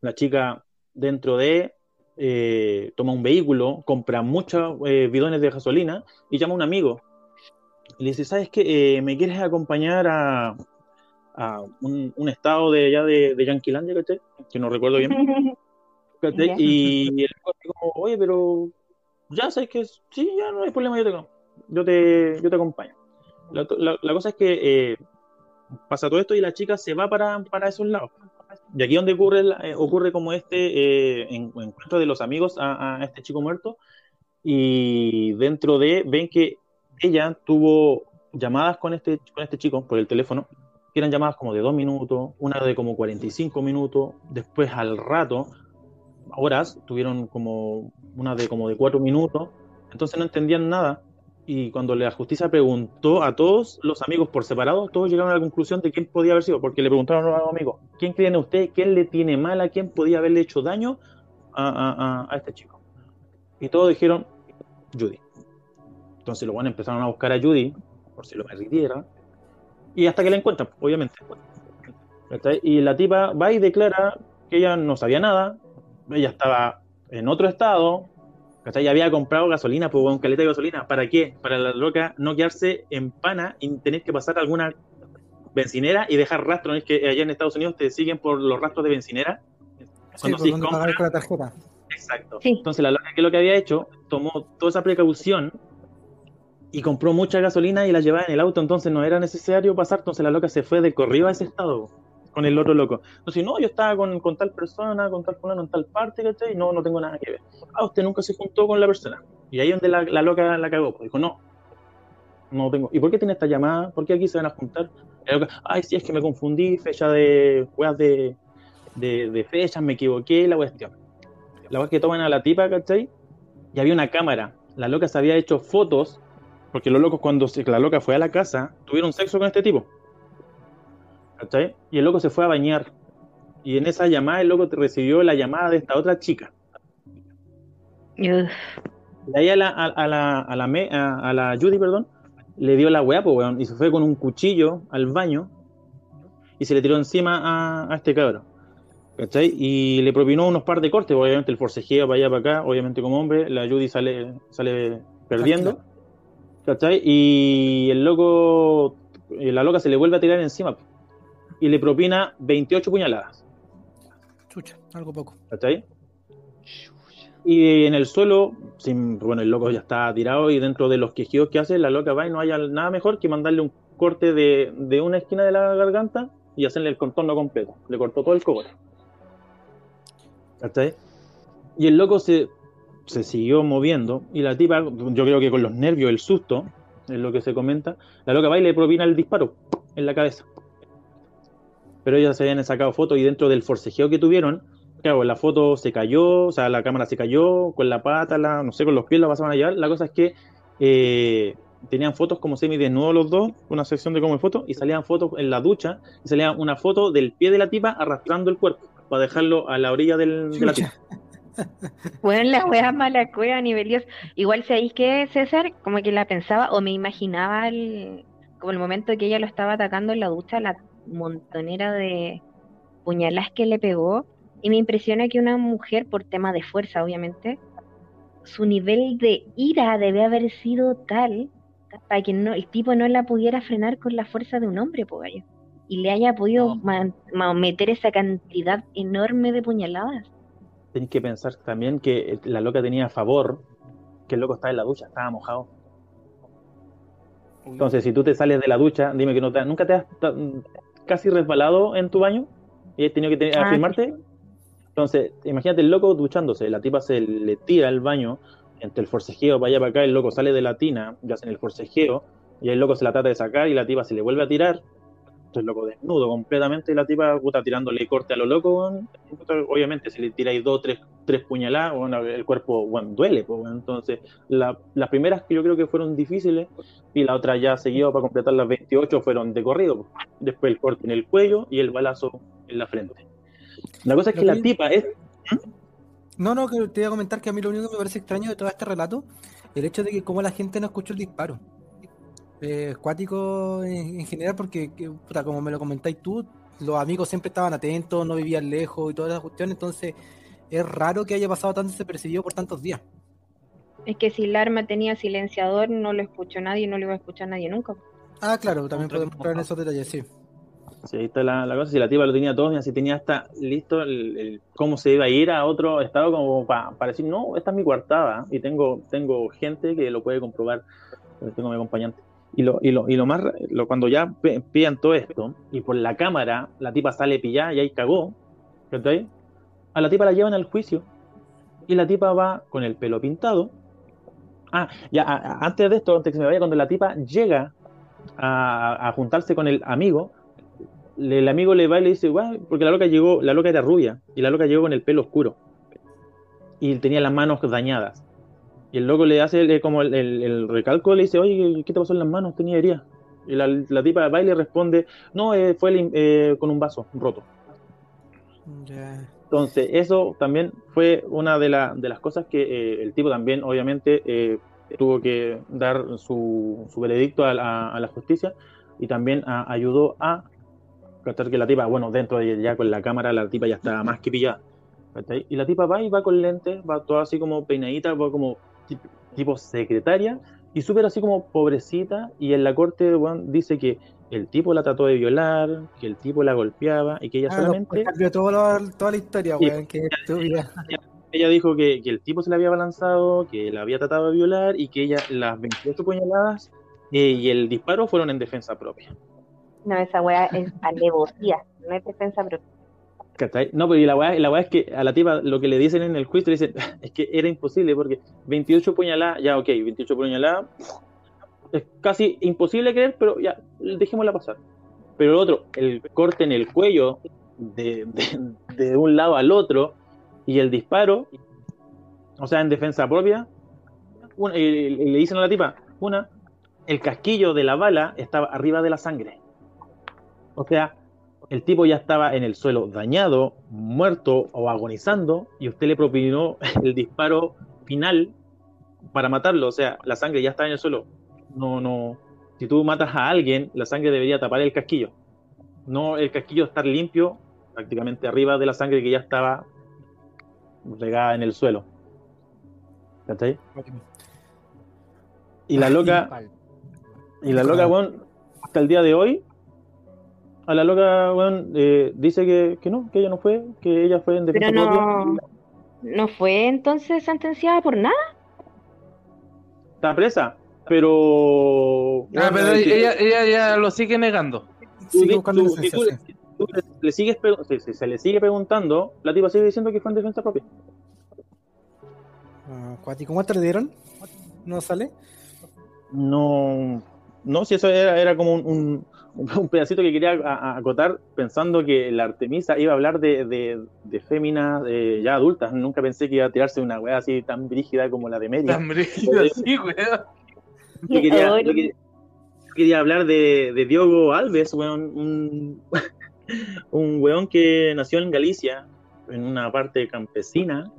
[SPEAKER 7] La chica, dentro de. eh, toma un vehículo, compra muchos eh, bidones de gasolina y llama a un amigo. Y le dice: ¿Sabes qué? Eh, ¿Me quieres acompañar a, a un, un estado de allá de, de Yanquilandia, ¿cachai? Que no recuerdo bien. ¿cachai?
[SPEAKER 5] Ya.
[SPEAKER 7] Y el como, oye, pero ya sabes que sí, ya no hay problema, yo te, yo te, yo te acompaño. La, la- la cosa es que eh, pasa todo esto y la chica se va para, para esos lados. Y aquí donde ocurre, eh, ocurre como este eh, en- encuentro de los amigos a, a este chico muerto y dentro de ven que ella tuvo llamadas con este, con este chico por el teléfono, que eran llamadas como de dos minutos, una de como 45 minutos, después al rato, horas, tuvieron como una de como de cuatro minutos, entonces no entendían nada. Y cuando la justicia preguntó a todos los amigos por separado, todos llegaron a la conclusión de quién podía haber sido, porque le preguntaron a los amigos, ¿quién creen ustedes? ¿Quién le tiene mal quién podía haberle hecho daño a- a- a este chico? Y todos dijeron, Judy. Entonces los buenos empezaron a buscar a Judy, por si lo permitiera, y hasta que la encuentran, obviamente. Y la tipa va y declara que ella no sabía nada, ella estaba en otro estado, ¿cachai? Ya había comprado gasolina, pues un caleta de gasolina. ¿Para qué? Para la loca no quedarse en pana y tener que pasar alguna bencinera y dejar rastro. ¿no? Es que allá en Estados Unidos te siguen por los rastros de bencinera.
[SPEAKER 4] Sí,
[SPEAKER 7] Cuando
[SPEAKER 4] por
[SPEAKER 7] sí
[SPEAKER 4] donde
[SPEAKER 7] compra-
[SPEAKER 4] pagar con la tarjeta.
[SPEAKER 7] Exacto.
[SPEAKER 5] Sí.
[SPEAKER 7] Entonces la loca que lo que había hecho, tomó toda esa precaución y compró mucha gasolina y la llevaba en el auto, entonces no era necesario pasar, entonces la loca se fue de corrido a ese estado con el otro loco. Entonces, no, yo estaba con, con tal persona, con tal fulano en tal parte, ¿cachai? No, no tengo nada que ver. Ah, usted nunca se juntó con la persona. Y ahí donde la, la loca la cagó, pues dijo, no, no tengo. ¿Y por qué tiene esta llamada? ¿Por qué aquí se van a juntar? Ay, sí, es que me confundí, fecha de, de, fechas, me equivoqué, la cuestión. La wea es que toman a la tipa, ¿cachai? Y había una cámara. La loca se había hecho fotos, porque los locos cuando se- la loca fue a la casa, tuvieron sexo con este tipo. ¿Cachai? Y el loco se fue a bañar. Y en esa llamada el loco recibió la llamada de esta otra chica.
[SPEAKER 5] Uf.
[SPEAKER 7] De ahí a la, a, a la, a la, me- a, a la Judy, perdón, le dio la weá, pues, weón, y se fue con un cuchillo al baño y se le tiró encima a, a este cabrón. ¿Cachai? Y le propinó unos par de cortes, obviamente el forcejeo para allá para acá, obviamente como hombre, la Judy sale, sale perdiendo. ¿Cachai? Y el loco, eh, la loca se le vuelve a tirar encima y le propina 28 puñaladas.
[SPEAKER 4] Chucha, algo poco.
[SPEAKER 7] ¿Cachai? Y en el suelo, sin, bueno, el loco ya está tirado y dentro de los quejidos que hace, la loca va y no haya nada mejor que mandarle un corte de, de una esquina de la garganta y hacerle el contorno completo. Le cortó todo el cobre. ¿Cachai? Y el loco se, se siguió moviendo y la tipa, yo creo que con los nervios, el susto, es lo que se comenta, la loca va y le propina el disparo en la cabeza. Pero ellas se habían sacado fotos y dentro del forcejeo que tuvieron, claro, la foto se cayó, o sea, la cámara se cayó, con la pata, la, no sé, con los pies la pasaban a llevar. La cosa es que eh, tenían fotos como semi desnudos los dos, una sección de como fotos, y salían fotos en la ducha, y salía una foto del pie de la tipa arrastrando el cuerpo para dejarlo a la orilla del, de la tipa.
[SPEAKER 5] Bueno, la wea mala cueva a nivel Dios. Igual sabéis que César, como que la pensaba o me imaginaba el, como el momento que ella lo estaba atacando en la ducha, la montonera de puñaladas que le pegó. Y me impresiona que una mujer, por tema de fuerza, obviamente, su nivel de ira debe haber sido tal para que no, el tipo no la pudiera frenar con la fuerza de un hombre, po, gallo. Y le haya podido meter esa cantidad enorme de puñaladas.
[SPEAKER 7] Tenéis que pensar también que la loca tenía a favor que el loco estaba en la ducha, estaba mojado. Entonces, si tú te sales de la ducha, dime que no te, nunca te has casi resbalado en tu baño y has tenido que tener-
[SPEAKER 5] Ah,
[SPEAKER 7] afirmarte. Entonces, imagínate el loco duchándose, la tipa se le tira al baño entre el forcejeo para allá para acá, el loco sale de la tina, ya hacen el forcejeo, y el loco se la trata de sacar y la tipa se le vuelve a tirar. El loco desnudo completamente y la tipa puta tirándole corte a lo loco. Obviamente, si le tiráis dos, tres, tres puñaladas, bueno, el cuerpo bueno, duele. pues. Entonces, la- las primeras que yo creo que fueron difíciles y la otra ya seguido para completar las 28 fueron de corrido. pues. Después el corte en el cuello y el balazo en la frente. La cosa es que la
[SPEAKER 4] que-
[SPEAKER 7] tipa es
[SPEAKER 4] No, no, que te iba a comentar que a mí lo único que me parece extraño de todo este relato, el hecho de que como la gente no escuchó el disparo. Eh, cuático en, en general porque, que, puta, como me lo comentáis tú, los amigos siempre estaban atentos, no vivían lejos y todas las cuestiones, entonces es raro que haya pasado tan desapercibido por tantos días.
[SPEAKER 5] Es que si el arma tenía silenciador, no lo escuchó nadie y no lo iba a escuchar nadie nunca.
[SPEAKER 4] Ah, claro, también podemos entrar en esos detalles, sí.
[SPEAKER 7] Sí, ahí está la, la cosa. Si la tipa lo tenía todo, si tenía hasta listo el, el- cómo se iba a ir a otro estado, como para decir, no, esta es mi coartada. Y tengo, tengo gente que lo puede comprobar. Tengo mi acompañante. Y lo, y lo, y lo más, lo, cuando ya pillan todo esto, y por la cámara la tipa sale pillada y ahí cagó, ¿cachai? A la tipa la llevan al juicio. Y la tipa va con el pelo pintado. Ah, ya, antes de esto, antes que se me vaya, cuando la tipa llega a, a juntarse con el amigo, el amigo le va y le dice, "Guau", porque la loca llegó, la loca era rubia, y la loca llegó con el pelo oscuro. Y tenía las manos dañadas. Y el loco le hace eh, como el, el- el recalco, le dice, oye, ¿qué te pasó en las manos? Tenía herida. Y la, la tipa va y le responde, no, eh, fue el- eh, con un vaso roto. Entonces, eso también fue una de, la- de las cosas que eh, el tipo también, obviamente, tuvo que dar su, su veredicto a la, a la justicia y también a- ayudó a captar que la tipa, bueno, dentro de ya con la cámara, la tipa ya estaba más que pillada. Y la tipa va y va con lentes, va toda así como peinadita, va como tipo secretaria y súper así como pobrecita. Y en la corte dice que el tipo la trató de violar, que el tipo la golpeaba y que ella
[SPEAKER 4] Ah,
[SPEAKER 7] solamente.
[SPEAKER 4] nos cambió todo lo- toda la historia, weón, que.
[SPEAKER 7] Ella dijo que, que el tipo se la había balanzado, que la había tratado de violar y que ella las 28 puñaladas eh, y el disparo fueron en defensa propia.
[SPEAKER 5] No, esa weá es alevosía, no es defensa propia.
[SPEAKER 7] No, pero y la weá, la es que a la tipa lo que le dicen en el juicio, le dicen, es que era imposible porque 28 puñaladas, ya ok, 28 puñaladas, es casi imposible creer, pero ya, dejémosla pasar. Pero el otro, el corte en el cuello de, de- un lado al otro y el disparo, o sea, en defensa propia, le dicen a la tipa, una, el casquillo de la bala estaba arriba de la sangre. O sea, el tipo ya estaba en el suelo dañado, muerto o agonizando, y usted le propinó el disparo final para matarlo, o sea, la sangre ya está en el suelo. No, no. Si tú matas a alguien, la sangre debería tapar el casquillo. No el casquillo estar limpio, prácticamente arriba de la sangre que ya estaba regada en el suelo. ¿Cachai? Y la loca, y la loca, weón, hasta el día de hoy, a la loca, weón, eh, dice que, que no, que ella no fue, que ella fue en defensa
[SPEAKER 5] Pero
[SPEAKER 7] propia.
[SPEAKER 5] no, no fue entonces sentenciada por nada.
[SPEAKER 7] Está presa, pero...
[SPEAKER 2] Ah,
[SPEAKER 7] bueno,
[SPEAKER 2] pero
[SPEAKER 7] es que
[SPEAKER 2] ella, ella ya lo sigue negando.
[SPEAKER 4] Sigue buscando
[SPEAKER 7] tú-
[SPEAKER 4] inocencia,
[SPEAKER 7] si tú
[SPEAKER 4] sí.
[SPEAKER 7] le- tú le- le sigues pre- si- si se le sigue preguntando, la tipa sigue diciendo que fue en defensa propia.
[SPEAKER 4] Ah, cuático. ¿Cuánto le dieron? ¿No sale?
[SPEAKER 7] No, no, si eso era, era como un, un- un pedacito que quería acotar pensando que la Artemisa iba a hablar de, de, de féminas eh, ya adultas. Nunca pensé que iba a tirarse una weá así tan brígida como la de Mary.
[SPEAKER 2] Tan brígido, sí, weón.
[SPEAKER 7] Yo quería, yo quería- yo quería hablar de, de Diogo Alves, weón, un, un weón que nació en Galicia, en una parte campesina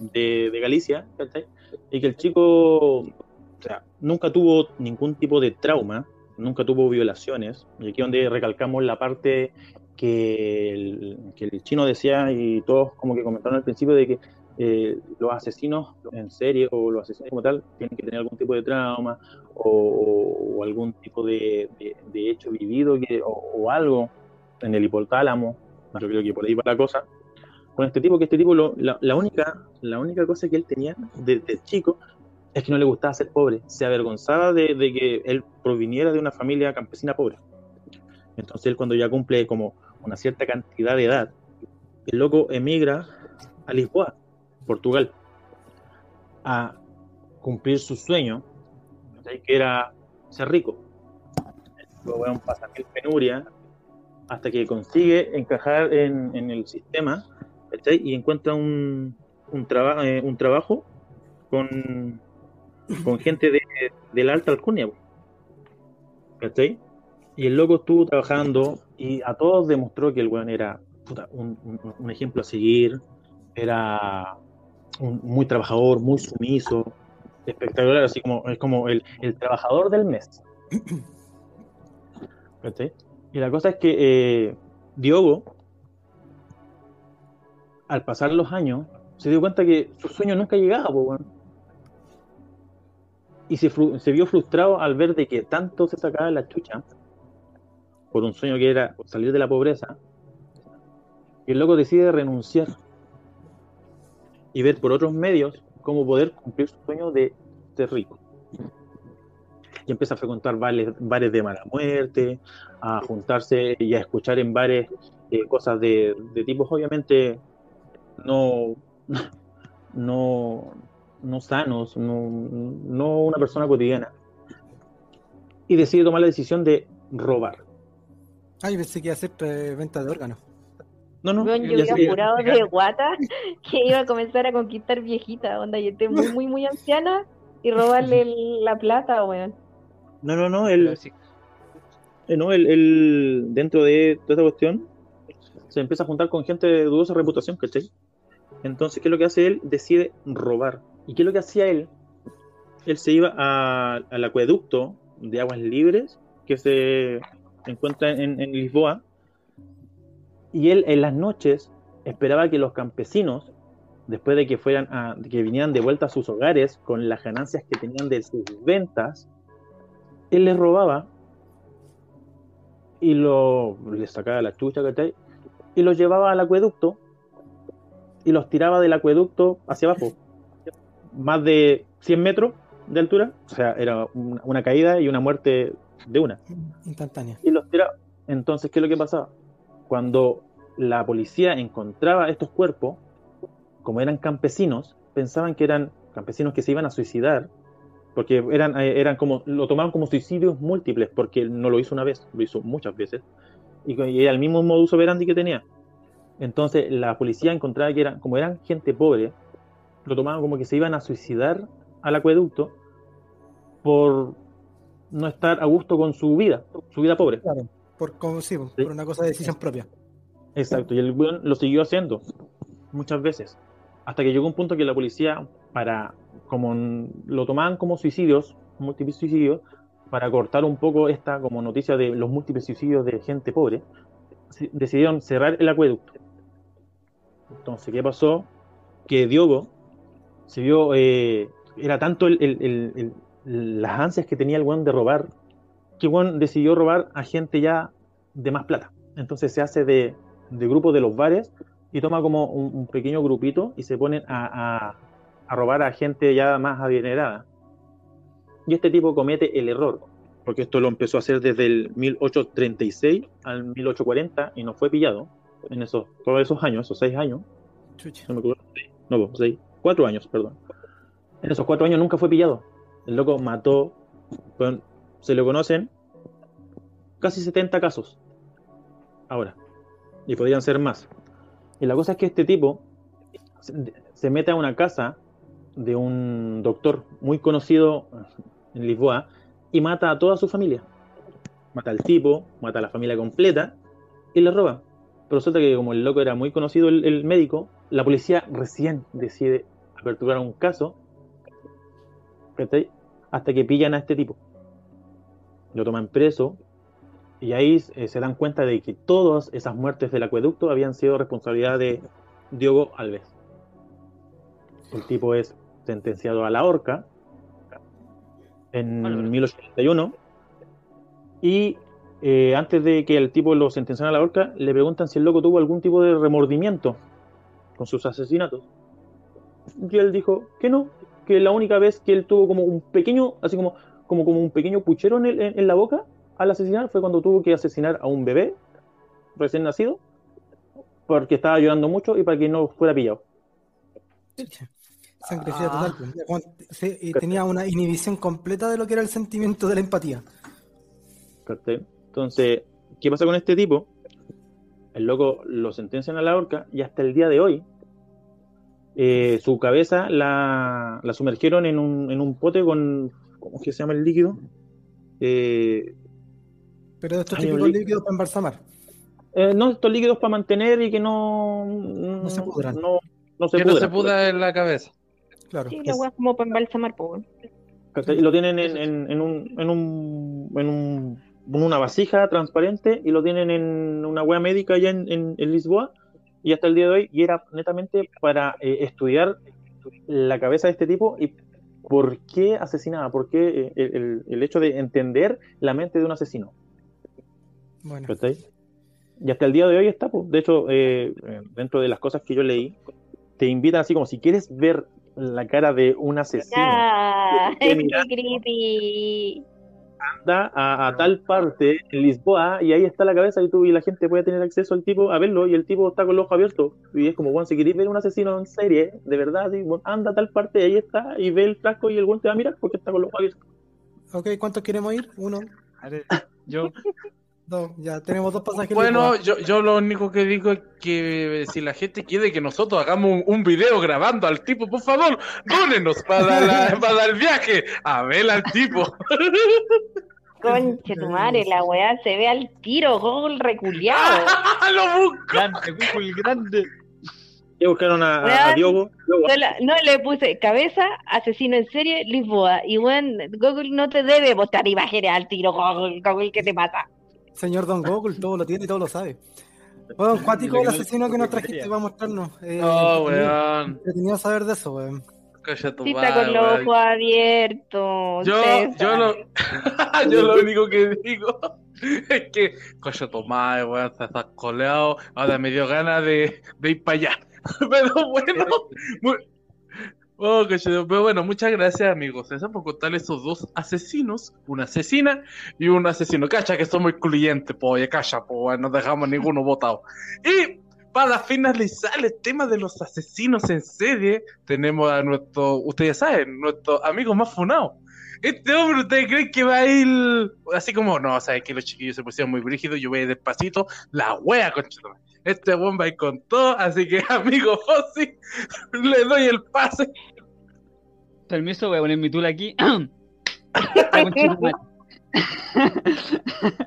[SPEAKER 7] de, de Galicia, ¿cachai? Y que el chico, o sea, nunca tuvo ningún tipo de trauma, nunca tuvo violaciones, y aquí donde recalcamos la parte que el, que el chino decía y todos como que comentaron al principio de que eh, los asesinos en serie o los asesinos como tal tienen que tener algún tipo de trauma o, o- algún tipo de, de- de hecho vivido que, o, o algo en el hipotálamo, yo creo que por ahí va la cosa, con este tipo, que este tipo, lo- la, la única, la única cosa que él tenía desde chico es que no le gustaba ser pobre, se avergonzaba de, de que él proviniera de una familia campesina pobre. Entonces él cuando ya cumple como una cierta cantidad de edad, el loco emigra a Lisboa, Portugal, a cumplir su sueño, que era ser rico. Luego pasa mil penurias hasta que consigue encajar en, en el sistema y encuentra un, un, traba- eh, un trabajo con, con gente de, de la alta alcurnia. ¿cachai? Y el loco estuvo trabajando y a todos demostró que el weón era puta, un, ejemplo a seguir, era un- muy trabajador, muy sumiso, espectacular, así como es como el, trabajador del mes. Y la cosa es que eh, Diogo, al pasar los años, se dio cuenta que su sueño nunca llegaba, po, weón. Y se, se vio frustrado al ver de que tanto se sacaba la chucha por un sueño que era salir de la pobreza. Y el loco decide renunciar y ver por otros medios cómo poder cumplir su sueño de ser rico. Y empieza a frecuentar bares, bares de mala muerte, a juntarse y a escuchar en bares eh, cosas de, de tipos obviamente no, no, no sanos, no, no una persona cotidiana. Y decide tomar la decisión de robar.
[SPEAKER 4] Ay, pensé que iba a hacer eh, venta de órganos.
[SPEAKER 7] No, no,
[SPEAKER 5] Weón, yo
[SPEAKER 7] sé-
[SPEAKER 5] jurado de guata que iba a comenzar a conquistar viejita, onda, y esté muy, muy, muy anciana y robarle el- la plata, weón.
[SPEAKER 7] no, no, no, él,
[SPEAKER 6] sí,
[SPEAKER 7] eh, no, él, él, dentro de toda esta cuestión, se empieza a juntar con gente de dudosa reputación, ¿cachai? Entonces, ¿qué es lo que hace él? Decide robar. ¿Y qué es lo que hacía él? Él se iba al acueducto de aguas libres que se encuentra en, Lisboa y él en las noches esperaba que los campesinos, después de que fueran que vinieran de vuelta a sus hogares con las ganancias que tenían de sus ventas, él les robaba y lo, les sacaba la chucha. Y los llevaba al acueducto y los tiraba del acueducto hacia abajo, más de 100 metros de altura, o sea, era una, una caída y una muerte de una
[SPEAKER 4] Instantánea.
[SPEAKER 7] y los tiraba. Entonces, ¿qué es lo que pasaba? Cuando la policía encontraba estos cuerpos, como eran campesinos, pensaban que eran campesinos que se iban a suicidar, porque eran, eh, eran como, lo tomaban como suicidios múltiples, porque no lo hizo una vez, lo hizo muchas veces, y, y era el mismo modus operandi que tenía. Entonces, la policía encontraba que eran, como eran gente pobre, lo tomaban como que se iban a suicidar al acueducto por no estar a gusto con su vida, su vida pobre.
[SPEAKER 4] Claro. Por, como, sí,
[SPEAKER 7] Sí.
[SPEAKER 4] por una cosa de decisión propia.
[SPEAKER 7] Exacto, y el weón lo siguió haciendo muchas veces. Hasta que llegó un punto que la policía para, como lo tomaban como suicidios, múltiples suicidios, para cortar un poco esta como noticia de los múltiples suicidios de gente pobre, decidieron cerrar el acueducto. Entonces, ¿qué pasó? Que Diogo se vio, eh, era tanto el- el- el- el- las ansias que tenía el weón de robar, que weón decidió robar a gente ya de más plata. Entonces se hace de, de grupo de los bares y toma como un, un pequeño grupito y se ponen a, a- a robar a gente ya más adinerada. Y este tipo comete el error, porque esto lo empezó a hacer desde el 1836 al 1840 y no fue pillado en esos, todos esos años, esos seis años.
[SPEAKER 4] Chucha.
[SPEAKER 7] No me acuerdo. No, pues, seis, cuatro años, perdón. En esos cuatro años nunca fue pillado. El loco mató, se le conocen casi 70 casos. Ahora. Y podrían ser más. Y la cosa es que este tipo se, se mete a una casa de un doctor muy conocido en Lisboa y mata a toda su familia. Mata al tipo, mata a la familia completa y le roba. Pero resulta que como el loco era muy conocido el, el médico, la policía recién decide aperturar un caso hasta que pillan a este tipo. Lo toman preso y ahí eh, se dan cuenta de que todas esas muertes del acueducto habían sido responsabilidad de Diogo Alves. El tipo es sentenciado a la horca en
[SPEAKER 6] Vale, vale.
[SPEAKER 7] 1881 y eh, antes de que el tipo lo sentenciara a la horca le preguntan si el loco tuvo algún tipo de remordimiento con sus asesinatos. Y él dijo que no, que la única vez que él tuvo como un pequeño, así como, como, como un pequeño puchero en, el- en- en la boca al asesinar fue cuando tuvo que asesinar a un bebé recién nacido porque estaba llorando mucho y para que no fuera pillado.
[SPEAKER 4] Sangre fría
[SPEAKER 6] Ah.
[SPEAKER 4] total. pues. Se- tenía una inhibición completa de lo que era el sentimiento de la empatía.
[SPEAKER 7] ¿cachai? Entonces, ¿qué pasa con este tipo? El loco lo sentencian a la horca y hasta el día de hoy eh, su cabeza la, la sumergieron en un, en un pote con, ¿cómo es que se llama el líquido? Eh,
[SPEAKER 4] Pero de estos típicos
[SPEAKER 7] líquido.
[SPEAKER 4] líquidos para embalsamar.
[SPEAKER 7] eh, no, estos líquidos para mantener y que no, no,
[SPEAKER 4] se pudran.
[SPEAKER 7] no, no se
[SPEAKER 2] Que no se
[SPEAKER 7] pudran.
[SPEAKER 2] puda en la cabeza.
[SPEAKER 4] Claro.
[SPEAKER 5] Sí, la es como para embalsamar, pues.
[SPEAKER 7] ¿cachai? Y lo tienen en, en- en un, en, un, en, un- en una vasija transparente y lo tienen en una wea médica allá en, en- en Lisboa y hasta el día de hoy y era netamente para eh, estudiar la cabeza de este tipo y por qué asesinaba, por qué eh, el, el- el hecho de entender la mente de un asesino.
[SPEAKER 4] Bueno.
[SPEAKER 7] Y hasta el día de hoy está, pues. de hecho, eh, dentro de las cosas que yo leí, te invitan así como si quieres ver la cara de un asesino.
[SPEAKER 5] ¡Ah!
[SPEAKER 7] qué
[SPEAKER 5] ¡Qué
[SPEAKER 7] mirar?
[SPEAKER 5] creepy!
[SPEAKER 7] Anda a, a tal parte en Lisboa y ahí está la cabeza y tú y la gente puede tener acceso al tipo a verlo y el tipo está con los ojos abiertos. Y es como bueno si queréis ver un asesino en serie de verdad bueno, anda a tal parte y ahí está y ve el frasco y el guante te va a mirar porque está con los ojos abiertos.
[SPEAKER 4] Ok, ¿cuántos queremos ir? Uno,
[SPEAKER 6] Yo,
[SPEAKER 4] dos. Ya tenemos dos pasajes.
[SPEAKER 2] Bueno, yo, yo lo único que digo es que si la gente quiere que nosotros hagamos un, un video grabando al tipo, por favor, dónenos para, la- para el viaje a ver al tipo.
[SPEAKER 5] Conche tu madre, la weá se ve al tiro, Google reculeado.
[SPEAKER 2] ¡Lo busco!
[SPEAKER 6] grande, Google, grande.
[SPEAKER 7] y buscaron a,
[SPEAKER 5] Weón.
[SPEAKER 7] Diogo
[SPEAKER 5] no le puse cabeza, asesino en serie, Lisboa. Y bueno, Google no te debe mostrar imágenes al tiro, Google, Google, ¿qué te pasa?
[SPEAKER 4] Señor Don Google, todo lo tiene y todo lo sabe. Bueno, cuático el asesino que nos trajiste va a mostrarnos. Eh,
[SPEAKER 2] Oh,
[SPEAKER 4] entretenido-
[SPEAKER 2] weón.
[SPEAKER 4] entretenido saber de eso, weón.
[SPEAKER 2] Calla tu
[SPEAKER 5] Sí, está
[SPEAKER 2] madre,
[SPEAKER 5] con los ojos abiertos.
[SPEAKER 2] Yo, yo lo, yo lo único que digo es que, coño, tu madre, weón, te estás coleado. Ahora me dio ganas de, de ir para allá. Pero bueno, muy- oh, coño, pero bueno, muchas gracias, amigos. César, por contarle esos dos asesinos, una asesina y un asesino. Cacha, que somos excluyentes, po, oye, cacha, weón, no dejamos ninguno votado. Y para finalizar el tema de los asesinos en serie, tenemos a nuestro, ustedes saben, nuestro amigo más funado. Este hombre, ¿ustedes creen que va a ir así como, no, saben que los chiquillos se pusieron muy brígidos, yo voy despacito, la wea, conchito. Este buen va a ir con todo, así que, amigo Fossi, le doy el pase.
[SPEAKER 6] Permiso, voy a poner mi tula aquí.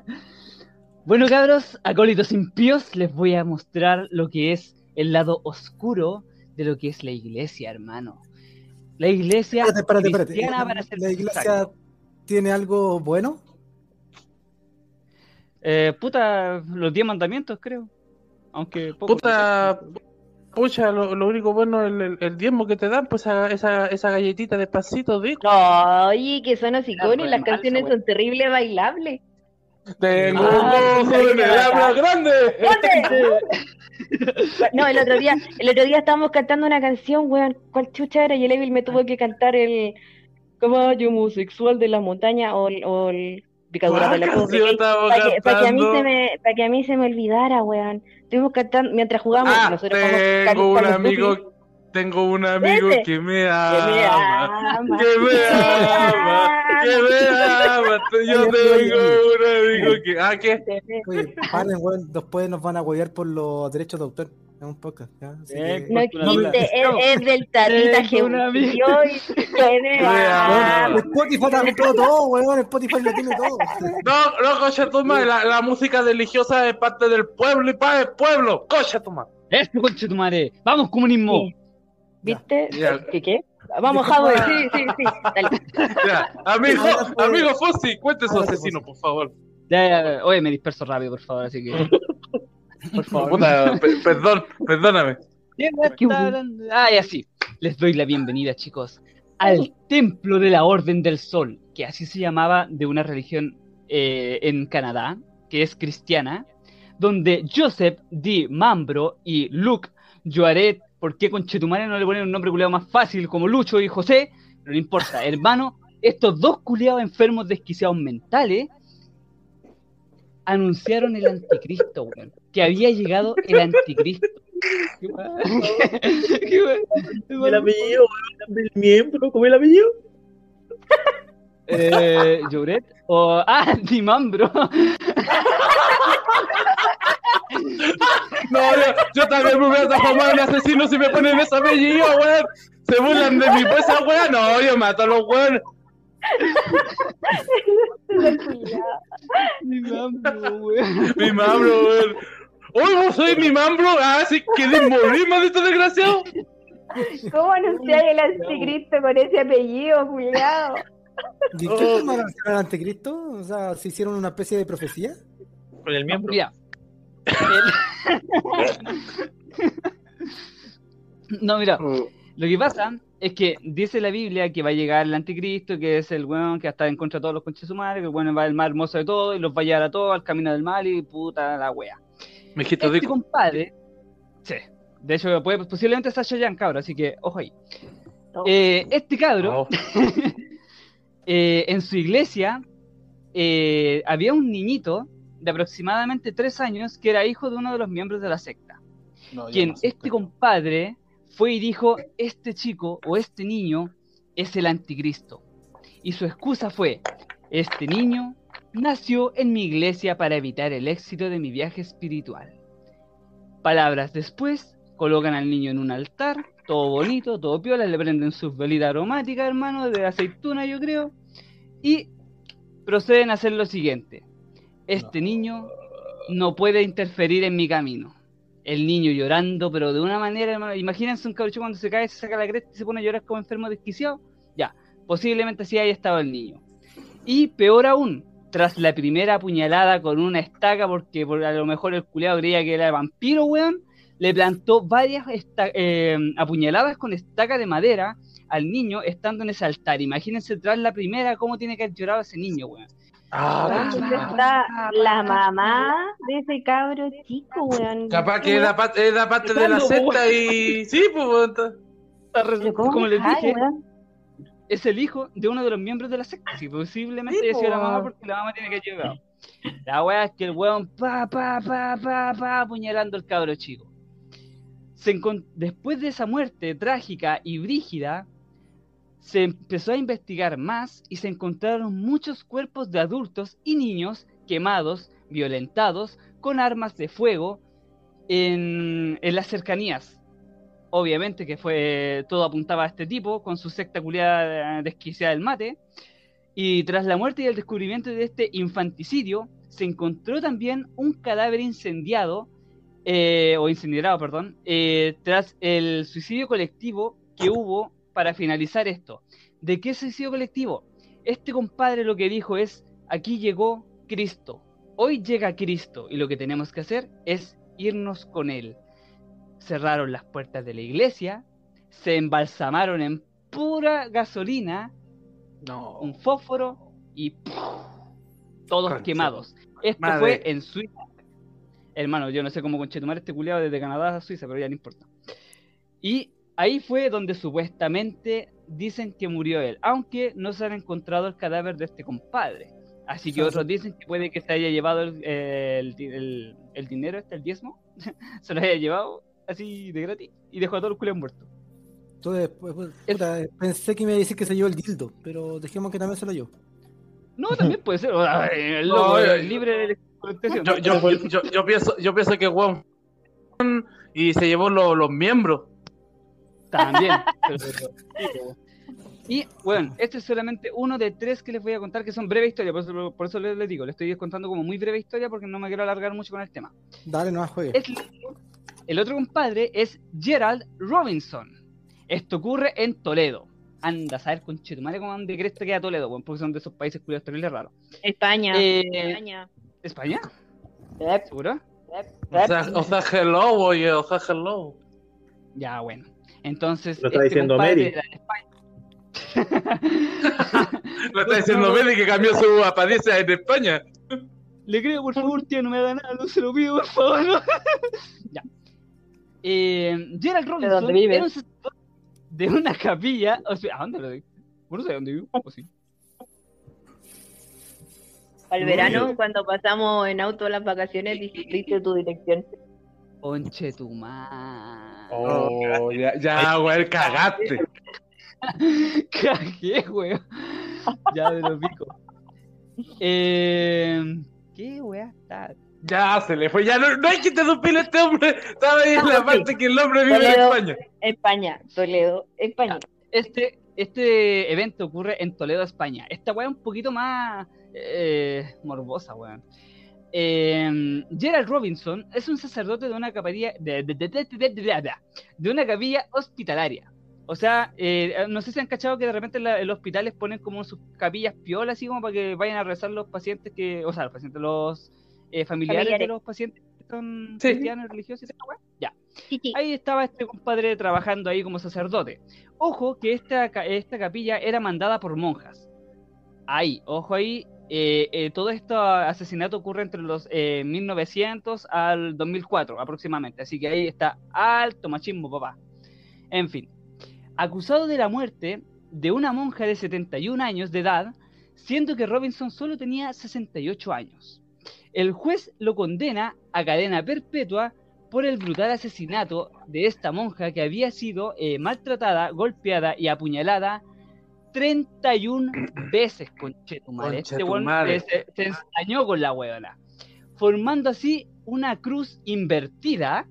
[SPEAKER 6] Bueno, cabros, acólitos impíos, les voy a mostrar lo que es el lado oscuro de lo que es la iglesia, hermano. La iglesia
[SPEAKER 4] Espérate, espérate, espérate.
[SPEAKER 6] cristiana para ser
[SPEAKER 4] ¿La iglesia tiene algo bueno?
[SPEAKER 6] Eh, puta, los diez mandamientos, creo. Aunque poco.
[SPEAKER 2] Puta, pucha, lo, lo único bueno es el, el- el diezmo que te dan, pues esa, esa, esa galletita de pasito de
[SPEAKER 5] No, oye, que son hosicones,
[SPEAKER 6] pues,
[SPEAKER 5] las
[SPEAKER 6] mal,
[SPEAKER 5] canciones
[SPEAKER 6] esa
[SPEAKER 5] son terribles bailables.
[SPEAKER 2] Tengo
[SPEAKER 5] Ah,
[SPEAKER 2] un ojo en el habla grande.
[SPEAKER 5] No, el otro día, el otro día estábamos cantando una canción, weón. ¿Cuál chucha era? Y el Evil me tuvo que cantar el caballo homosexual de la montaña o el, o el picadura de
[SPEAKER 2] ¿Cuál
[SPEAKER 5] la Para que, pa' que a mí
[SPEAKER 2] cantando?
[SPEAKER 5] se me, para que a mí se me olvidara, weón. Estuvimos cantando mientras jugamos.
[SPEAKER 2] Ah,
[SPEAKER 5] nosotros
[SPEAKER 2] tengo un amigo. Tengo un amigo
[SPEAKER 5] Vete.
[SPEAKER 2] que me
[SPEAKER 5] Que me
[SPEAKER 2] ama,
[SPEAKER 5] ama.
[SPEAKER 2] que me ama, que me ama. Yo tengo un amigo que, ah, ¿qué?
[SPEAKER 4] Oye, paren, weón, después nos van a huevear por los derechos de autor. Es un podcast, ¿ya? Así
[SPEAKER 6] Eh,
[SPEAKER 4] que-
[SPEAKER 5] No existe, es, es del tatita
[SPEAKER 6] Tengo un amigo.
[SPEAKER 5] Gebucio y que
[SPEAKER 2] ama.
[SPEAKER 5] ama.
[SPEAKER 4] Spotify te ha comprado todo, weón. Spotify lo tiene todo.
[SPEAKER 2] No, no, cocha madre, la, la música religiosa es parte del pueblo y para el pueblo, cocha madre.
[SPEAKER 6] Eso, conche tu madre. Vamos, comunismo.
[SPEAKER 5] Sí. ¿Viste?
[SPEAKER 2] Ya.
[SPEAKER 5] ¿Qué qué? Vamos, Javo, sí, sí, sí. Dale.
[SPEAKER 2] Ya, amigo, amigo Fossi, cuente su
[SPEAKER 4] te
[SPEAKER 2] asesino, por favor.
[SPEAKER 6] Ya, ya, ya. Oye, me disperso rápido, por favor, así que. Por favor.
[SPEAKER 2] Puta, perdón, perdóname.
[SPEAKER 6] Ah, y así. Les doy la bienvenida, chicos, al Templo de la Orden del Sol, que así se llamaba de una religión eh, en Canadá, que es cristiana, donde Joseph D. Mambro y Luke Joaret, ¿por qué con Chetumare no le ponen un nombre culiado más fácil como Lucho y José? No le importa, hermano, estos dos culiados enfermos desquiciados mentales anunciaron el anticristo, weón. Que había llegado el anticristo. ¿Qué.
[SPEAKER 7] El apellido, weón, el miembro, ¿cómo el apellido?
[SPEAKER 6] Eh, Lloret o ah, Dimambro.
[SPEAKER 2] No, yo, yo también me voy a transformar en asesino si me ponen ese apellido, weón. Se burlan de mí, pues weón. No, yo mato a los weones.
[SPEAKER 6] Dimambro, weón.
[SPEAKER 2] Mi mambro, weón. Uy, vos sois mi mambro. Ah, sí, querés morir, maldito desgraciado.
[SPEAKER 5] ¿Cómo anunciar el anticristo con ese apellido, culiado?
[SPEAKER 4] ¿Y qué forma de hacer al anticristo? O sea, ¿se hicieron una especie de profecía?
[SPEAKER 7] Con el miembro.
[SPEAKER 6] Mira. El- No, mira, lo que pasa es que dice la Biblia que va a llegar el anticristo, que es el weón que está en contra de todos los conches de su madre, que el weón va el más hermoso de todo y los va a llevar a todos al camino del mal y puta la wea.
[SPEAKER 2] Me
[SPEAKER 6] Este
[SPEAKER 2] rico.
[SPEAKER 6] compadre, sí, de hecho puede, posiblemente está Chayanne, cabro, así que ojo ahí.
[SPEAKER 5] Oh.
[SPEAKER 6] Eh, este cabro,
[SPEAKER 2] No.
[SPEAKER 6] eh, en su iglesia, eh, había un niñito de aproximadamente tres años que era hijo de uno de los miembros de la secta.
[SPEAKER 2] No,
[SPEAKER 6] Quien
[SPEAKER 2] no sé.
[SPEAKER 6] este compadre fue y dijo, este chico o este niño es el anticristo. Y su excusa fue, este niño nació en mi iglesia para evitar el éxito de mi viaje espiritual. Palabras después, colocan al niño en un altar, todo bonito, todo piola, le prenden sus velitas aromáticas, hermano, de aceituna yo creo, y proceden a hacer lo siguiente. Este niño no puede interferir en mi camino. El niño llorando, pero de una manera, hermano, imagínense un cabro chico cuando se cae, se saca la cresta y se pone a llorar como enfermo desquiciado. Ya, posiblemente así haya estado el niño. Y peor aún, tras la primera apuñalada con una estaca, porque por, a lo mejor el culeado creía que era vampiro, weón, le plantó varias eh, apuñaladas con estaca de madera al niño estando en ese altar. Imagínense tras la primera cómo tiene que haber llorado ese niño, weón.
[SPEAKER 2] Ah,
[SPEAKER 5] ¿Dónde está la mamá de ese cabro chico, weón?
[SPEAKER 2] capaz que pa- era parte de la secta y. Sí, pues,
[SPEAKER 5] ¿cómo
[SPEAKER 6] Como les dije, es el hijo de uno de los miembros de la secta. Si posiblemente
[SPEAKER 5] Sí,
[SPEAKER 6] haya sido la mamá porque la mamá tiene que llegado. La wea es que el weón pa, pa, pa, pa, pa, apuñalando al cabro chico. Se Después de esa muerte trágica y brígida, se empezó a investigar más y se encontraron muchos cuerpos de adultos y niños quemados, violentados, con armas de fuego en, en las cercanías. Obviamente que fue todo apuntaba a este tipo con su secta culiada desquiciada del mate. Y tras la muerte y el descubrimiento de este infanticidio, se encontró también un cadáver incendiado, eh, o incinerado, perdón, eh, tras el suicidio colectivo que hubo para finalizar esto. ¿De qué suicidio colectivo? Este compadre lo que dijo es, aquí llegó Cristo. Hoy llega Cristo y lo que tenemos que hacer es irnos con Él. Cerraron las puertas de la iglesia, se embalsamaron en pura gasolina,
[SPEAKER 2] No.
[SPEAKER 6] un fósforo y todos
[SPEAKER 2] Concha.
[SPEAKER 6] quemados. Esto
[SPEAKER 2] Madre.
[SPEAKER 6] fue en Suiza. Hermano, yo no sé cómo conchetumar este culiado desde Canadá a Suiza, pero ya no importa. Y ahí fue donde supuestamente dicen que murió él, aunque no se han encontrado el cadáver de este compadre. Así que otros dicen que puede que se haya llevado el, el- el- el dinero, este, el diezmo, se lo haya llevado así de gratis y dejó a todos los culiados muertos.
[SPEAKER 4] Entonces, pues, pues, puta, pensé que me iba a decir que se llevó el dildo, pero dejemos que también se lo llevó.
[SPEAKER 6] No, también puede ser. el loco, libre.
[SPEAKER 2] Yo, yo, yo, yo- yo pienso, yo pienso que Juan y se llevó lo- los miembros.
[SPEAKER 6] También. pero- y bueno, este es solamente uno de tres que les voy a contar que son breve historia, por eso, por eso les, les digo, les estoy contando como muy breve historia porque no me quiero alargar mucho con el tema.
[SPEAKER 4] Dale, no juegue.
[SPEAKER 6] Es- el otro compadre es Gerald Robinson. Esto ocurre en Toledo. Anda a saber con Chetumare cómo de crees que queda Toledo, bueno, porque son de esos países curiosos terribles raros.
[SPEAKER 5] España.
[SPEAKER 6] Eh,
[SPEAKER 5] España.
[SPEAKER 6] ¿España?
[SPEAKER 5] Yep,
[SPEAKER 6] ¿Seguro?
[SPEAKER 5] yep,
[SPEAKER 2] O sea, o sea, hello, oye, o sea, hello.
[SPEAKER 6] Ya, bueno. Entonces,
[SPEAKER 7] Lo está diciendo
[SPEAKER 6] compadre
[SPEAKER 7] Mary.
[SPEAKER 6] de.
[SPEAKER 2] Lo está diciendo Meli que cambió su apariencia en España.
[SPEAKER 6] Le creo, por favor, tío, no me haga nada, no se lo pido, por favor. no. ya. Eh, Gerald Robinson
[SPEAKER 5] dónde vive?
[SPEAKER 6] era un sacerdote de una capilla. o sea, ¿A dónde lo digo? No sé dónde vivo. ¿O sí?
[SPEAKER 5] Al verano, cuando pasamos en auto las vacaciones, dijiste tu dirección.
[SPEAKER 6] Conche tu madre.
[SPEAKER 2] Oh, ya, ya, güey, cagaste.
[SPEAKER 6] Cagué, weón. Ya me lo pico. Eh, ¿Qué weá está?
[SPEAKER 2] Ya se le fue, ya no, no hay que interrumpir a este hombre. Estaba ahí en la parte que el hombre vive en. España.
[SPEAKER 5] España, Toledo, España.
[SPEAKER 6] Este, este evento ocurre en Toledo, España. Esta weá es un poquito más eh, morbosa, weón. Eh, Gerald Robinson es un sacerdote de una capilla de, de- de- de- una capilla hospitalaria. O sea, eh, no sé si han cachado que de repente en, los hospitales ponen como sus capillas piolas, así como para que vayan a rezar los pacientes que, o sea, los pacientes, los eh, familiares,
[SPEAKER 5] Familiares.
[SPEAKER 6] de los pacientes que son
[SPEAKER 2] Sí.
[SPEAKER 6] cristianos, religiosos. Ya.
[SPEAKER 5] Sí, sí.
[SPEAKER 6] Ahí estaba este compadre trabajando ahí como sacerdote. Ojo que esta, esta capilla era mandada por monjas. Ahí, ojo ahí. eh, eh, todo este asesinato ocurre entre los eh, 1900 al 2004 aproximadamente. Así que ahí está alto machismo, papá. En fin. Acusado de la muerte de una monja de 71 años de edad, siendo que Robinson solo tenía 68 años. El juez lo condena a cadena perpetua por el brutal asesinato de esta monja que había sido eh, maltratada, golpeada y apuñalada 31 veces, conchetumare. Este weón se, se ensañó con la huevona, formando así una cruz invertida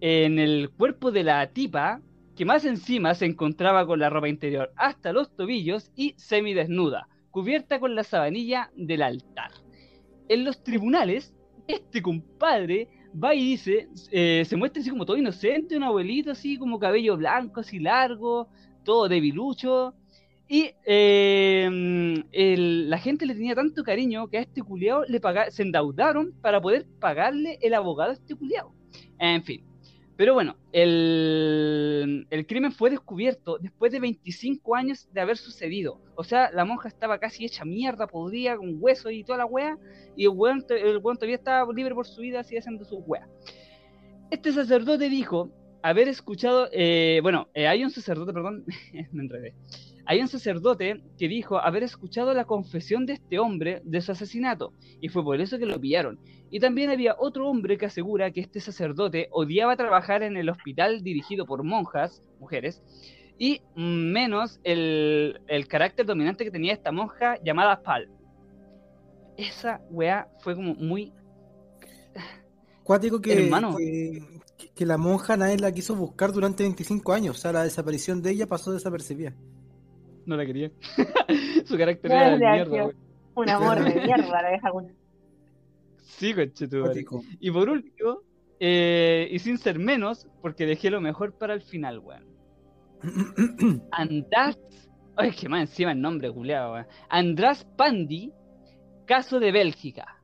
[SPEAKER 6] en el cuerpo de la tipa, que más encima se encontraba con la ropa interior hasta los tobillos y semidesnuda, cubierta con la sabanilla del altar. En los tribunales, este compadre va y dice, eh, se muestra así como todo inocente, un abuelito así como cabello blanco, así largo, todo debilucho. Y el- la gente le tenía tanto cariño que a este culiao le se endeudaron para poder pagarle el abogado a este culiao. En fin. Pero bueno, el, crimen fue descubierto después de 25 años de haber sucedido. O sea, la monja estaba casi hecha mierda, podrida, con huesos y toda la wea. Y el weón, el weón todavía estaba libre por su vida, así haciendo sus weas. Este sacerdote dijo haber escuchado, eh, bueno, eh, hay un sacerdote, perdón, me enredé. Hay un sacerdote que dijo haber escuchado la confesión de este hombre de su asesinato, y fue por eso que lo pillaron. Y también había otro hombre que asegura que este sacerdote odiaba trabajar en el hospital dirigido por monjas, mujeres, y menos el, el carácter dominante que tenía esta monja llamada Pal. Esa weá fue como muy
[SPEAKER 4] Cuático que,
[SPEAKER 6] Hermano.
[SPEAKER 4] que, que la monja nadie la quiso buscar durante 25 años. O sea, la desaparición de ella pasó desapercibida.
[SPEAKER 6] No la quería. Su carácter era de mierda, güey.
[SPEAKER 5] Un amor de mierda, la deja con-
[SPEAKER 6] Sí, conchetumare. Y por último, eh, y sin ser menos, porque dejé lo mejor para el final, weón. András. Ay, que más encima el nombre, culiado, weón. András Pandi, caso de Bélgica.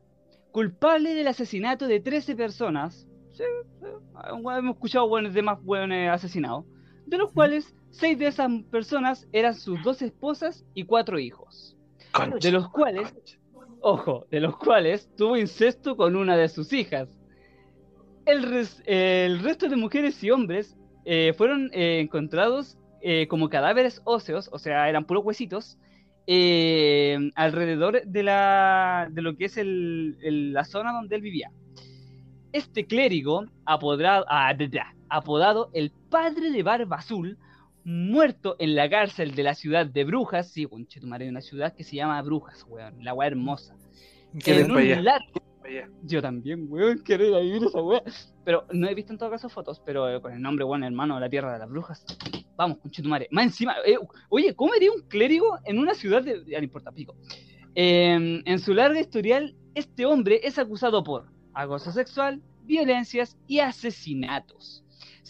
[SPEAKER 6] Culpable del asesinato de 13 personas. Sí, sí, hemos escuchado buenos de más buenos asesinados. De los cuales, 6 de esas personas eran sus dos esposas y cuatro hijos. De los cuales, ojo, de los cuales tuvo incesto con una de sus hijas. El, res- el resto de mujeres y hombres eh, fueron eh, encontrados eh, como cadáveres óseos, o sea, eran puros huesitos, alrededor de, la, de lo que es el- el- la zona donde él vivía. Este clérigo, ah, da, da, apodado el padre de Barba Azul, muerto en la cárcel de la ciudad de Brujas, sí, conchetumare, una ciudad que se llama Brujas, weón, la weá hermosa. En un largo yo también, weón, quiero ir a vivir esa weá. Pero no he visto en todo caso fotos, pero eh, con el nombre, weón, hermano, la tierra de las brujas. Vamos, conchetumare. Más encima, eh, oye, ¿cómo haría un clérigo en una ciudad de. Ya no importa, pico. Eh, en su larga historial, este hombre es acusado por acoso sexual, violencias y asesinatos,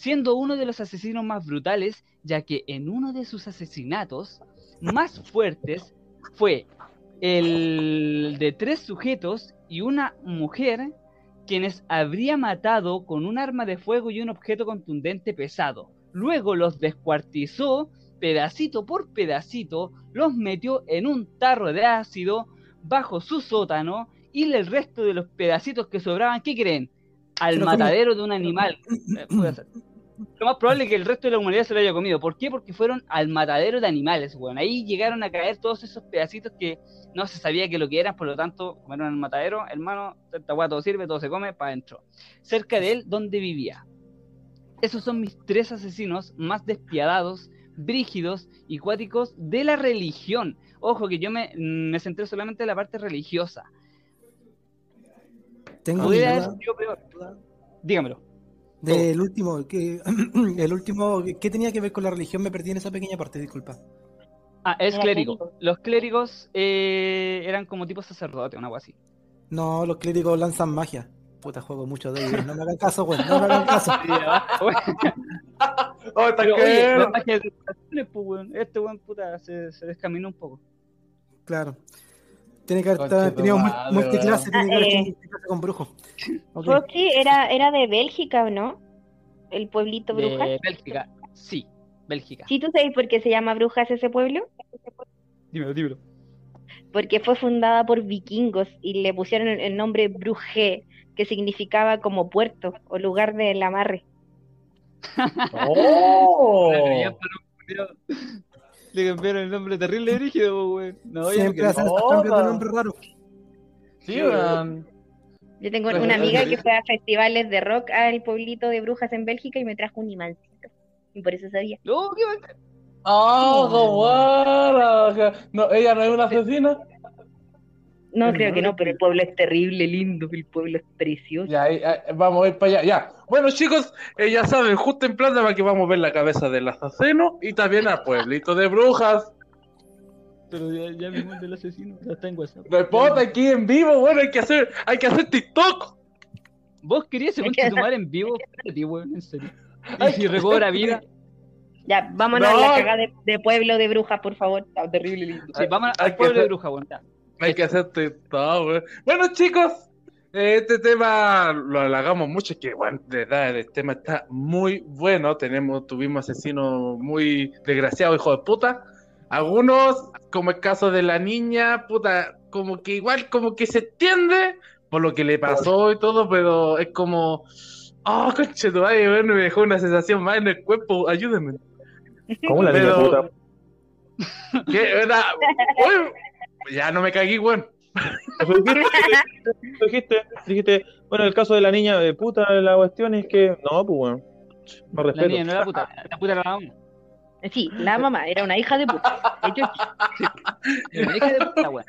[SPEAKER 6] siendo uno de los asesinos más brutales, ya que en uno de sus asesinatos más fuertes fue el de tres sujetos y una mujer quienes habría matado con un arma de fuego y un objeto contundente pesado. Luego los descuartizó pedacito por pedacito, los metió en un tarro de ácido bajo su sótano y el resto de los pedacitos que sobraban, ¿qué creen? Al matadero de un animal. Lo más probable es que el resto de la humanidad se lo haya comido. ¿Por qué? Porque fueron al matadero de animales, weón. Ahí llegaron a caer todos esos pedacitos que no se sabía que lo que eran, por lo tanto, como eran el matadero, hermano, esta weá todo sirve, todo se come, para adentro. Cerca de él, donde vivía. Esos son mis tres asesinos más despiadados, brígidos y cuáticos de la religión. Ojo que yo me, me centré solamente en la parte religiosa.
[SPEAKER 4] Tengo.
[SPEAKER 6] Dígamelo.
[SPEAKER 4] Del último, que, el último, ¿qué tenía que ver con la religión? Me perdí en esa pequeña parte, disculpa.
[SPEAKER 6] Ah, es clérigo. Los clérigos eh, eran como tipo sacerdote, una algo así.
[SPEAKER 4] No, los clérigos lanzan magia. Puta, juego mucho de ellos. No me hagan caso, güey. No me hagan caso.
[SPEAKER 2] Oh, está
[SPEAKER 6] Pero oye, magia de pues, weón. Este weón puta se, se descaminó un poco.
[SPEAKER 4] Claro. Tiene que haber tenido multiclase, tiene que haber
[SPEAKER 5] eh.
[SPEAKER 4] multiclase con brujos. Ok.
[SPEAKER 5] Foxy era, era de Bélgica, ¿o no? El pueblito Brujas.
[SPEAKER 6] De Bélgica. Sí, Bélgica.
[SPEAKER 5] ¿Sí tú sabes por qué se llama Brujas ese pueblo?
[SPEAKER 6] Dímelo, dímelo.
[SPEAKER 5] Porque fue fundada por vikingos y le pusieron el, nombre Brugge, que significaba como puerto o lugar del amarre.
[SPEAKER 7] ¡Oh!
[SPEAKER 6] Le cambiaron el nombre terrible brígido, weón. No,
[SPEAKER 4] Siempre hacen esos cambios de nombre raro.
[SPEAKER 2] Sí, weón.
[SPEAKER 5] Yo tengo
[SPEAKER 2] Pues,
[SPEAKER 5] una amiga que fue a festivales de rock al pueblito de Brujas en Bélgica y me trajo un imancito. Y por eso sabía.
[SPEAKER 6] No, qué bacán.
[SPEAKER 2] Ah, buena. No, ella no es una asesina.
[SPEAKER 5] No, creo
[SPEAKER 4] no
[SPEAKER 5] que no, pero el pueblo es terrible, lindo, el pueblo es precioso.
[SPEAKER 2] Ya, ahí, ahí, vamos a ir para allá. Ya. Bueno, chicos, eh, ya saben, justo en plata para que vamos a ver la cabeza del asesino y también al pueblito de brujas.
[SPEAKER 6] Pero ya, ya vimos del asesino, ya está en WhatsApp.
[SPEAKER 2] Importa, aquí en vivo, bueno, hay que hacer, hay que hacer TikTok.
[SPEAKER 6] ¿Vos querías madre en vivo? Espérate, weón, en serio. Y si recobra vida,
[SPEAKER 5] Ya, vámonos
[SPEAKER 2] No.
[SPEAKER 5] a la cagada de, de pueblo de Brujas, por favor. Está terrible lindo.
[SPEAKER 6] sí, vamos
[SPEAKER 2] Hay
[SPEAKER 6] al pueblo de bruja, weón. ya.
[SPEAKER 2] Hay que hacer TikTok, güey. Bueno, chicos, este tema lo halagamos mucho, que bueno, de verdad, el tema está muy bueno. Tenemos, tuvimos asesinos muy desgraciados, hijo de puta. Algunos, como el caso de la niña, puta, como que igual, como que se entiende por lo que le pasó y todo, pero es como, oh, conche tu madre, bueno, me dejó una sensación más en el cuerpo, ayúdenme.
[SPEAKER 7] ¿Cómo la niña
[SPEAKER 2] Pero-
[SPEAKER 7] puta?
[SPEAKER 2] ¿Qué? Era, Uy, ya no me cagué, weón.
[SPEAKER 7] Dijiste, dijiste, bueno, el caso de la niña de puta, la cuestión es que, no, pues bueno, no
[SPEAKER 6] La
[SPEAKER 7] respeto.
[SPEAKER 6] niña no era la puta, la puta era la mamá.
[SPEAKER 5] Sí, la mamá era una hija de puta. De hecho,
[SPEAKER 6] Era una hija de puta, weón.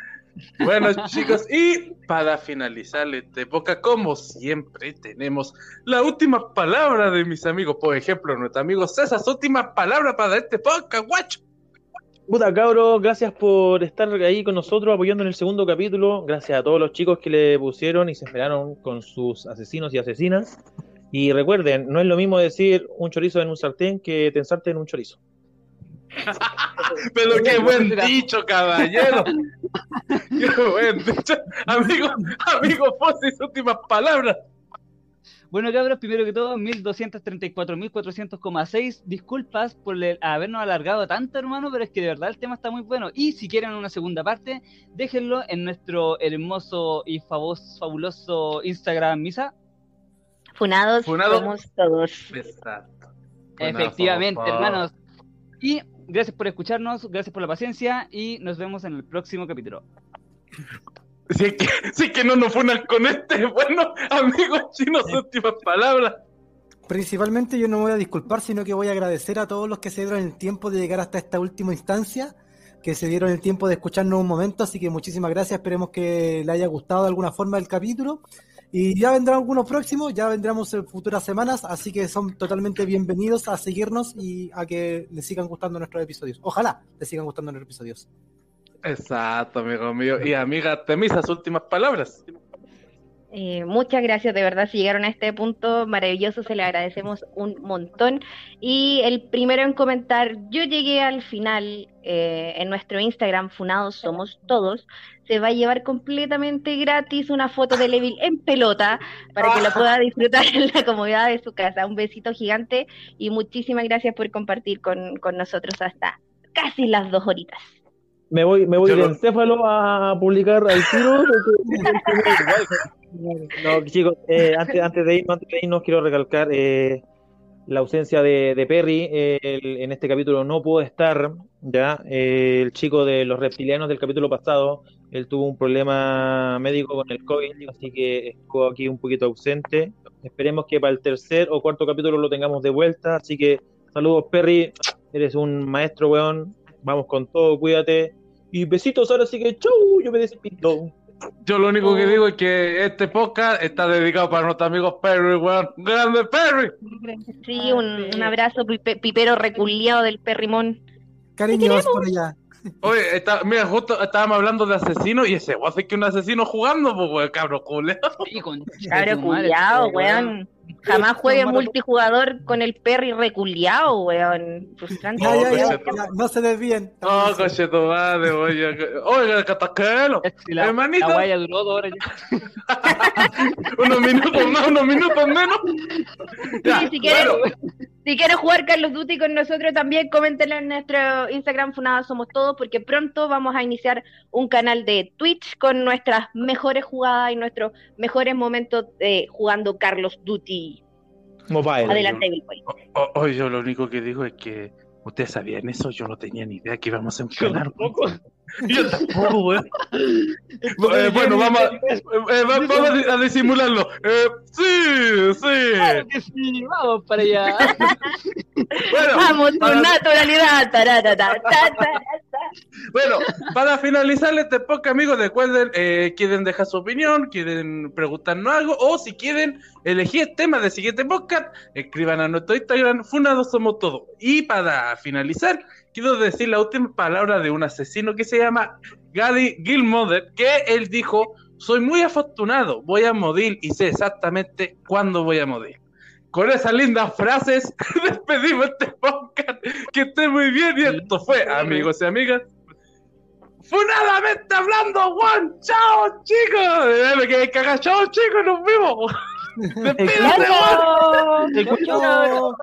[SPEAKER 2] Bueno, chicos, y para finalizar esta época, como siempre, tenemos la última palabra de mis amigos. Por ejemplo, nuestro amigo César, su última palabra para este podcast, guacho.
[SPEAKER 7] Puta cabros, gracias por estar ahí con nosotros apoyando en el segundo capítulo. Gracias a todos los chicos que le pusieron y se esperaron con sus asesinos y asesinas. Y recuerden, no es lo mismo decir un chorizo en un sartén que tensarte en un chorizo.
[SPEAKER 2] Pero qué buen dicho, caballero. Qué buen dicho. Amigo, amigo Fossi, sus últimas palabras.
[SPEAKER 6] Bueno, cabros, primero que todo, 1234.400,6. Disculpas por el- habernos alargado tanto, hermano, pero es que de verdad el tema está muy bueno. Y si quieren una segunda parte, déjenlo en nuestro hermoso y fabuloso Instagram, Misa.
[SPEAKER 5] Funados
[SPEAKER 2] Funado.
[SPEAKER 5] somos todos.
[SPEAKER 2] Exacto.
[SPEAKER 6] Efectivamente, hermanos. Y gracias por escucharnos, gracias por la paciencia y nos vemos en el próximo capítulo.
[SPEAKER 2] Si es que, si es que no nos funan con este, bueno, amigo chino, sus últimas palabras.
[SPEAKER 4] Principalmente yo no voy a disculpar, sino que voy a agradecer a todos los que se dieron el tiempo de llegar hasta esta última instancia, que se dieron el tiempo de escucharnos un momento, así que muchísimas gracias, esperemos que le haya gustado de alguna forma el capítulo. Y ya vendrán algunos próximos, ya vendremos en futuras semanas, así que son totalmente bienvenidos a seguirnos y a que les sigan gustando nuestros episodios. Ojalá les sigan gustando nuestros episodios.
[SPEAKER 2] Exacto, amigo mío. Y amiga Temisa, últimas palabras.
[SPEAKER 5] Eh, muchas gracias, de verdad, si llegaron a este punto maravilloso, se le agradecemos un montón. Y el primero en comentar, yo llegué al final eh, en nuestro Instagram, Funados Somos Todos, se va a llevar completamente gratis una foto de Levil en pelota para que lo pueda disfrutar en la comodidad de su casa. Un besito gigante y muchísimas gracias por compartir con, con nosotros hasta casi las dos horitas.
[SPEAKER 7] Me voy, me voy
[SPEAKER 2] Yo
[SPEAKER 7] de
[SPEAKER 2] lo-
[SPEAKER 7] encéfalo a publicar al tiro. No, chicos, eh, antes, antes, de ir, antes de irnos, quiero recalcar eh, la ausencia de, de Perry. eh, el- en este capítulo no pudo estar, ya. Eh, el chico de los reptilianos del capítulo pasado, él tuvo un problema médico con el COVID, así que estuvo aquí un poquito ausente. Esperemos que para el tercer o cuarto capítulo lo tengamos de vuelta. Así que saludos, Perry. Eres un maestro, weón. Vamos con todo, cuídate. Y besitos ahora sí que chau, yo me despido.
[SPEAKER 2] Yo lo único que digo es que este podcast está dedicado para nuestros amigos Perry, weón. ¡Grande Perry!
[SPEAKER 5] Sí, un, un abrazo pipe- pipero reculiado del perrimón.
[SPEAKER 4] Cariños por allá.
[SPEAKER 2] Oye, está, mira, justo estábamos hablando de asesinos y ese weón hace que un asesino jugando, pues weón, cabro culeo.
[SPEAKER 6] Sí, con
[SPEAKER 5] Cabro culiao, weón. Jamás juegue
[SPEAKER 6] Mata-
[SPEAKER 5] multijugador con el Perry reculiao, weón. Frustrante.
[SPEAKER 4] Ya, ya, ya,
[SPEAKER 2] pues,
[SPEAKER 4] ya, no se desvíen.
[SPEAKER 2] Oh, coche madre, oye. Oiga, Hermanito.
[SPEAKER 6] la guaya duró dos horas ya.
[SPEAKER 2] unos minutos más, unos minutos menos. Ya,
[SPEAKER 5] Sí, si quieres,
[SPEAKER 2] bueno,
[SPEAKER 5] si quieres jugar Carlos Duty con nosotros también, coméntenlo en nuestro Instagram Funados Somos Todos, porque pronto vamos a iniciar un canal de Twitch con nuestras mejores jugadas y nuestros mejores momentos de jugando Carlos Duty.
[SPEAKER 7] Mobile.
[SPEAKER 5] Adelante, Billboy.
[SPEAKER 2] o- oye, yo lo único que digo es que ustedes sabían eso, yo no tenía ni idea que íbamos a un
[SPEAKER 7] Yo
[SPEAKER 2] canal.
[SPEAKER 7] Tampoco.
[SPEAKER 2] Yo tampoco, weón. Eh, bueno, vamos a, eh, eh, va- vamos a di- a disimularlo. Eh, sí, sí.
[SPEAKER 6] Claro que sí, vamos para allá.
[SPEAKER 2] Bueno,
[SPEAKER 5] Vamos, con
[SPEAKER 2] para-
[SPEAKER 5] naturalidad. Tarara, ta, ta, ta.
[SPEAKER 2] Bueno, para finalizar este podcast, amigos, recuerden, eh, quieren dejar su opinión, quieren preguntarnos algo, o si quieren elegir el tema del siguiente podcast, escriban a nuestro Instagram, Funados Somos Todos. Y para finalizar, quiero decir la última palabra de un asesino que se llama Gary Gilmother, que él dijo, soy muy afortunado, voy a morir y sé exactamente cuándo voy a morir. Con esas lindas frases, despedimos este podcast. Que esté muy bien. Y esto fue, amigos y amigas. Funadamente hablando, Juan. Chao, chicos. Eh, Me quedé cagado. Chao, chicos. Nos vemos. Despídate, Juan.
[SPEAKER 4] No.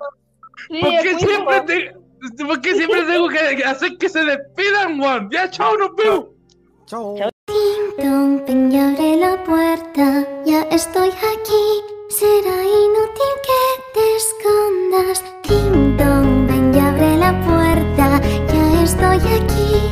[SPEAKER 5] Sí,
[SPEAKER 2] ¿Por qué
[SPEAKER 5] fuimos.
[SPEAKER 2] siempre, te- por qué siempre tengo que hacer que se despidan, Juan? Ya, chao, nos vemos.
[SPEAKER 4] Chao.
[SPEAKER 8] Dong, ven y abre la puerta, ya estoy aquí. Será inútil que te escondas. Ding dong, ven y abre la puerta, ya estoy aquí.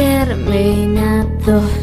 [SPEAKER 8] Terminado.